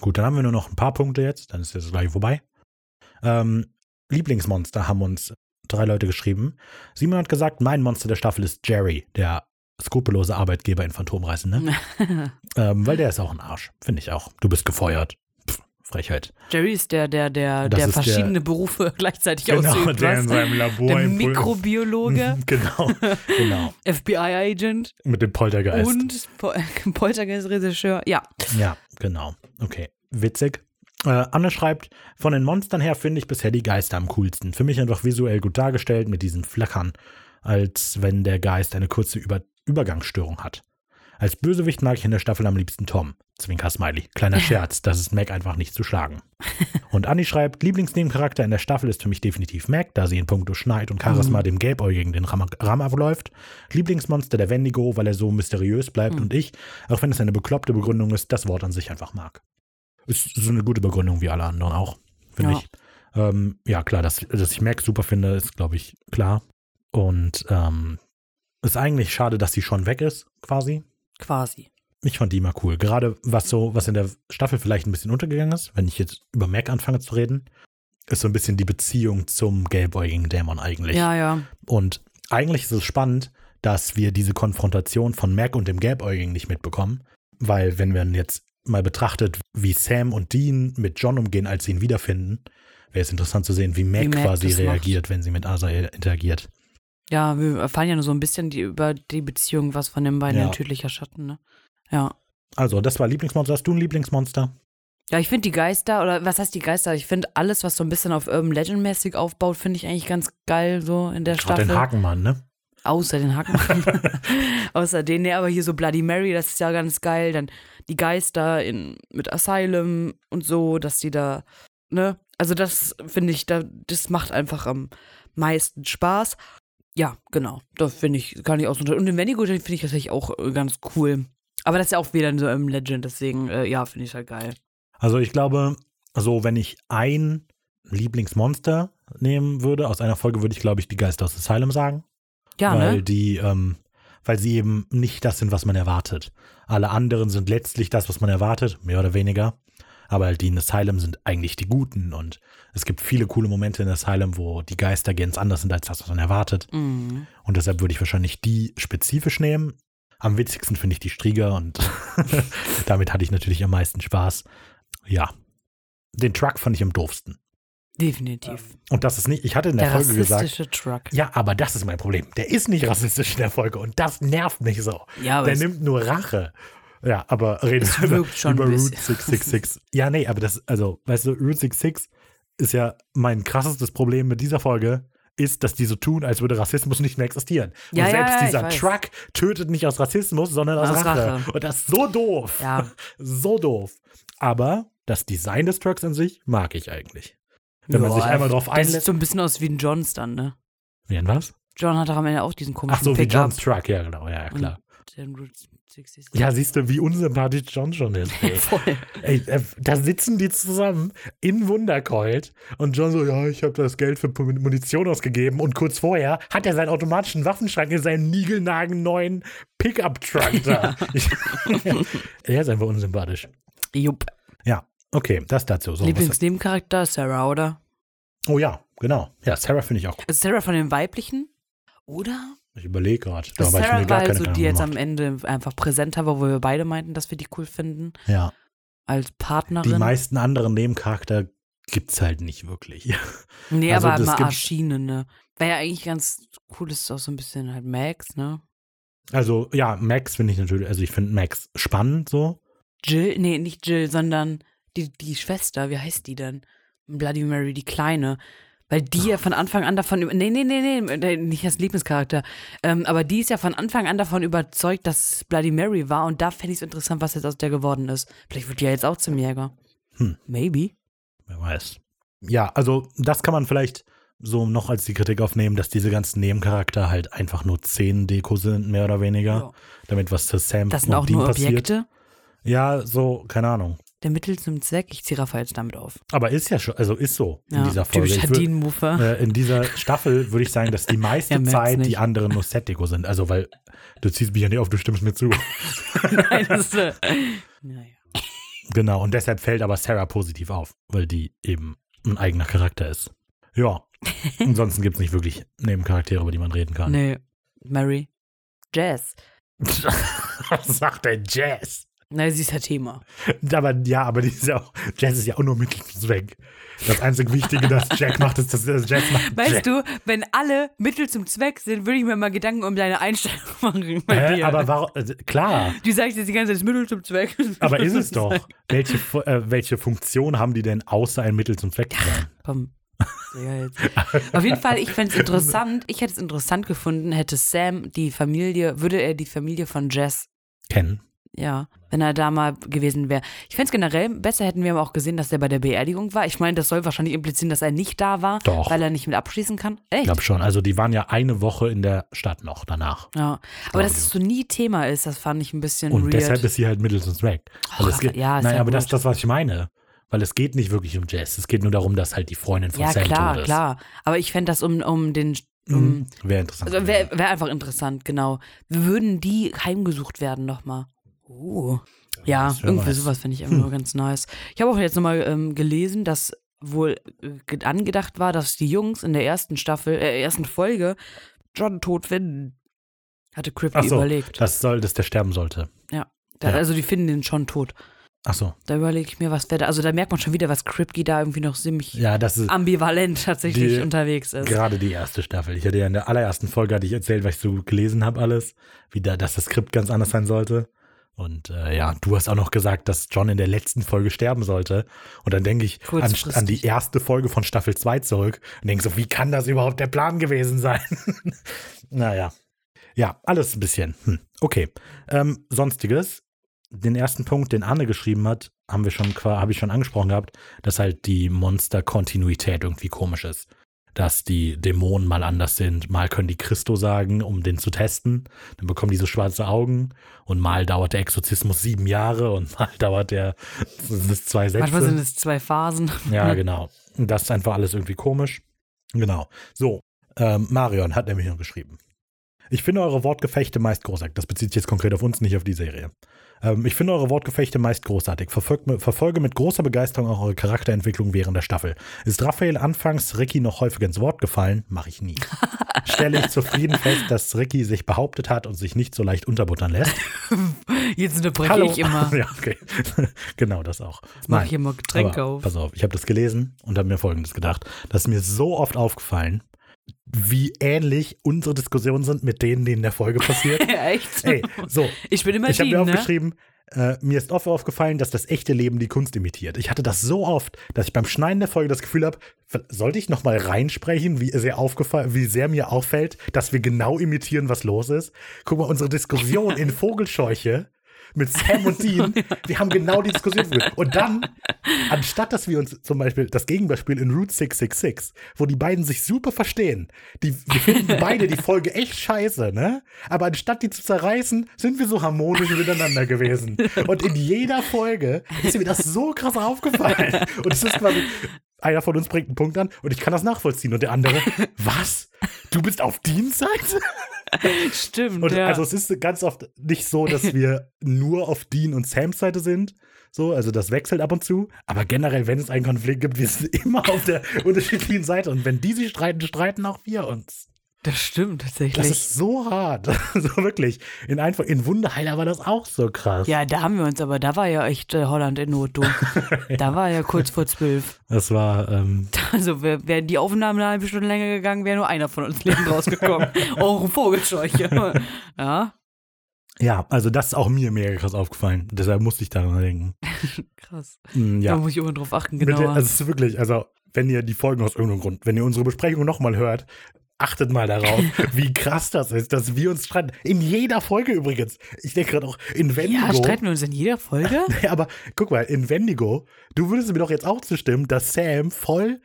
Gut, dann haben wir nur noch ein paar Punkte jetzt, dann ist jetzt gleich vorbei. Ähm, Lieblingsmonster haben uns drei Leute geschrieben. Simon hat gesagt, mein Monster der Staffel ist Jerry, der skrupellose Arbeitgeber in Phantomreisen, ne? *laughs* ähm, weil der ist auch ein Arsch, finde ich auch. Du bist gefeuert. Pff, Frechheit. Jerry ist der, der, der, Das der ist der- verschiedene Berufe *laughs* gleichzeitig Genau, ausübt. der was? in seinem Labor der *laughs* Mikrobiologe, genau, genau. FBI-Agent Mit dem Poltergeist. und Po- Poltergeist-Regisseur. Ja. Ja, genau. Okay. Witzig. Äh, Anne schreibt, von den Monstern her finde ich bisher die Geister am coolsten. Für mich einfach visuell gut dargestellt mit diesen Flackern, als wenn der Geist eine kurze Über Übergangsstörung hat. Als Bösewicht mag ich in der Staffel am liebsten Tom. Zwinker Smiley. Kleiner *laughs* Scherz, das ist Mac einfach nicht zu schlagen. *laughs* Und Annie schreibt, Lieblingsnebencharakter in der Staffel ist für mich definitiv Mac, da sie in puncto Schneid und Charisma dem Gelbäugigen den Ramm, Ramm abläuft. Lieblingsmonster der Wendigo, weil er so mysteriös bleibt und ich, auch wenn es eine bekloppte Begründung ist, das Wort an sich einfach mag. Ist so eine gute Begründung wie alle anderen auch, finde Ja. ich. Ähm, ja, klar, dass, dass ich Mac super finde, ist, glaube ich, klar. Und ähm, ist eigentlich schade, dass sie schon weg ist, quasi. Quasi. Ich fand die immer cool. Gerade was so, was in der Staffel vielleicht ein bisschen untergegangen ist, wenn ich jetzt über Mac anfange zu reden, ist so ein bisschen die Beziehung zum gelbäugigen Dämon eigentlich. Ja, ja. Und eigentlich ist es spannend, dass wir diese Konfrontation von Mac und dem Gelbäugigen nicht mitbekommen, weil wenn man jetzt mal betrachtet, wie Sam und Dean mit John umgehen, als sie ihn wiederfinden, wäre es interessant zu sehen, wie Mac, Wie Mac quasi reagiert, wenn sie mit Asa interagiert. Ja, wir erfahren ja nur so ein bisschen die, über die Beziehung, was von den beiden Ja. ein tödlicher Schatten, ne? Ja. Also, das war Lieblingsmonster. Hast du ein Lieblingsmonster? Ja, ich finde die Geister, oder was heißt die Geister? Ich finde alles, was so ein bisschen auf Urban Legend-mäßig aufbaut, finde ich eigentlich ganz geil, so in der Gerade Staffel. den Hakenmann, ne? Außer den Haken. *laughs* Außer den, ne, aber hier so Bloody Mary, das ist ja ganz geil. Dann die Geister in, mit Asylum und so, dass die da, ne? Also das finde ich, da, das macht einfach am meisten Spaß. Ja, genau. Das finde ich, kann ich auch so. Und den Wendigo, den finde ich tatsächlich auch äh, ganz cool. Aber das ist ja auch wieder so im Legend, deswegen, äh, ja, finde ich halt geil. Also, ich glaube, so, wenn ich ein Lieblingsmonster nehmen würde aus einer Folge, würde ich, glaube ich, die Geister aus Asylum sagen. Ja, weil ne? die, ähm, weil sie eben nicht das sind, was man erwartet. Alle anderen sind letztlich das, was man erwartet, mehr oder weniger. Aber die in Asylum sind eigentlich die Guten und es gibt viele coole Momente in Asylum, wo die Geister ganz anders sind als das, was man erwartet. Mhm. Und deshalb würde ich wahrscheinlich die spezifisch nehmen. Am witzigsten finde ich die Strieger und *laughs* damit hatte ich natürlich am meisten Spaß. Ja. Den Truck fand ich am doofsten. Definitiv. Und das ist nicht, ich hatte in der, Der Folge gesagt, Truck. ja, aber das ist mein Problem. Der ist nicht rassistisch in der Folge und das nervt mich so. Ja, aber der nimmt nur Rache. Ja, aber reden wir über, Route bisschen. 666. *laughs* Ja, nee, aber das, also, weißt du, Route 66 ist ja mein krassestes Problem mit dieser Folge, ist, dass die so tun, als würde Rassismus nicht mehr existieren. Und Ja, ja, selbst ja, dieser. Truck tötet nicht aus Rassismus, sondern aus, Aus Rache. Rache. Und das ist so doof. Ja. *laughs* So doof. Aber das Design des Trucks an sich mag ich eigentlich. Wenn man Ja, sich einmal drauf Das sieht einlässt. so ein bisschen aus wie ein Johns dann, ne? Wie ein was? John hat doch am Ende auch diesen komischen Ach so, wie. Johns Truck, ja, genau, ja, ja, klar. Den Route 66. Ja, siehst du, wie unsympathisch John schon ist. Ey. *laughs* Voll. ey, äh, da sitzen die zusammen in Wunderkeult und John so, ja, ich habe das Geld für Munition ausgegeben und kurz vorher hat er seinen automatischen Waffenschrank in seinen niegelnagelneuen Pickup-Truck da. Ich, er ist einfach unsympathisch. Jupp. Okay, das dazu. So, Lieblingsnebencharakter Sarah, oder? oh ja, genau. Ja, Sarah finde ich auch cool. Also Sarah von den weiblichen? Oder? Ich überlege gerade. Also Sarah war gar halt keine so, die jetzt am Ende einfach präsenter war, wo wir beide meinten, dass wir die cool finden. Ja, Als Partnerin. die meisten anderen Nebencharakter gibt's halt nicht wirklich. *laughs* nee, also aber das gibt- Arschiene, ne? Wäre ja eigentlich ganz cool, ist auch so ein bisschen halt Max, ne? Also, ja, Max finde ich natürlich, also ich finde Max spannend so. Jill, nee, nicht Jill, sondern die, die Schwester, wie heißt die denn? Bloody Mary, die Kleine. Weil die ja von Anfang an davon, nee, nee, nee, nee, nicht als Lieblingscharakter, ähm, aber die ist ja von Anfang an davon überzeugt, dass es Bloody Mary war und da fände ich es interessant, was jetzt aus der geworden ist. Vielleicht wird die ja jetzt auch zum Jäger. Hm. Maybe. Wer weiß. Ja, also das kann man vielleicht so noch als die Kritik aufnehmen, dass diese ganzen Nebencharakter halt einfach nur Szenen-Deko sind, mehr oder weniger. Ja. Damit was zu Sam Das sind auch nur passiert. Objekte. Ja, so, keine Ahnung. Der Mittel zum Zweck, ich ziehe Raphael jetzt damit auf. Aber ist ja schon, also ist so in Ja, dieser Folge. typischer Ich würd- äh, in dieser Staffel würde ich sagen, dass die meiste *laughs* Zeit die nicht. anderen nur Set-Deko sind. Also, weil du ziehst mich ja nicht auf, du stimmst mir zu. *laughs* Nein, das ist, äh, naja. Genau, und deshalb fällt aber Sarah positiv auf, weil die eben ein eigener Charakter ist. Ja. Ansonsten gibt es nicht wirklich Nebencharaktere, über die man reden kann. Nee, Mary. Jazz. *laughs* Was sagt der Jazz? Na, sie ist ja Thema. Aber ja, aber die ist ja auch, Jazz ist ja auch nur Mittel zum Zweck. Das einzig Wichtige, das *laughs* Jack macht, ist, dass das Jazz macht. Weißt Jack. du, wenn alle Mittel zum Zweck sind, würde ich mir mal Gedanken um deine Einstellung *laughs* machen dir. Aber warum, also, klar, du sagst jetzt die ganze Zeit, das ist Mittel zum Zweck. *laughs* aber ist es doch. Welche, Fu- äh, welche Funktion haben die denn, außer ein Mittel zum Zweck zu sein? Komm. Ja. Auf jeden Fall, ich fände es interessant, ich hätte es interessant gefunden, hätte Sam die Familie, würde er die Familie von Jess, Kennen. Ja, wenn er da mal gewesen wäre. Ich fände es generell besser, hätten wir aber auch gesehen, dass er bei der Beerdigung war. Ich meine, das soll wahrscheinlich implizieren, dass er nicht da war, Doch. weil er nicht mit abschließen kann. Ich Echt? glaube schon. Also die waren ja eine Woche in der Stadt noch danach. Ja, aber dass es so nie Thema ist, das fand ich ein bisschen Und weird. deshalb ist sie halt Mittel zum Zweck. Weil Och, geht, ja, nein, ja aber das ist das, was ich meine. Weil es geht nicht wirklich um Jazz. Es geht nur darum, dass halt die Freundin von ja, Sam klar, ist. klar. Aber ich fände das um, um den. Um, Mhm. Wäre interessant. also wäre wär einfach interessant, genau. Würden die heimgesucht werden nochmal? Uh. Ja, irgendwie nice. sowas finde ich einfach nur ganz nice. Ich habe auch jetzt nochmal ähm, gelesen, dass wohl äh, ge- angedacht war, dass die Jungs in der ersten Staffel, äh, ersten Folge John tot finden. Hatte Kripke Ach so, überlegt. das soll, dass der sterben sollte. Da, ja. Also die finden den schon tot. Ach so. Da überlege ich mir, was wäre da. Also da merkt man schon wieder, was Kripke da irgendwie noch ziemlich Ja, das ist ambivalent tatsächlich Die- unterwegs ist. gerade die erste Staffel. Ich hatte ja in der allerersten Folge hatte ich erzählt, was ich so gelesen habe alles, wie da, dass das Skript ganz anders sein sollte. Und äh, ja, du hast auch noch gesagt, dass John in der letzten Folge sterben sollte. Und dann denke ich an, an die erste Folge von Staffel 2 zurück und denke so, wie kann das überhaupt der Plan gewesen sein? *laughs* naja. Ja, alles ein bisschen. Hm. Okay. Ähm, Sonstiges. Den ersten Punkt, den Anne geschrieben hat, haben wir schon, habe ich schon angesprochen gehabt, dass halt die Monster-Kontinuität irgendwie komisch ist. Dass die Dämonen mal anders sind. Mal können die Christo sagen, um den zu testen. Dann bekommen die so schwarze Augen. Und mal dauert der Exorzismus sieben Jahre und mal *laughs* dauert der das ist zwei Sätze. Manchmal sind es zwei Phasen. Ja, *laughs* genau. Das ist einfach alles irgendwie komisch. Genau. So, ähm, Marion hat nämlich noch geschrieben. Ich finde eure Wortgefechte meist großartig. Das bezieht sich jetzt konkret auf uns, nicht auf die Serie. Ähm, ich finde eure Wortgefechte meist großartig. Verfolgt, mit- verfolge mit großer Begeisterung auch eure Charakterentwicklung während der Staffel. Ist Raphael anfangs Ricky noch häufig ins Wort gefallen? Mache ich nie. *laughs* Stelle ich zufrieden fest, dass Ricky sich behauptet hat und sich nicht so leicht unterbuttern lässt. *laughs* Jetzt unterbreche ich immer. *laughs* ja, okay. genau, das auch. Jetzt mache ich immer Getränke auf. Pass auf, ich habe das gelesen und habe mir Folgendes gedacht. Das ist mir so oft aufgefallen, wie ähnlich unsere Diskussionen sind mit denen, die in der Folge passiert. *laughs* Echt? Ey, so, Ich bin immer ich habe mir ne? aufgeschrieben, äh, mir ist oft aufgefallen, dass das echte Leben die Kunst imitiert. Ich hatte das so oft, dass ich beim Schneiden der Folge das Gefühl habe, sollte ich noch mal reinsprechen, wie sehr aufgefallen, wie sehr mir auffällt, dass wir genau imitieren, was los ist. Guck mal, unsere Diskussion *laughs* in Vogelscheuche mit Sam und Dean, *laughs* wir haben genau die Diskussion. Und dann, anstatt dass wir uns zum Beispiel das Gegenbeispiel in Route 666, wo die beiden sich super verstehen, die, wir finden beide die Folge echt scheiße, ne? Aber anstatt die zu zerreißen, sind wir so harmonisch miteinander gewesen. Und in jeder Folge ist mir das so krass aufgefallen. Und es ist quasi, einer von uns bringt einen Punkt an und ich kann das nachvollziehen. Und der andere, was? Du bist auf Deans Seite? *laughs* Stimmt, Und ja. also es ist ganz oft nicht so, dass wir *laughs* nur auf Dean und Sams Seite sind. So, also das wechselt ab und zu. Aber generell, wenn es einen Konflikt gibt, wir sind *laughs* immer auf der unterschiedlichen Seite. Und wenn die sich streiten, streiten auch wir uns. Das stimmt tatsächlich. Das ist so hart. *laughs* so wirklich. In, einfach, in Wunderheiler war das auch so krass. ja, da haben wir uns, aber da war ja echt äh, Holland in Not, du. *laughs* da war ja kurz vor zwölf. Das war, ähm, *laughs* Also wäre wär die Aufnahme eine halbe Stunde länger gegangen, wäre nur einer von uns lebend rausgekommen. Auch ein Vogelscheuche. ja, ja, also das ist auch mir mega krass aufgefallen. Deshalb musste ich daran denken. krass. Mm, Da Ja. muss ich immer drauf achten, Bitte, genau. also es ist wirklich, also wenn ihr die Folgen aus irgendeinem Grund, wenn ihr unsere Besprechung nochmal hört, achtet mal darauf, *laughs* wie krass das ist, dass wir uns streiten. In jeder Folge übrigens. Ich denke gerade auch in Wendigo. ja, streiten wir uns in jeder Folge? *laughs* Ja, aber guck mal, in Wendigo, du würdest mir doch jetzt auch zustimmen, dass Sam voll,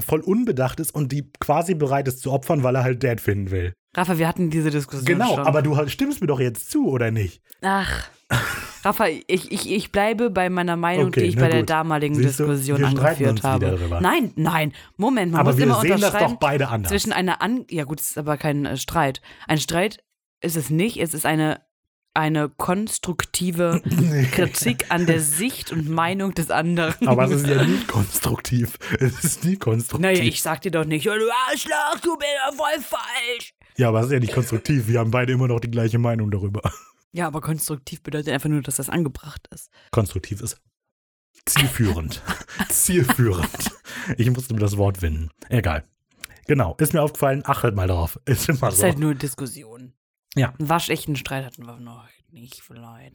voll unbedacht ist und die quasi bereit ist zu opfern, weil er halt Dad finden will. Rafa, wir hatten diese Diskussion Genau, schon. aber du stimmst mir doch jetzt zu, oder nicht? Ach, *laughs* Rafa, ich, ich, ich bleibe bei meiner Meinung, Okay, die ich bei der gut. damaligen Siehst du, Diskussion streiten angeführt habe. Nein, nein, Moment, man aber muss wir immer sehen das unterscheiden doch beide anders. zwischen einer An... Ja gut, es ist aber kein äh, Streit. Ein Streit ist es nicht, es ist eine, eine konstruktive *laughs* Kritik an der Sicht und Meinung des anderen. aber es ist ja nie konstruktiv. Es ist nie konstruktiv. Naja, ich sag dir doch nicht, "Ja, du Arschloch, du bist ja voll falsch. Ja, aber es ist ja nicht konstruktiv. Wir haben beide immer noch die gleiche Meinung darüber. Ja, aber konstruktiv bedeutet einfach nur, dass das angebracht ist. Konstruktiv ist zielführend. *laughs* zielführend. Ich musste mir das Wort winden. Egal. Genau, ist mir aufgefallen, achtet mal drauf. *laughs* Ist immer Das ist so. halt nur Diskussion. Ja. Einen waschechten Streit hatten wir noch nicht, vielleicht.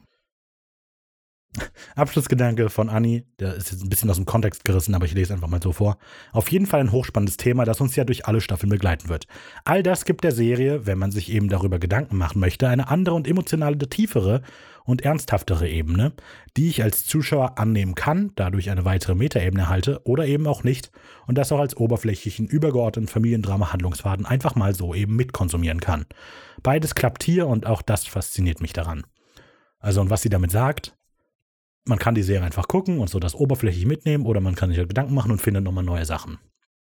Abschlussgedanke von Anni, der ist jetzt ein bisschen aus dem Kontext gerissen, aber ich lese einfach mal so vor. Auf jeden Fall ein hochspannendes Thema, das uns ja durch alle Staffeln begleiten wird. All das gibt der Serie, wenn man sich eben darüber Gedanken machen möchte, eine andere und emotionale, tiefere und ernsthaftere Ebene, die ich als Zuschauer annehmen kann, dadurch eine weitere Metaebene erhalte oder eben auch nicht und das auch als oberflächlichen, übergeordneten Familiendrama-Handlungsfaden einfach mal so eben mitkonsumieren kann. Beides klappt hier und auch das fasziniert mich daran. Also, und was sie damit sagt, man kann die Serie einfach gucken und so das oberflächlich mitnehmen oder man kann sich halt Gedanken machen und findet nochmal neue Sachen.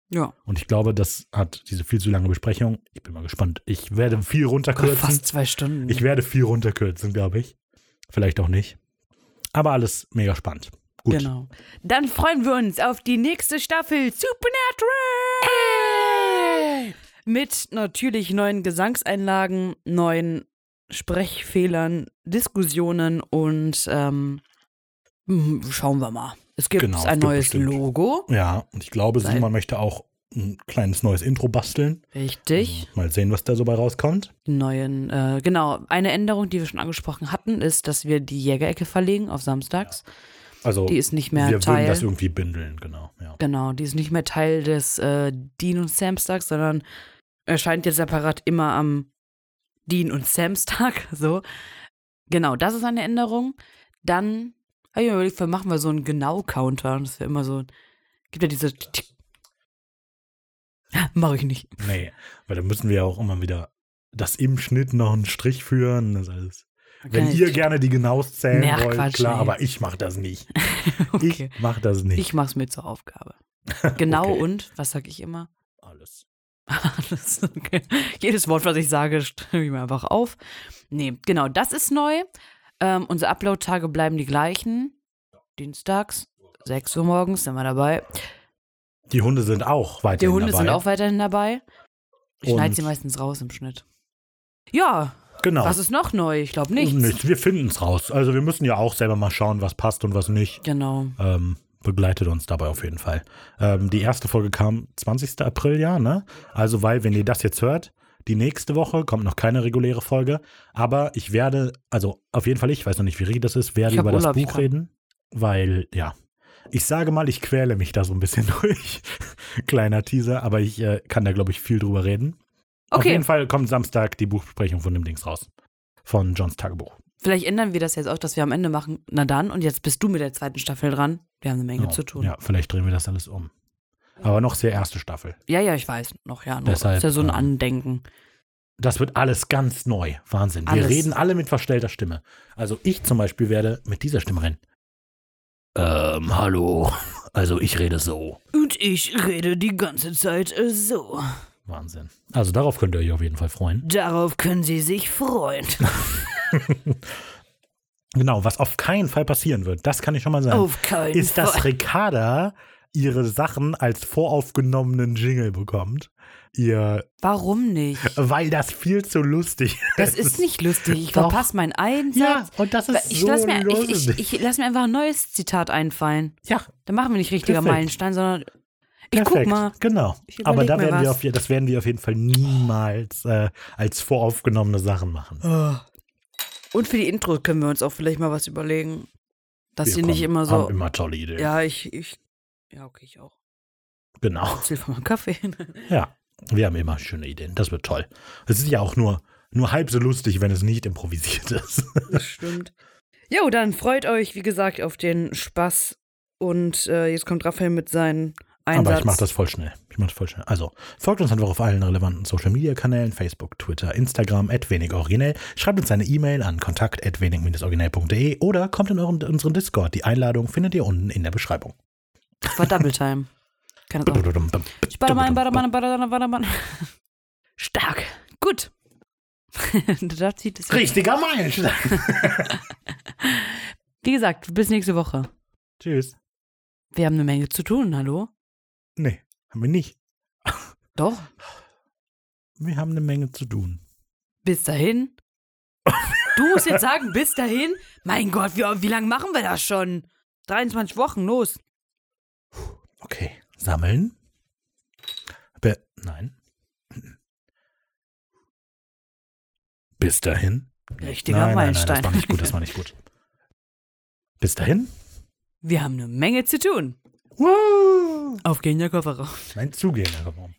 Ja. Und ich glaube, das hat diese viel zu lange Besprechung. Ich bin mal gespannt. Ich werde viel Gott, runterkürzen. fast zwei Stunden. Ich werde viel runterkürzen, glaube ich. Vielleicht auch nicht. Aber alles mega spannend. Gut. Genau. Dann freuen wir uns auf die nächste Staffel Supernatural! Mit natürlich neuen Gesangseinlagen, neuen Sprechfehlern, Diskussionen und ähm, hm, schauen wir mal. Es gibt Genau, ein neues bestimmt. Logo. Ja, und ich glaube, Seit- Simon möchte auch ein kleines neues Intro basteln. Richtig. Mal sehen, was da so bei rauskommt. Neuen, äh, genau. Eine Änderung, die wir schon angesprochen hatten, ist, dass wir die Jägerecke verlegen auf samstags. Also Die ist nicht mehr wir würden Teil. das irgendwie bündeln, genau. Ja. Genau, die ist nicht mehr Teil des äh, Dean und Samstags, sondern erscheint jetzt separat immer am Dean und Samstag. *laughs* So. Genau, das ist eine Änderung. Dann habe ich mir überlegt, machen wir so einen Genau-Counter. Das wäre immer so. Gibt ja diese. Mache ich nicht. Nee, weil da müssen wir ja auch immer wieder das im Schnitt noch einen Strich führen. Das alles. Wenn ihr gerne die Genaus zählen Nee, wollt, Quatsch, klar, nee. aber ich mache das nicht. *laughs* okay. Ich mache das nicht. Ich mache es mir zur Aufgabe. *laughs* Genau Okay. und, was sag ich immer? Alles. *laughs* Alles okay. Jedes Wort, was ich sage, schreibe ich mir einfach auf. Nee, genau, das ist neu. Ähm, unsere Upload-Tage bleiben die gleichen. Dienstags, 6 Uhr morgens sind wir dabei. Die Hunde sind auch weiterhin Die Hunde dabei. sind auch weiterhin dabei. Ich Und- schneide sie meistens raus im Schnitt. Ja, Genau. was ist noch neu? Ich glaube nichts. Nichts. Wir finden es raus. Also wir müssen ja auch selber mal schauen, was passt und was nicht. Genau. Ähm, begleitet uns dabei auf jeden Fall. Ähm, die erste Folge kam 20. April, ja, ne? Also, weil, wenn ihr das jetzt hört, die nächste Woche kommt noch keine reguläre Folge. Aber ich werde, also auf jeden Fall ich, weiß noch nicht, wie richtig das ist, werde über das Urlaub, ich Buch reden. Weil, ja, ich sage mal, ich quäle mich da so ein bisschen *laughs* durch. Kleiner Teaser, aber ich äh, kann da, glaube ich, viel drüber reden. Auf Okay, jeden Fall kommt Samstag die Buchbesprechung von dem Dings raus. Von Johns Tagebuch. vielleicht ändern wir das jetzt auch, dass wir am Ende machen. Na dann, und jetzt bist du mit der zweiten Staffel dran. Wir haben eine Menge Ja, zu tun. Ja, vielleicht drehen wir das alles um. Aber noch sehr erste Staffel. Ja, ja, ich weiß noch, ja. Nur. Deshalb, ist ja so ein ähm, Andenken. Das wird alles ganz neu. Wahnsinn. Wir Alles. reden alle mit verstellter Stimme. Also ich zum Beispiel werde mit dieser Stimme reden. Ähm, hallo. Also ich rede so. Und ich rede die ganze Zeit äh, so. Wahnsinn. Also darauf könnt ihr euch auf jeden Fall freuen. Darauf können Sie sich freuen. *laughs* Genau, was auf keinen Fall passieren wird, das kann ich schon mal sagen, Auf keinen ist, dass Fall. Ricarda ihre Sachen als voraufgenommenen Jingle bekommt. Ihr, Warum nicht? weil das viel zu lustig Das ist nicht lustig. Ich Doch. verpasse meinen Einsatz. Ja, und das ist ich so lass mir, ich, lustig. ich, ich lass mir einfach ein neues Zitat einfallen. ja, Da machen wir nicht richtiger Perfekt. Meilenstein, sondern ich Perfekt, guck mal. Genau. Ich Aber da werden wir auf, das werden wir auf jeden Fall niemals äh, als voraufgenommene Sachen machen. Und für die Intro können wir uns auch vielleicht mal was überlegen. Dass Wir sie nicht kommen- immer so. Haben immer tolle Ideen. Ja, ich, ich. Ja, okay, ich auch. Genau. Erzähl von meinem Kaffee. *laughs* Ja. Wir haben immer schöne Ideen. Das wird toll. Es ist ja auch nur, nur halb so lustig, wenn es nicht improvisiert ist. Das stimmt. Jo, dann freut euch, wie gesagt, auf den Spaß. Und äh, jetzt kommt Raphael mit seinen Einsatz. Aber ich mache das voll schnell. Ich mache das voll schnell. Also, folgt uns einfach auf allen relevanten Social Media Kanälen: Facebook, Twitter, Instagram, wenig originell. Schreibt uns eine E-Mail an kontakt originellde oder kommt in unseren Discord. Die Einladung findet ihr unten in der Beschreibung. Das war Double Time. Keine Ahnung. Spartermann, Spartermann, Spartermann. Stark. Gut. *laughs* da zieht es. Richtiger Meilenstein. *laughs* Wie gesagt, bis nächste Woche. Tschüss. Wir haben eine Menge zu tun, hallo? Nee, haben wir nicht. Doch. Wir haben eine Menge zu tun. Bis dahin. *laughs* Du musst jetzt sagen, bis dahin. Mein Gott, wie, wie lange machen wir das schon? 23 Wochen, los. Okay. Sammeln. Be Nein. Bis dahin. Richtiger nein, nein, nein, Meilenstein. das war nicht gut, das war nicht gut. Bis dahin. Wir haben eine Menge zu tun. Woo! Auf gehen der Kofferraum. Nein, zugehen. Herr Raum.